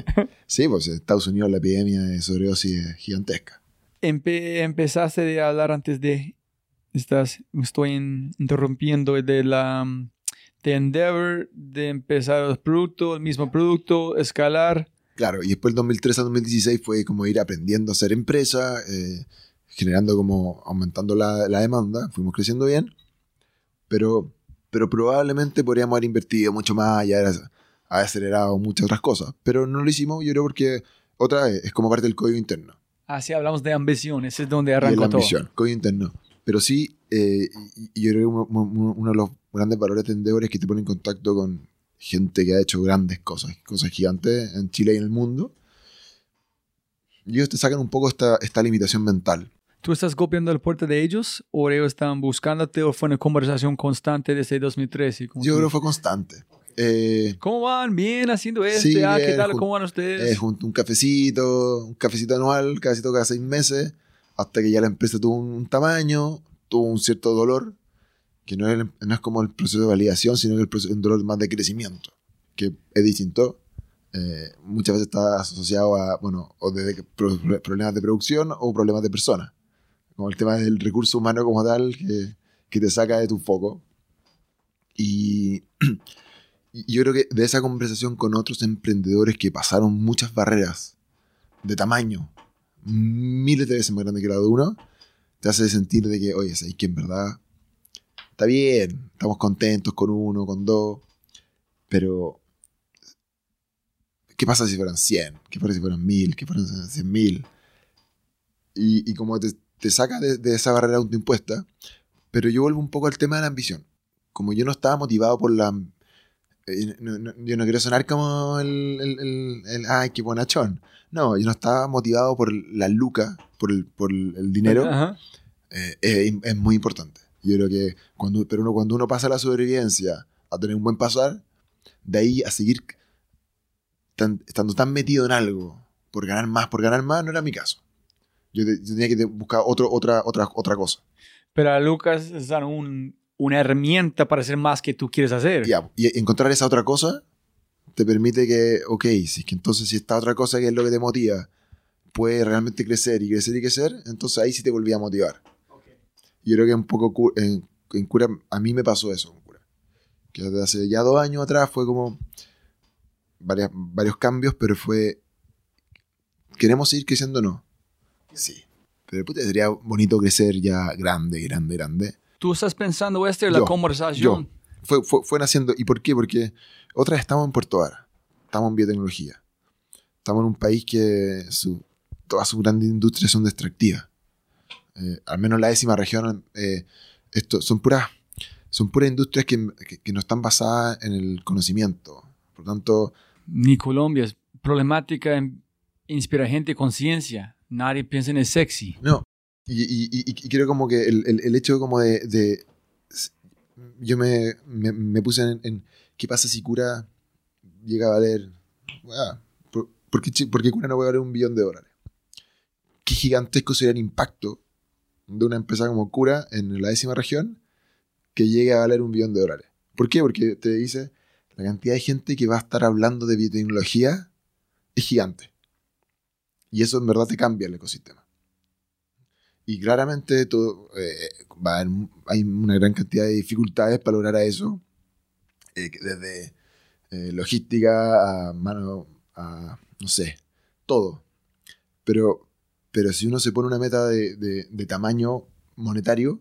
sí, pues en Estados Unidos la epidemia de sobredosis es gigantesca. Empe- empezaste de hablar antes de estás estoy in- interrumpiendo de la um, de Endeavor de empezar los productos el mismo producto escalar Claro, y después del 2003 a 2016 fue como ir aprendiendo a hacer empresa, eh, generando como, aumentando la, la demanda, fuimos creciendo bien, pero, pero probablemente podríamos haber invertido mucho más y haber, haber acelerado muchas otras cosas, pero no lo hicimos, yo creo porque otra vez es como parte del código interno. así hablamos de ambición ese es donde arrancó la todo ambición, código interno. Pero sí, eh, yo creo que uno, uno- de los grandes valores de Endeavor es que te pone en contacto con gente que ha hecho grandes cosas, cosas gigantes en Chile y en el mundo. Y ellos te sacan un poco esta, esta limitación mental. tú estás copiando la puerta de ellos o ellos están buscándote o fue una conversación constante desde 2013 como Yo creo que fue constante. Eh, ¿Cómo van? Bien haciendo esto. Sí, ah, ¿Qué tal? ¿Cómo van ustedes? eh, junto un cafecito, un cafecito anual, cafecito cada seis meses, hasta que ya la empresa tuvo un tamaño, tuvo un cierto dolor, que no es, no es como el proceso de validación, sino que el proceso, un dolor más de crecimiento, que es distinto. Eh, muchas veces está asociado a, bueno, o de, pro- problemas de producción o problemas de personas, como el tema del recurso humano como tal, que, te saca de tu foco. Y, y yo creo que de esa conversación con otros emprendedores que pasaron muchas barreras de tamaño, miles de veces más grande que la de uno, te hace sentir de que, oye, es que en verdad está bien, estamos contentos con uno, con dos, pero ¿qué pasa si fueran 100? ¿Qué pasa si fueran 1000? ¿Qué pasa si fueran 100 mil? Y, y como te, te saca de, de esa barrera autoimpuesta, pero yo vuelvo un poco al tema de la ambición. Como yo no estaba motivado por la... eh, no- no- yo no quiero sonar como el, el, el- el, ay, qué bonachón. No, yo no estaba motivado por la luca, por el, por el dinero. Eh, es, es muy importante. Yo creo que cuando, pero uno, cuando uno pasa a la sobrevivencia a tener un buen pasar, de ahí a seguir tan- estando tan metido en algo por ganar más, por ganar más, no era mi caso. Yo, te- yo tenía que buscar otro, otra, otra, otra cosa. Pero a Lucas es un- una herramienta para hacer más que tú quieres hacer. Ya, y encontrar esa otra cosa te permite que, ok, si es que entonces si esta otra cosa que es lo que te motiva puede realmente crecer y crecer y crecer, entonces ahí sí te volvía a motivar. Yo creo que un poco en, en cura, a mí me pasó eso con cura. Que desde hace ya dos años atrás fue como varias- varios cambios, pero fue, ¿queremos seguir creciendo o no? Sí. Pero puta, sería bonito crecer ya grande, grande, grande. Tú estás pensando, Esther, la Yo, conversación. fue, fue, fue naciendo. ¿Y por qué? Porque otra vez estamos en Puerto Vara, estamos en biotecnología, estamos en un país que su, todas sus grandes industrias son extractivas. Eh, al menos la décima región, eh, esto, son puras son puras industrias que, que- que no están basadas en el conocimiento. Por tanto, Ni Colombia es problemática, en- inspira gente conciencia. Nadie piensa en el sexy. no. Y, y, y- y creo como que el, el- el hecho como de... de- yo me, me, me puse en, en qué pasa si cura llega a valer... ah, ¿por, por qué, por qué cura no puede valer un billón de dólares? Qué gigantesco sería el impacto de una empresa como cura en la décima región que llegue a valer un billón de dólares. ¿Por qué? Porque te dice la cantidad de gente que va a estar hablando de biotecnología es gigante. Y eso en verdad te cambia el ecosistema. Y claramente todo, eh, hay una gran cantidad de dificultades para lograr a eso, eh, desde eh, logística a mano, a no sé, todo. Pero, pero si uno se pone una meta de, de- tamaño monetario,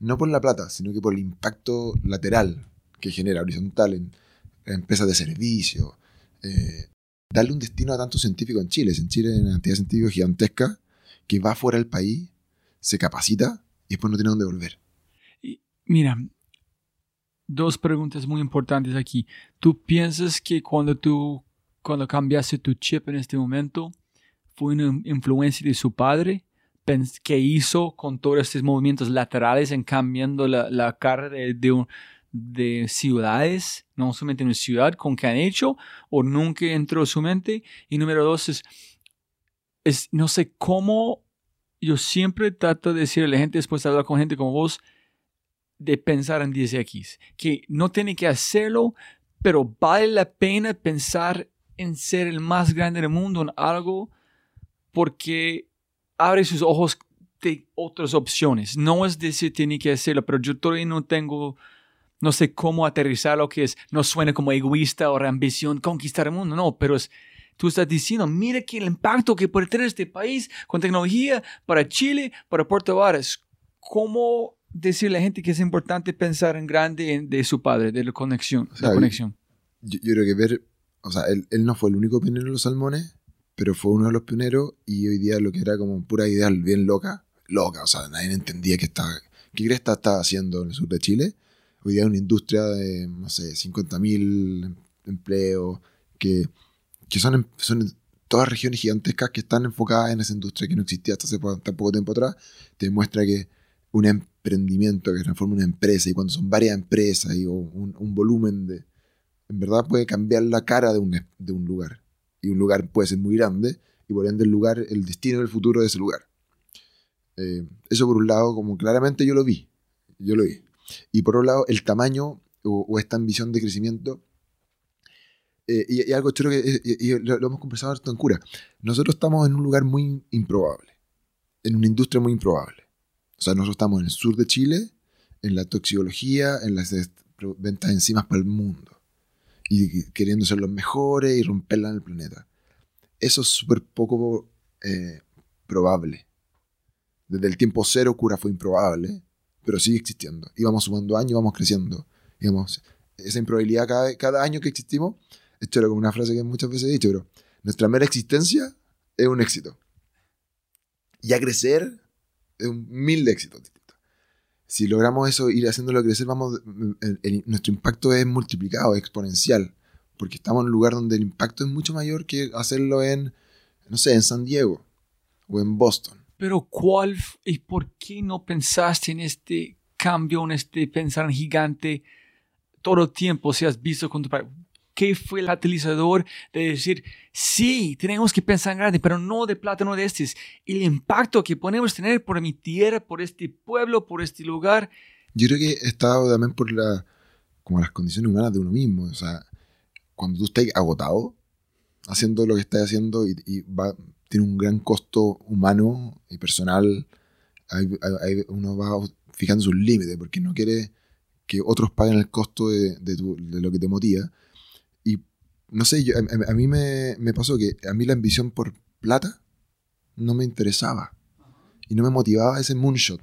no por la plata, sino que por el impacto lateral que genera, horizontal, en, en empresas de servicio, eh, darle un destino a tantos científicos en Chile. En Chile hay una cantidad de científicos gigantesca que va fuera del país, se capacita y después no tiene dónde volver. Mira, dos preguntas muy importantes aquí. ¿Tú piensas que cuando tú, cuando cambiaste tu chip en este momento, fue una influencia de su padre? ¿Qué hizo con todos estos movimientos laterales en cambiando la, la cara de, de, un- de ciudades? No solamente una ciudad, con qué han hecho, o nunca entró su mente. Y número dos es, es no sé cómo yo siempre trato de decirle a la gente, después de hablar con gente como vos, de pensar en 10X, que no tiene que hacerlo, pero vale la pena pensar en ser el más grande del mundo, en algo, porque abre sus ojos de otras opciones. No es decir tiene que hacerlo, pero yo todavía no tengo, no sé cómo aterrizar lo que es, no suena como egoísta o ambición, conquistar el mundo, no, pero es, tú estás diciendo, mira que el impacto que puede tener este país con tecnología para Chile, para Puerto Varas. ¿Cómo decirle a la gente que es importante pensar en grande de su padre, de la conexión? O sea, la conexión. Yo, yo creo que ver, o sea, él, él no fue el único pionero de los salmones, pero fue uno de los pioneros y hoy día lo que era como pura idea bien loca, loca, o sea, nadie entendía qué estaba, qué cresta estaba haciendo en el sur de Chile. Hoy día una industria de, no sé, 50.000 empleos, que, que son, en- son todas regiones gigantescas que están enfocadas en esa industria que no existía hasta hace tan poco tiempo atrás, te demuestra que un emprendimiento que transforma una empresa y cuando son varias empresas y un, un volumen de... En verdad puede cambiar la cara de un, de un lugar. Y un lugar puede ser muy grande y por ende el lugar, el destino del futuro de ese lugar. Eh, eso por un lado, como claramente yo lo vi. Yo lo vi. Y por otro lado, el tamaño o, esta ambición de crecimiento. eh, y, y algo choro que eh, y- y lo, hemos conversado en cura. Nosotros estamos en un lugar muy improbable. En una industria muy improbable. O sea, nosotros estamos en el sur de Chile, en la toxicología, en las ventas de enzimas para el mundo. Y queriendo ser los mejores y romperla en el planeta. Eso es súper poco eh, probable. Desde el tiempo cero, cura fue improbable, pero sigue existiendo. Y vamos sumando años, vamos creciendo. Digamos, esa improbabilidad cada, cada año que existimos, esto era como una frase que muchas veces he dicho, pero nuestra mera existencia es un éxito. Y a crecer es un mil de éxitos. Si logramos eso, ir haciéndolo crecer, vamos, el- nuestro impacto es multiplicado, exponencial, porque estamos en un lugar donde el impacto es mucho mayor que hacerlo en, no sé, en San Diego o en Boston. Pero ¿cuál y por qué no pensaste en este cambió en este pensar en gigante todo el tiempo si has visto con tu padre? ¿Qué fue el catalizador de decir, sí, tenemos que pensar en grande, pero no de plata, no de estos? El impacto que podemos tener por mi tierra, por este pueblo, por este lugar. Yo creo que estado también por la, como las condiciones humanas de uno mismo. O sea, cuando tú estás agotado haciendo lo que estás haciendo y, va, tiene un gran costo humano y personal, uno va fijando sus límites porque no quiere que otros paguen el costo de, de lo que te motiva no sé, yo, a, mí me, pasó que a mí la ambición por plata no me interesaba y no me motivaba ese moonshot.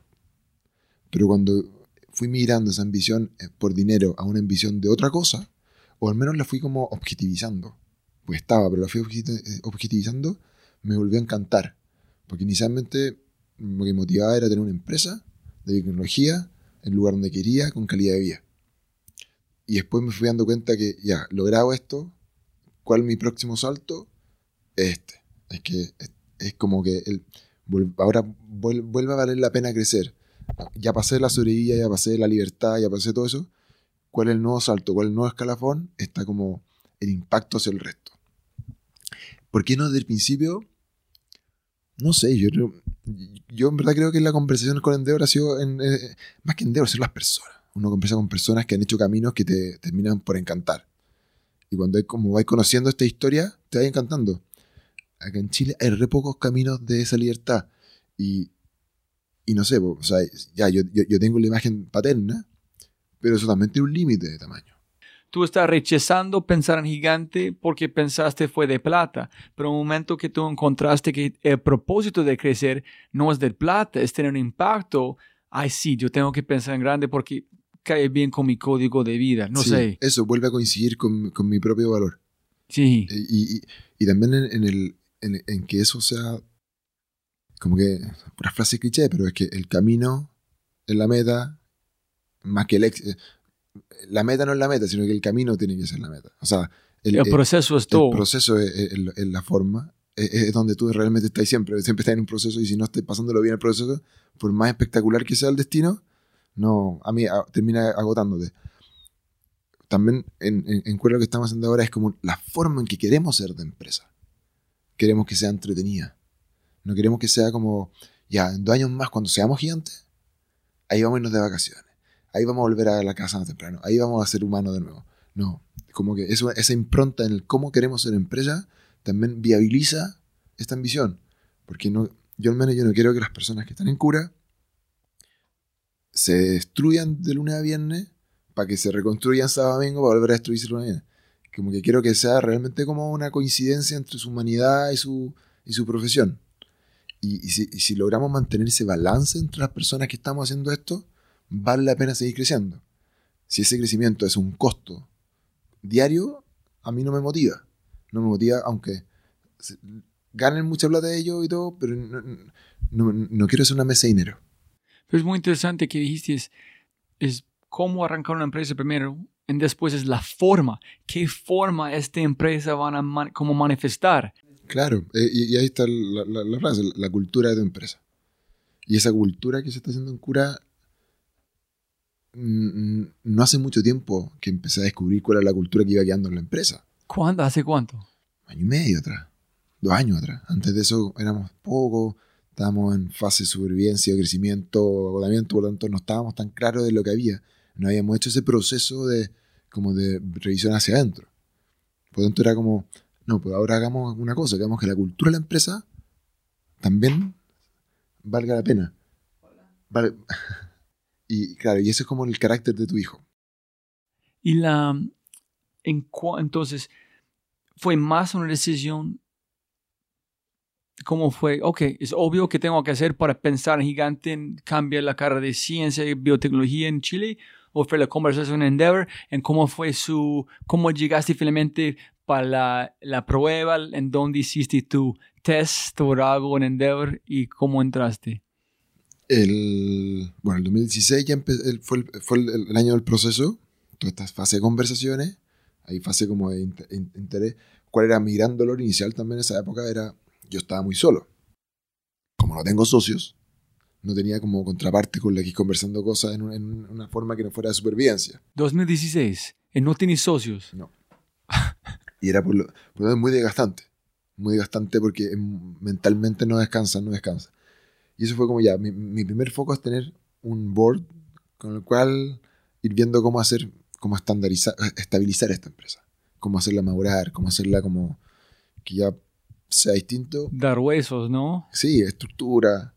Pero cuando fui mirando esa ambición eh, por dinero a una ambición de otra cosa, o al menos la fui como objetivizando, pues estaba, pero la fui eh, objetivizando, me volvió a encantar. Porque inicialmente lo que motivaba era tener una empresa de tecnología en lugar donde quería, con calidad de vida. Y después me fui dando cuenta que ya, logrado esto, ¿Cuál mi próximo salto? Este. Es que es, como que el, ahora vuelve a valer la pena crecer. Ya pasé la sobrevida, ya pasé la libertad, ya pasé todo eso. ¿Cuál es el nuevo salto? ¿Cuál es el nuevo escalafón? Está como el impacto hacia el resto. ¿Por qué no desde el principio? No sé, yo, yo en verdad creo que la conversación con Endeavor ha sido, eh, más que Endeavor, son las personas. Uno conversa con personas que han hecho caminos que te terminan por encantar. Y cuando como vais conociendo esta historia, te va encantando. Acá en Chile hay re pocos caminos de esa libertad. Y, y no sé, o sea, ya yo, yo, tengo la imagen paterna, pero eso también tiene un límite de tamaño. Tú estás rechazando pensar en gigante porque pensaste fue de plata, pero en un momento que tú encontraste que el propósito de crecer no es de plata, es tener un impacto, ay sí, yo tengo que pensar en grande porque cae bien con mi código de vida, no sé. Eso vuelve a coincidir con, con mi propio valor. Sí. Eh, y, y, también en, el, en, que eso sea como que, una frase cliché, pero es que el camino es la meta, más que el éxito. Eh, la meta no es la meta, sino que el camino tiene que ser la meta. O sea, el, el proceso es todo. El proceso es, la forma, es, donde tú realmente estás siempre, siempre estás en un proceso y si no estás pasándolo bien el proceso, por más espectacular que sea el destino, no, a mí termina agotándote. También en, en, lo que estamos haciendo ahora es como la forma en que queremos ser de empresa. Queremos que sea entretenida. No queremos que sea como, ya, en dos años más, cuando seamos gigantes, ahí vamos a irnos de vacaciones. Ahí vamos a volver a la casa más temprano. Ahí vamos a ser humanos de nuevo. No, como que esa impronta en el cómo queremos ser empresa también viabiliza esta ambición. Porque no, yo al menos yo no quiero que las personas que están en cura se destruyan de lunes a viernes para que se reconstruyan sábado a domingo para volver a destruirse lunes a viernes. Como que quiero que sea realmente como una coincidencia entre su humanidad y su, y su profesión. Y, si, logramos mantener ese balance entre las personas que estamos haciendo esto, vale la pena seguir creciendo. Si ese crecimiento es un costo diario, a mí no me motiva. No me motiva, aunque ganen mucha plata de ello y todo, pero no, no quiero ser una mesa de dinero es muy interesante que dijiste es, cómo arrancar una empresa primero y después es la forma. ¿Qué forma esta empresa van a cómo manifestar? Claro, eh, y, ahí está la, frase, la cultura de tu empresa. Y esa cultura que se está haciendo en cura, no hace mucho tiempo que empecé a descubrir cuál era la cultura que iba quedando en la empresa. ¿Cuándo? ¿Hace cuánto? Año y medio atrás, dos años atrás. Antes de eso éramos pocos, estábamos en fase de supervivencia, crecimiento, agotamiento, por lo tanto no estábamos tan claros de lo que había. No habíamos hecho ese proceso de, como de revisión hacia adentro. Por lo tanto era como, no, pues ahora hagamos una cosa, hagamos que la cultura de la empresa también valga la pena. Y claro, y ese es como el carácter de tu hijo. Y la, en, entonces, fue más una decisión cómo fue, ok, es obvio que tengo que hacer para pensar en gigante, en cambiar la carrera de ciencia y biotecnología en Chile, o fue la conversación en Endeavor, en cómo fue su, cómo llegaste finalmente para la, la prueba, en dónde hiciste tu test, tu algo en Endeavor y cómo entraste. El, bueno, el 2016 ya fue, el, fue el, año del proceso, toda esta fase de conversaciones, hay fase como de interés. ¿Cuál era mi gran dolor inicial también en esa época? Era yo estaba muy solo. Como no tengo socios, no tenía como contraparte con la que ir conversando cosas en, un- en una forma que no fuera de supervivencia. 2016. Y no tienes socios. No. Y era por lo, por lo muy desgastante. Muy desgastante porque em, mentalmente no descansa, no descansa. Y eso fue como ya, mi, mi primer foco es tener un board con el cual ir viendo cómo hacer, cómo estandarizar, estabilizar esta empresa. Cómo hacerla madurar, cómo hacerla como que ya sea distinto. Dar huesos, ¿no? Sí, estructura.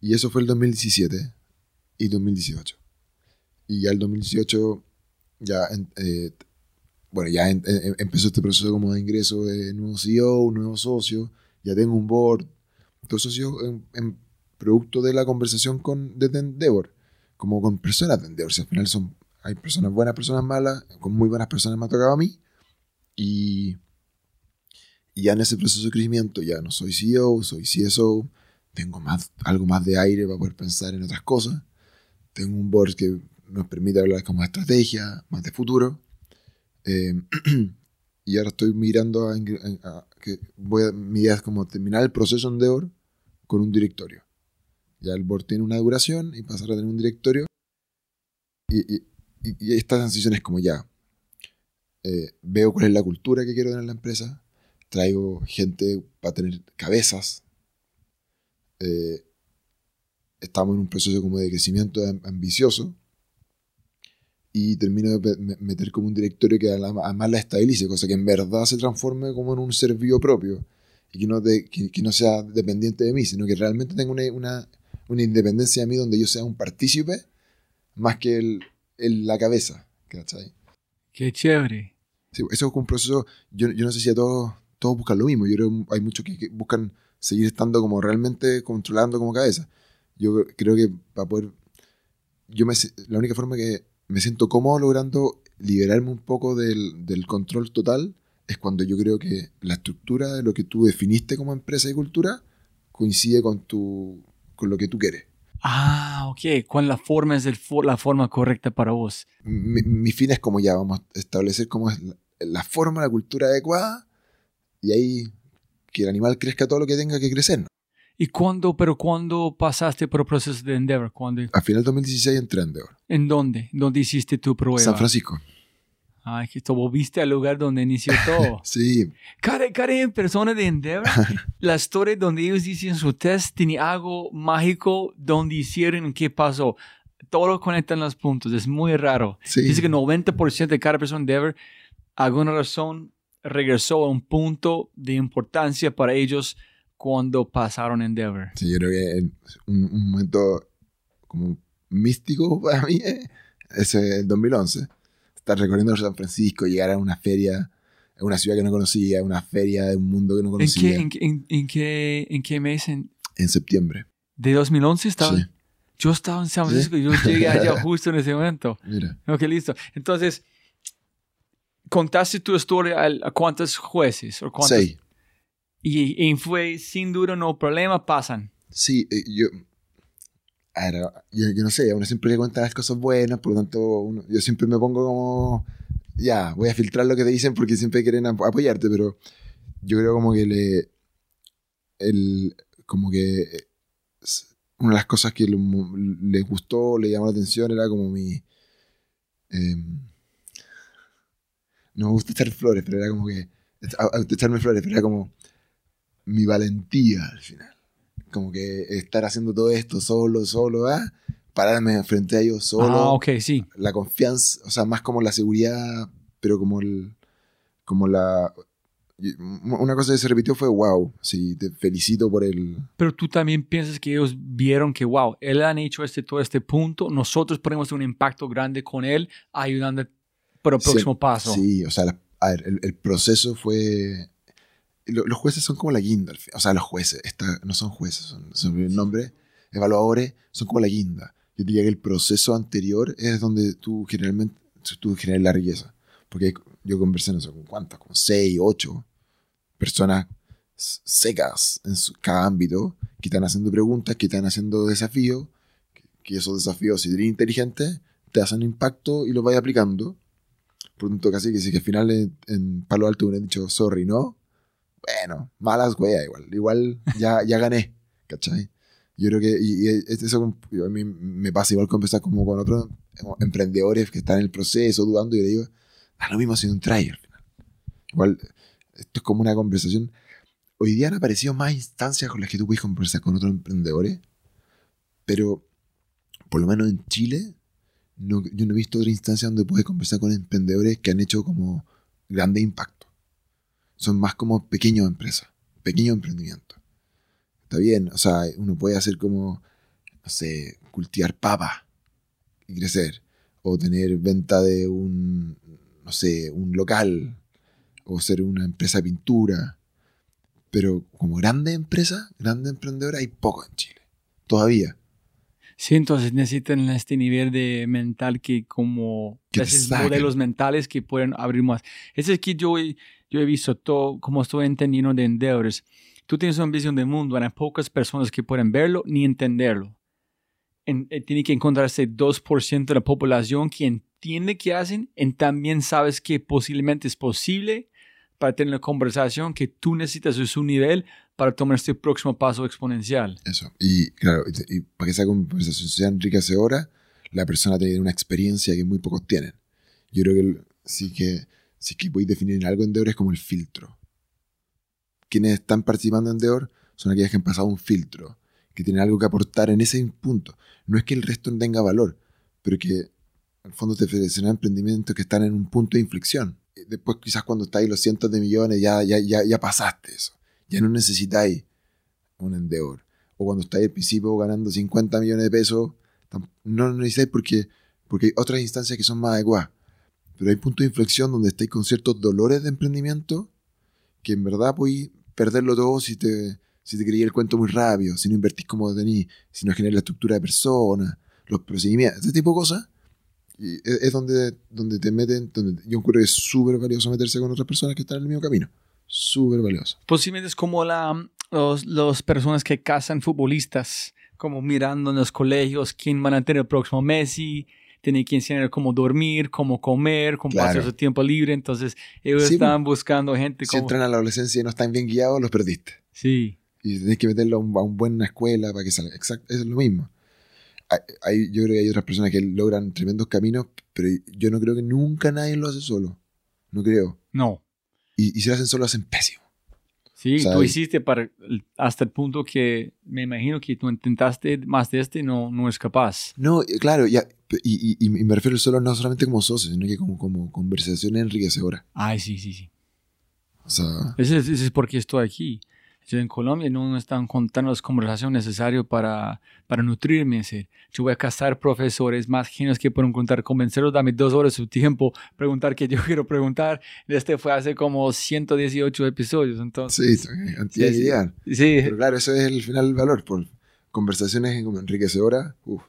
Y eso fue el 2017 y 2018. Y ya el 2018, ya, eh, bueno, ya en- en- empezó este proceso como de ingreso de nuevo CEO, un nuevo socio, ya tengo un board. Todo eso ha sido en, en producto de la conversación con, de Endeavor, como con personas de Endeavor. Sea, al final son, hay personas buenas, personas malas, con muy buenas personas me ha tocado a mí. Y, y ya en ese proceso de crecimiento ya no soy CEO, soy CSO, tengo más, algo más de aire para poder pensar en otras cosas. Tengo un board que nos permite hablar como de estrategia, más de futuro. Eh, y ahora estoy mirando a, que voy a, mi idea es como terminar el proceso en Endeavor con un directorio. Ya el board tiene una duración y pasar a tener un directorio. Y, y, y- y esta transición es como ya. eh, veo cuál es la cultura que quiero tener en la empresa. Traigo gente para tener cabezas. Eh, estamos en un proceso como de crecimiento am- ambicioso. Y termino de meter como un directorio que además la estabilice, cosa que en verdad se transforme como en un servicio propio y que no, de- que, que no sea dependiente de mí, sino que realmente tenga una, una, una independencia de mí donde yo sea un partícipe más que el, el- la cabeza. ¿cachai? Qué chévere. Sí, eso es un proceso, yo, yo no sé si a todos, todos buscan lo mismo, yo creo que hay muchos que, que buscan seguir estando como realmente controlando como cabeza. Yo creo que para poder, yo me, la única forma que me siento cómodo logrando liberarme un poco del, del control total es cuando yo creo que la estructura de lo que tú definiste como empresa y cultura coincide con, tu, con lo que tú quieres. Ah, ok. ¿Cuál la forma es el fo- la forma correcta para vos? mi, mi fin es como ya, vamos a establecer cómo es la, la forma, la cultura adecuada y ahí que el animal crezca todo lo que tenga que crecer. ¿Y cuándo, pero cuándo pasaste por el proceso de Endeavor? ¿Cuándo? A final del 2016 entré en Endeavor, ¿En dónde? ¿Dónde hiciste tu prueba? San Francisco. Ay, que tú volviste al lugar donde inició todo. Sí, cada, cada persona de Endeavor, la historia donde ellos dicen su test tiene algo mágico donde hicieron qué pasó. Todo conectan los puntos. Es muy raro. sí. Dice que 90% de cada persona de Endeavor, alguna razón, regresó a un punto de importancia para ellos cuando pasaron Endeavor. Sí, yo creo que en un, un momento como místico para mí eh, es el 2011. Estar recorriendo San Francisco, llegar a una feria, a una ciudad que no conocía, una feria de un mundo que no ¿En conocía, qué, en, en, qué- en- en qué, en qué mes? En- septiembre. ¿De 2011 estaba? Sí, Yo estaba en San ¿Sí? Francisco y yo llegué allá justo en ese momento. mira. Ok, listo. Entonces, contaste tu historia al- a, cuántos jueces o cuántos, Seis. y, y fue sin duda no problema, pasan. Sí, eh, yo, a ver, yo, yo no sé, uno siempre le cuenta las cosas buenas, por lo tanto, uno- yo siempre me pongo como, ya, voy a filtrar lo que te dicen porque siempre quieren ap- apoyarte, pero yo creo como que le, el, como que eh, una de las cosas que le, le gustó, le llamó la atención era como mi, em, no me gusta echar flores, pero era como que, echarme flores, pero era como mi valentía al final como que estar haciendo todo esto solo, solo, ¿ah? pararme frente a ellos solo, Ah, ok, sí. la confianza, o sea, más como la seguridad, pero como el, como la, una cosa que se repitió fue, wow, sí, te felicito por el, Pero tú también piensas que ellos vieron que, wow, él han hecho este, todo este punto, nosotros podemos tener un impacto grande con él, ayudando Sí, próximo paso. sí, o sea, la- a ver, el, el proceso fue, lo- los jueces son como la guinda, o sea, los jueces, esta- no son jueces, son, son el nombre, evaluadores, son como la guinda. Yo diría que el proceso anterior es donde tú generalmente, tú generas la riqueza. Porque yo conversé, no sé, con cuántas, con seis, ocho personas secas en su- cada ámbito, que están haciendo preguntas, que están haciendo desafíos, que, que esos desafíos, si eres inteligente, te hacen impacto y los vas aplicando. Tanto, casi que si que al final en, en Palo Alto hubieran dicho sorry, ¿no? Bueno, malas weas igual. Igual ya, ya gané, ¿cachai? Yo creo que, y, y eso a mí me pasa igual conversar como con otros emprendedores que están en el proceso, dudando, y le digo, ah, lo mismo sido un trial. Igual, esto es como una conversación. Hoy día han aparecido más instancias con las que tú puedes conversar con otros emprendedores, pero por lo menos en Chile, no, yo no he visto otra instancia donde puedes conversar con emprendedores que han hecho como grande impacto. Son más como pequeñas empresas, pequeños emprendimientos. Está bien, o sea, uno puede hacer como, no sé, cultivar papas y crecer, o tener venta de un, no sé, un local, o ser una empresa pintura. Pero como grande empresa, grande emprendedora, hay poco en Chile. Todavía. Sí, entonces necesitan este nivel de mental que como esos modelos mentales que pueden abrir más. Ese es que yo, yo he visto todo, como estoy entendiendo de endeavors. Tú tienes una visión del mundo, hay pocas personas que pueden verlo ni entenderlo. Eh, tiene que encontrarse 2% de la población que entiende qué hacen y también sabes que posiblemente es posible para tener la conversación que tú necesitas a su nivel para tomar este próximo paso exponencial. Eso. Y claro, y para que esa conversación sea enriquecedora, la persona tiene una experiencia que muy pocos tienen. Yo creo que sí que, sí que voy a definir algo en Deor es como el filtro. Quienes están participando en Deor son aquellos que han pasado un filtro, que tienen algo que aportar en ese punto. No es que el resto no tenga valor, pero que al fondo te ofrecen emprendimientos que están en un punto de inflexión. Después quizás cuando estáis los cientos de millones ya, ya, ya, ya pasaste eso ya no necesitáis un endeavor. O cuando estáis al principio ganando 50 millones de pesos, no necesitáis porque, porque hay otras instancias que son más adecuadas. Pero hay puntos de inflexión donde estáis con ciertos dolores de emprendimiento que en verdad podéis perderlo todo si te, si te creí el cuento muy rápido, si no invertís como tenéis, si no generas la estructura de personas, los procedimientos, ese tipo de cosas. Y es, donde, donde te meten, donde yo creo que es súper valioso meterse con otras personas que están en el mismo camino súper valioso. Posiblemente es como la, los, personas que cazan futbolistas, como mirando en los colegios quién van a tener el próximo Messi, tiene que enseñar cómo dormir, cómo comer, cómo pasar su tiempo libre. Entonces, ellos estaban buscando gente como... Si entran a la adolescencia y no están bien guiados, los perdiste. Sí. Y tienes que meterlo a, una buena escuela para que salga. Exacto, es lo mismo. Hay, yo creo que hay otras personas que logran tremendos caminos, pero yo no creo que nunca nadie lo hace solo. No creo. No. Y, si lo hacen solo, hacen pésimo. Sí, tú hiciste para, hasta el punto que me imagino que tú intentaste más de este y no, no es capaz. No, eh, claro, ya, y, y, me refiero solo no solamente como socio, sino que como, como conversación enriquecedora. Ay, sí, sí, sí. O sea... Ese, ese es porque estoy aquí en Colombia no me están contando las conversaciones necesarias para, para nutrirme. Yo voy a cazar profesores más genios que pueden contar, convencerlos, dame dos horas de su tiempo, preguntar qué yo quiero preguntar. Este fue hace como 118 episodios. Entonces, sí, anti-ideal. Sí, Pero claro, eso es el final del valor. Por conversaciones enriquecedoras. Uf.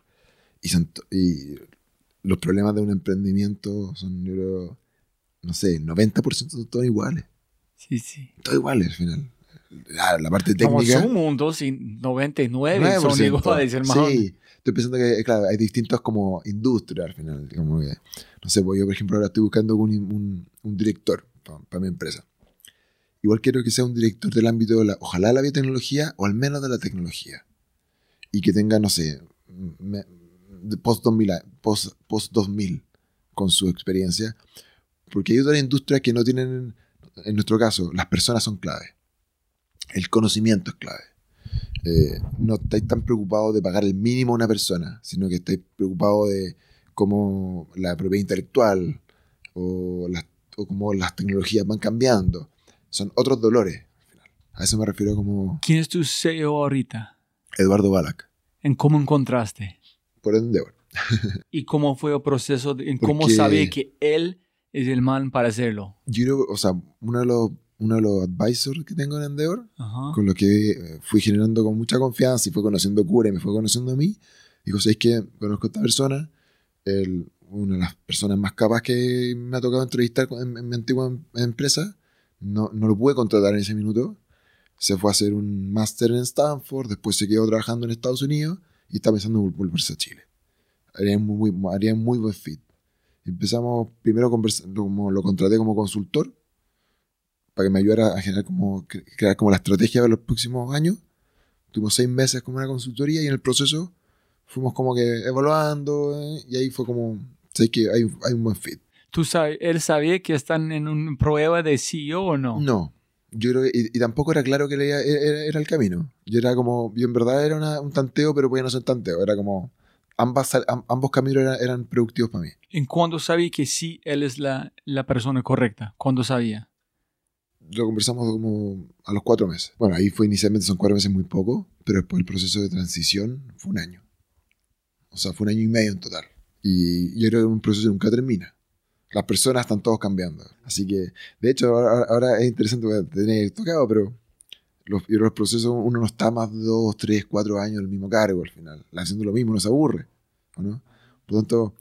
Y, son y los problemas de un emprendimiento son, yo no sé, 90% son todos iguales. Sí, sí. Todos iguales al final la, parte técnica. Como un mundo sin 99 son iguales, hermano. Sí, estoy pensando que, claro, hay distintos como industrias al final. Como que, no sé, pues yo, por ejemplo, ahora estoy buscando un, un, director para mi empresa. Igual quiero que sea un director del ámbito de la, ojalá la biotecnología o al menos de la tecnología. Y que tenga, no sé, post 2000, post, post 2000 con su experiencia. Porque hay otras industrias que no tienen, en nuestro caso, las personas son clave el conocimiento es clave. Eh, no estáis tan preocupados de pagar el mínimo a una persona, sino que estáis preocupados de cómo la propiedad intelectual o, cómo las tecnologías van cambiando. Son otros dolores. A eso me refiero como... ¿Quién es tu CEO ahorita? Eduardo Balak. ¿En cómo encontraste? Por Endeavor. ¿Y cómo fue el proceso? en ¿Cómo sabía que él es el man para hacerlo? Yo creo, o sea, uno de los uno de los advisors que tengo en Endeavor, con los que eh, fui generando con mucha confianza y fue conociendo Cura y me fue conociendo a mí. Dijo, ¿sabes que Conozco a esta persona, una de las personas más capaces que me ha tocado entrevistar en, mi antigua em, empresa, no, no, lo pude contratar en ese minuto. Se fue a hacer un máster en Stanford, después se quedó trabajando en Estados Unidos y está pensando en volverse a Chile. Haría muy, muy, haría muy buen fit. Empezamos primero, como lo contraté como consultor para que me ayudara a generar como, crear como la estrategia de los próximos años, Tuvimos seis meses como una consultoría y en el proceso fuimos como que evaluando eh, y ahí fue como, sé que hay, hay un buen fit. ¿Tú sabes, él sabía que están en una prueba de CEO o no? No, yo creo que, y, tampoco era claro que era, era, el camino. Yo era como, yo en verdad era un tanteo, pero podía no ser tanteo. Era como, ambas, ambos caminos eran, eran productivos para mí. ¿En cuándo sabía que sí él es la, la persona correcta? ¿Cuándo sabía? Lo conversamos como a los cuatro meses. Bueno, ahí fue inicialmente, son cuatro meses muy poco, pero después el proceso de transición fue un año. O sea, fue un año y medio en total. Y yo creo que un proceso que nunca termina las personas están todos cambiando. Así que, de hecho, ahora, es interesante tener tocado, pero los, los procesos, uno no está más de dos, tres, cuatro años en el mismo cargo al final. Haciendo lo mismo, no se aburre. no? Por lo tanto,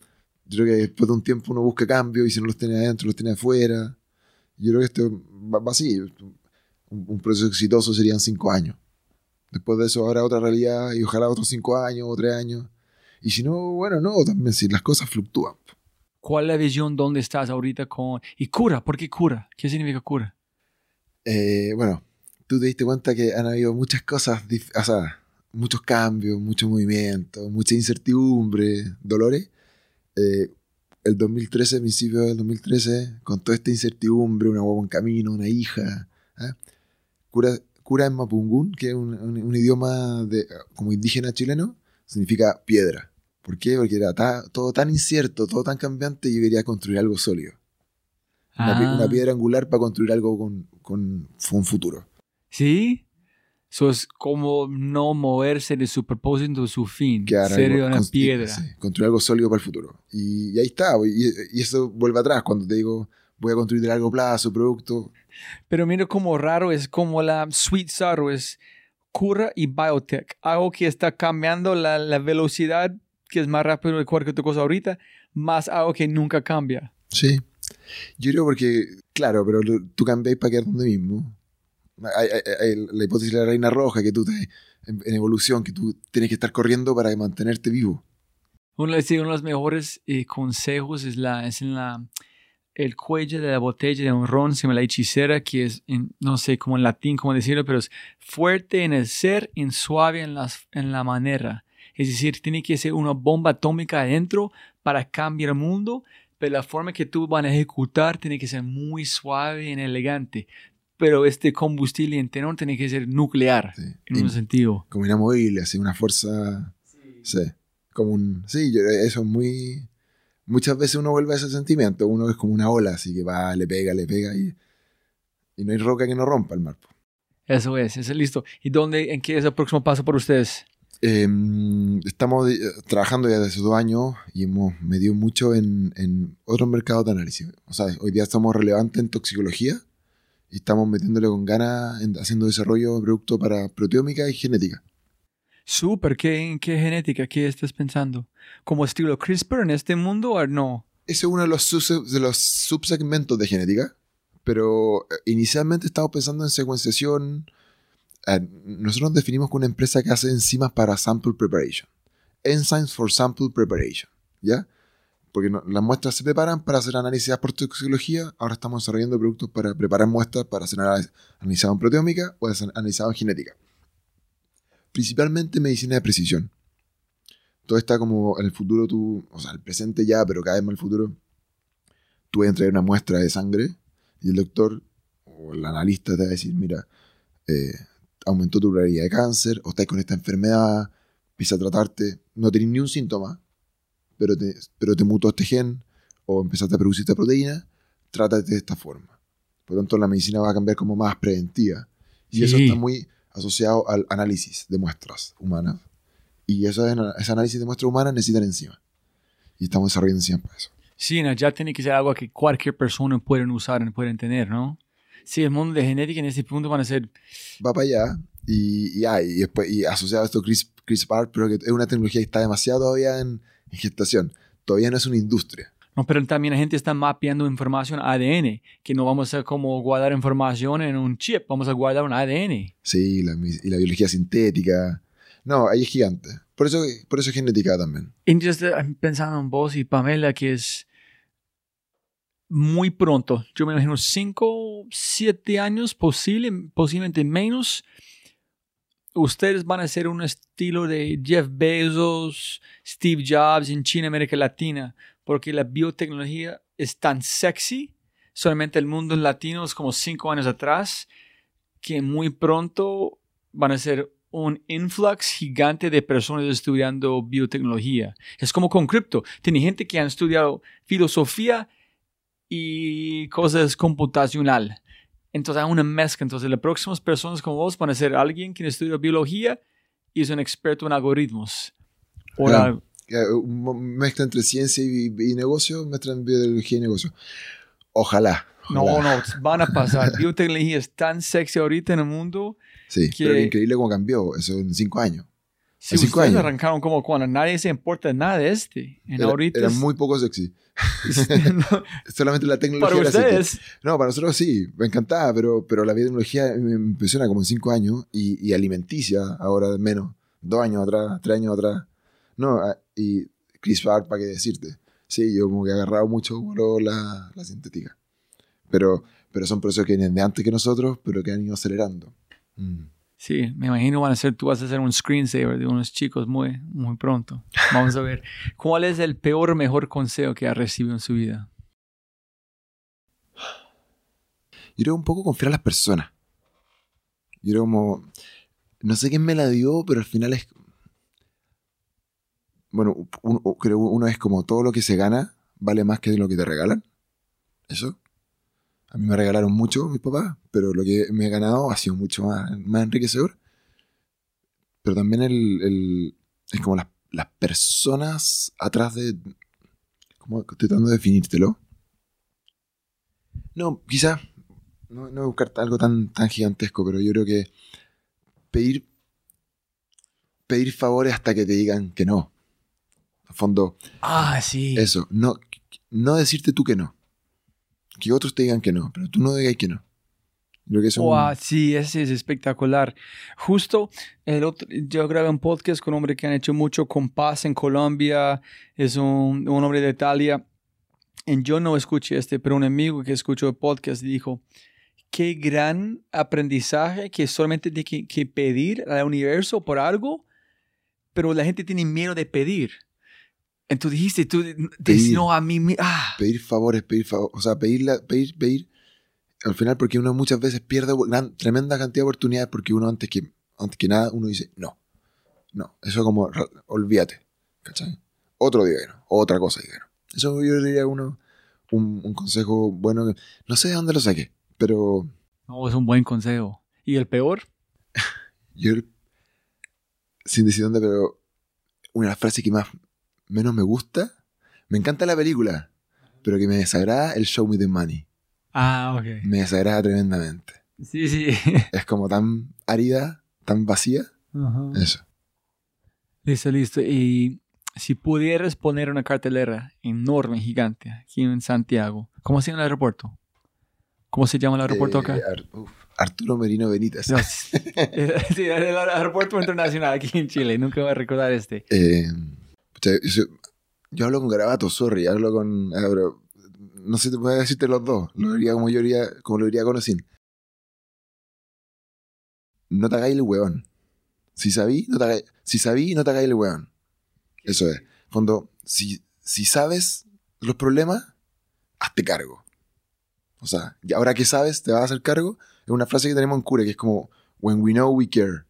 yo creo que después de un tiempo uno busca cambio y si no los tiene adentro, los tiene afuera. Yo creo que esto va, así. Un, un, proceso exitoso serían cinco años. Después de eso habrá otra realidad y ojalá otros cinco años o tres años. Y si no, bueno, no, también si las cosas fluctúan. ¿Cuál es la visión? ¿Dónde estás ahorita con...? Y cura, ¿por qué cura? ¿Qué significa cura? Eh, bueno, tú te diste cuenta que han habido muchas cosas, o sea, muchos cambios, mucho movimiento, mucha incertidumbre, dolores. Eh, el 2013, principio del 2013, con toda esta incertidumbre, una huevo en camino, una hija. ¿eh? Cura, cura en Mapungún, que es un, un, idioma de, como indígena chileno, significa piedra. ¿Por qué? Porque era todo tan incierto, todo tan cambiante, y yo quería construir algo sólido. Una, ah. piedra angular para construir algo con, con, un futuro. ¿Sí? Eso es como no moverse de su propósito a su fin. ser una piedra. construir algo sólido para el futuro. Y, ahí está. Y, eso vuelve atrás cuando te digo, voy a construir de largo plazo, producto. Pero mira cómo raro es como la Sweet Sorrow es cura y biotech. Algo que está cambiando la, la velocidad que es más rápido de cualquier otra cosa ahorita, más algo que nunca cambia. Sí. Yo creo porque, claro, pero tú cambias para quedar donde mismo. La hipótesis de la reina roja, que tú te, en, evolución, que tú tienes que estar corriendo para mantenerte vivo. Uno, de los mejores eh, consejos es, la, es en la, el cuello de la botella de un ron, se llama la hechicera, que es, no sé cómo en latín, cómo decirlo, pero es fuerte en el ser y suave en, las, en la manera. Es decir, tiene que ser una bomba atómica adentro para cambiar el mundo, pero la forma que tú van a ejecutar tiene que ser muy suave y elegante. Pero este combustible entero tiene que ser nuclear, en un sentido. Como inamovible, así, una fuerza... Sí. Como un... Sí, eso es muy... Muchas veces uno vuelve a ese sentimiento. Uno es como una ola, así que va, le pega, le pega y... Y no hay roca que no rompa el mar. Eso es, eso es listo. ¿Y dónde, en qué es el próximo paso por ustedes? Em, estamos eh, trabajando ya desde hace dos años y hemos medido mucho en, en otros mercados de análisis. O sea, hoy día estamos relevantes en toxicología y estamos metiéndole con ganas en, haciendo desarrollo de productos para proteómica y genética. Súper, ¿qué, ¿qué genética? ¿Qué estás pensando? ¿Como estilo CRISPR en este mundo o no? Ese es uno de los, de los subsegmentos de genética, pero eh, inicialmente estamos pensando en secuenciación, nosotros nos definimos como una empresa que hace enzimas para sample preparation. Enzymes for sample preparation. ¿Ya? Porque las muestras se preparan para hacer análisis por toxicología. Ahora estamos desarrollando productos para preparar muestras para ser analizadas en proteómica o analizadas en genética. Principalmente medicina de precisión. Todo está como en el futuro, tú, o sea, el presente ya, pero cada vez más el futuro. Tú vas a traer una muestra de sangre y el doctor o el analista te va a decir: Mira, eh, aumentó tu probabilidad de cáncer, o estás con esta enfermedad, empieza a tratarte, no tenés ni un síntoma, pero te, pero te mutó este gen, o empezaste a producir esta proteína, trátate de esta forma. Por lo tanto, la medicina va a cambiar como más preventiva. Y eso está muy asociado al análisis de muestras humanas. Y eso, ese análisis de muestras humanas necesitan encima. Y estamos desarrollando encima para eso. Sí, ya tiene que ser algo que cualquier persona puede usar, pueden tener, ¿no? Sí, el mundo de genética en ese punto van a ser... Va para allá y, y, y, después, y asociado a esto CRISPR, pero que es una tecnología que está demasiado todavía en, gestación. Todavía no es una industria. No, pero también la gente está mapeando información ADN, que no vamos a como guardar información en un chip, vamos a guardar un ADN. Sí, la, y la biología sintética. No, ahí es gigante. Por eso, por eso es genética también. Estoy pensando en vos y Pamela, que es muy pronto, yo me imagino 5, 7 años, posible, posiblemente menos, ustedes van a ser un estilo de Jeff Bezos, Steve Jobs en China, América Latina, porque la biotecnología es tan sexy, solamente el mundo latino es como cinco años atrás, que muy pronto van a ser un influx gigante de personas estudiando biotecnología. Es como con cripto. Tiene gente que han estudiado filosofía y cosas computacional. Entonces hay una mezcla. Entonces las próximas personas como vos van a ser alguien que estudia biología y es un experto en algoritmos. O la- Mezcla entre ciencia y, y negocio, mezcla en biología y negocio. Ojalá. no, ojalá. no, van a pasar. Biotecnología es tan sexy ahorita en el mundo. Sí, que- pero es increíble cómo cambió eso en cinco años. Si cinco ustedes años. arrancaron como cuando nadie se importa nada de este. En Era, ahorita era muy poco sexy. No, Solamente la tecnología para ustedes. No, para nosotros sí, me encantaba, pero, pero la biotecnología me impresiona como en cinco años y, y alimenticia ahora menos, dos años atrás, tres años atrás. No, ah, y CRISPR, ¿para qué decirte? Sí, yo como que he agarrado mucho vuelo la, la sintética. Pero, pero son procesos que vienen de antes que nosotros, pero que han ido acelerando. Mm. Sí, me imagino van a ser, tú vas a hacer un screensaver de unos chicos muy, muy pronto. Vamos a ver. ¿Cuál es el peor mejor consejo que ha recibido en su vida? Yo creo un poco confiar a las personas. Yo creo como. No sé quién me la dio, pero al final es. Bueno, creo uno es como todo lo que se gana vale más que lo que te regalan. Eso. A mí me regalaron mucho mis papás, pero lo que me he ganado ha sido mucho más, más enriquecedor. Pero también el, el- es como las, las personas atrás de. Estoy tratando de definírtelo. No, quizás no, no buscar algo tan, tan gigantesco, pero yo creo que pedir, pedir favores hasta que te digan que no. A fondo, Ah, sí. eso, no, no decirte tú que no. Que otros te digan que no, pero tú no digas que no. Creo que eso es un- Wow, sí, ese es espectacular. Justo el otro, yo grabé un podcast con un hombre que han hecho mucho con paz en Colombia, es un, un hombre de Italia. Y yo no escuché este, pero un amigo que escuchó el podcast dijo, qué gran aprendizaje que solamente tiene que, que pedir al universo por algo, pero la gente tiene miedo de pedir. Entonces dijiste, tú, dices, Pedir. no, a mí, ah, pedir favores, pedir favores, o sea, pedirla, pedir, pedir, al final porque uno muchas veces pierde gran- tremenda cantidad de oportunidades porque uno antes que, antes que nada uno dice, no, no, eso como, olvídate, ¿cachai? Otro día no, otra cosa diga que no. Eso yo diría uno, un, un consejo bueno, no sé de dónde lo saqué, pero no, es un buen consejo. ¿Y el peor? yo, sin decir dónde, pero una frases que más, menos me gusta, me encanta la película, pero que me desagrada el show me the money. Ah, ok. Me desagrada tremendamente. Sí, sí. Es como tan árida, tan vacía. Eso. Listo, listo. Y si pudieras poner una cartelera enorme, gigante, aquí en Santiago, ¿cómo se llama el aeropuerto? ¿Cómo se llama el aeropuerto Eh, acá? Ar- uf, Arturo Merino Benítez. No, sí, el aeropuerto internacional aquí en Chile. Nunca voy a recordar este. Eh, yo, hablo con Garabato, sorry, hablo con. ah, pero no sé, te voy a decirte los dos. Lo diría como yo diría, como lo diría. No te hagáis el weón. Si sabí, no te hagáis, si sabí, no te hagáis el weón. Eso es. Fondo, si, si sabes los problemas, hazte cargo. O sea, y ahora que sabes, te vas a hacer cargo. Es una frase que tenemos en Cure, que es como, when we know, we care.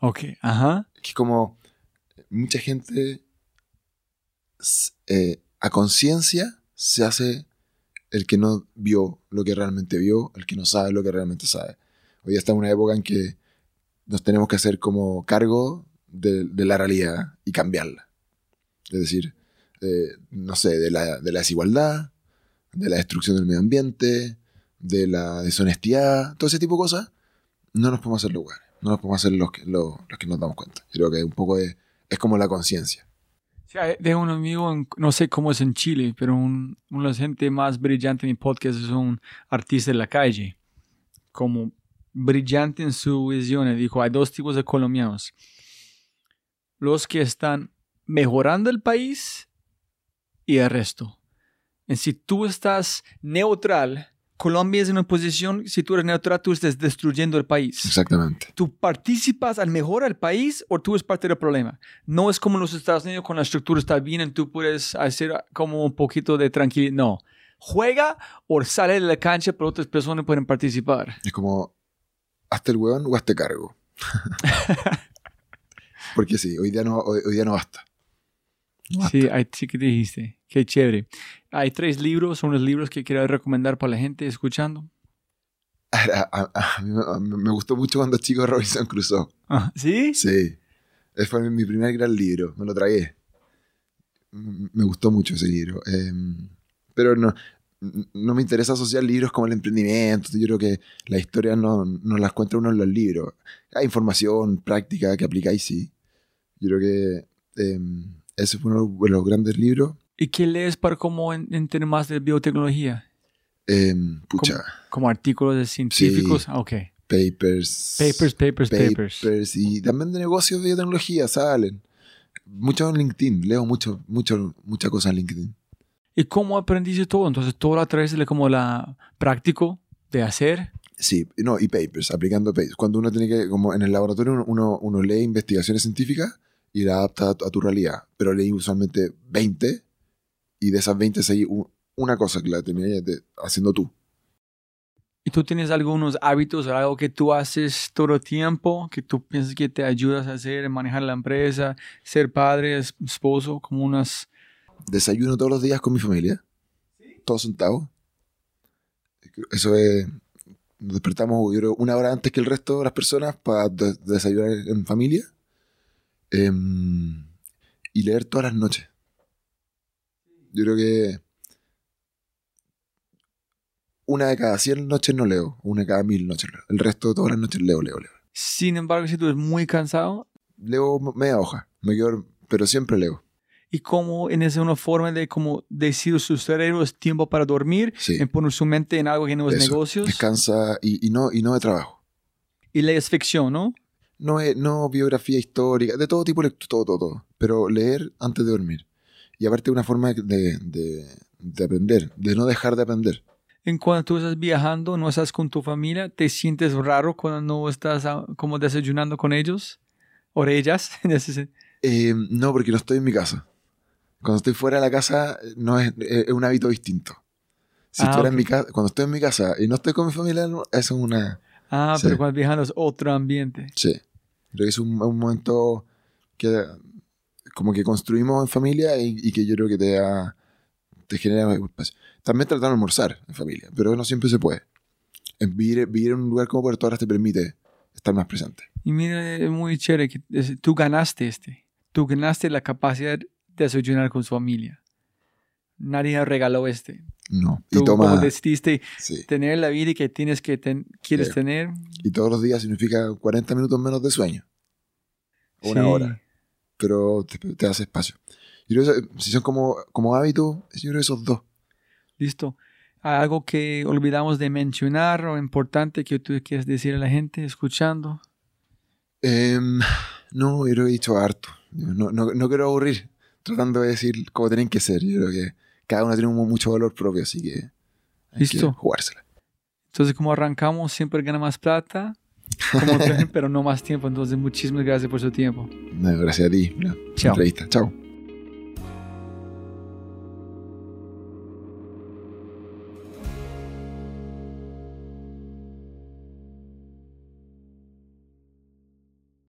Ok, ajá. Que es como, mucha gente eh, a conciencia se hace el que no vio lo que realmente vio, el que no sabe lo que realmente sabe. Hoy está en una época en que nos tenemos que hacer como cargo de, la realidad y cambiarla. Es decir, eh, no sé, de la, de la desigualdad, de la destrucción del medio ambiente, de la deshonestidad, todo ese tipo de cosas, no nos podemos hacer lugar. No nos podemos hacer los que, los, que nos damos cuenta. Creo que un poco es como la conciencia. Tengo un amigo, en- no sé cómo es en Chile, pero un, una de gente más brillante en mi podcast es un artista de la calle. Como brillante en su visión. Dijo, hay dos tipos de colombianos. Los que están mejorando el país y el resto. Y si tú estás neutral, Colombia es en una posición, si tú eres neutral, tú estás destruyendo el país. Exactamente. ¿Tú participas al mejor al país o tú eres parte del problema? No es como en los Estados Unidos con la estructura está bien y tú puedes hacer como un poquito de tranquilidad. No. Juega o sale de la cancha, pero otras personas pueden participar. Es como, hazte el hueón o hazte cargo. Porque sí, hoy día no, hoy, hoy día no basta. No basta. Sí, ahí sí que dijiste. Qué chévere. Hay tres libros, son los libros que quiero recomendar para la gente escuchando. A, a- me, gustó mucho cuando chico Robinson Crusoe. Ah, ¿Sí? Sí. Ese fue mi primer gran libro. Me lo tragué. M- Me gustó mucho ese libro. Eh, pero no, no me interesa asociar libros como el emprendimiento. Yo creo que las historias no, no las cuenta uno en los libros. Hay información práctica que aplicáis, sí. Yo creo que eh, ese fue uno de los grandes libros. ¿Y qué lees para cómo en- entender más de biotecnología? Eh, pucha, Como artículos de científicos. Ah, Ok. papers. Papers, papers, papers. papers y también de negocios de biotecnología salen. Mucho en LinkedIn, leo mucho, mucho, mucha cosa en LinkedIn. ¿Y cómo aprendiste todo? Entonces, todo a través de como la práctico de hacer. Sí, no, y papers, aplicando papers. Cuando uno tiene que, como en el laboratorio, uno, uno lee investigaciones científicas y la adapta a tu, a tu realidad. Pero leí usualmente 20 y de esas 20 seguí un- una cosa que la terminé de- haciendo tú. ¿Y tú tienes algunos hábitos o algo que tú haces todo el tiempo, que tú piensas que te ayudas a hacer, manejar la empresa, ser padre, es- esposo, como unas... Desayuno todos los días con mi familia. Todos sentados. Eso es. Nos despertamos yo creo, una hora antes que el resto de las personas para de- desayunar en familia. Em, y leer todas las noches. Yo creo que. Una de cada 100 noches no leo. Una de cada mil noches leo. El resto de todas las noches leo, leo, leo. Sin embargo, si tú eres muy cansado, Leo media hoja. Me quedo, pero siempre leo. y como en esa una forma de como decir su cerebro es tiempo para dormir, Sí. en poner su mente en algo que no es Eso. negocios, Descansa y, y no, y no de trabajo. y lees ficción, ¿no? No, no biografía histórica, de todo tipo todo, todo, todo. Pero leer antes de dormir. Y aparte una forma de, de, de aprender, de no dejar de aprender. En cuando tú estás viajando, no estás con tu familia, ¿te sientes raro cuando no estás ah, como desayunando con ellos? ¿O ellas? Eh, no, porque no estoy en mi casa. Cuando estoy fuera de la casa, no es, es un hábito distinto. Si Ah, estuviera en mi casa, cuando estoy en mi casa y no estoy con mi familia, no- eso es una... Ah, Sí. pero cuando viajando es otro ambiente. Sí. Creo que es un, un momento que como que construimos en familia y, y que yo creo que te da, te genera espacio. También tratar de almorzar en familia, pero no siempre se puede. En vivir, vivir en un lugar como Puerto Varas te permite estar más presente. Y mira, es muy chévere que tú ganaste este. Tú ganaste la capacidad de desayunar con su familia. Nadie regaló este. No. Tú Y toma... como decidiste Sí. tener la vida que tienes que ten- quieres Sí. tener. Y todos los días significa 40 minutos menos de sueño. Una Sí. hora. Pero te, te hace espacio. Y creo que si son como, como hábitos, yo creo esos dos. Listo. ¿Hay algo que olvidamos de mencionar o importante que tú quieres decir a la gente escuchando? Em, no, yo creo que he dicho harto. No, no, no quiero aburrir tratando de decir cómo tienen que ser. Yo creo que cada uno tiene mucho valor propio, así que hay Listo. que jugársela. Entonces, como arrancamos, siempre gana más plata, como, pero no más tiempo. Entonces, muchísimas gracias por su tiempo. No, gracias a ti. Chao. entrevista. Chao.